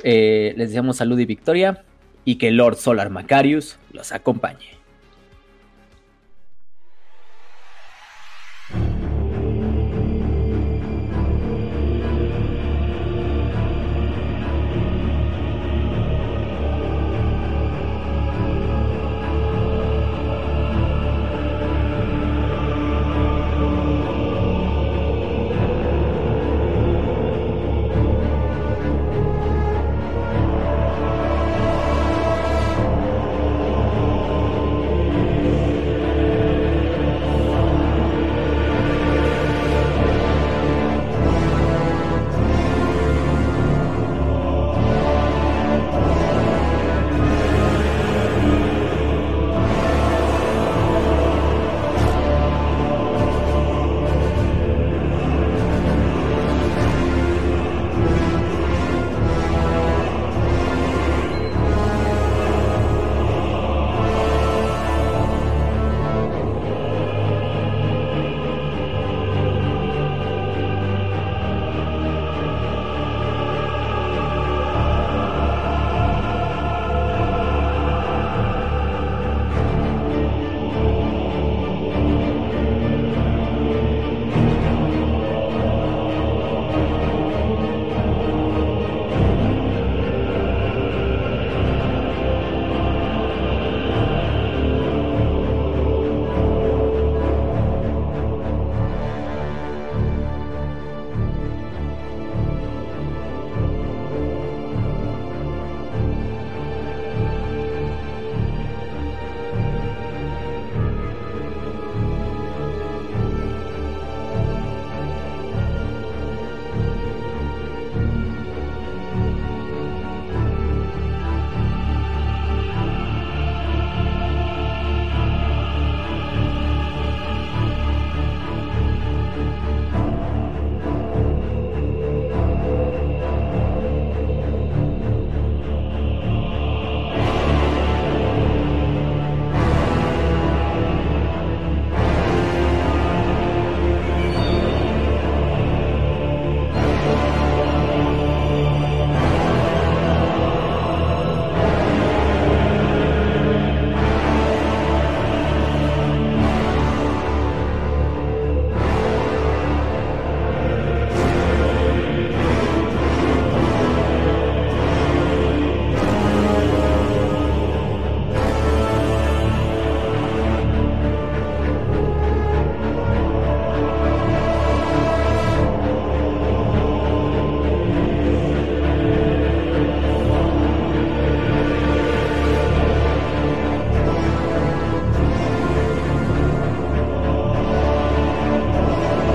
B: eh, les deseamos salud y victoria y que Lord Solar Macarius los acompañe.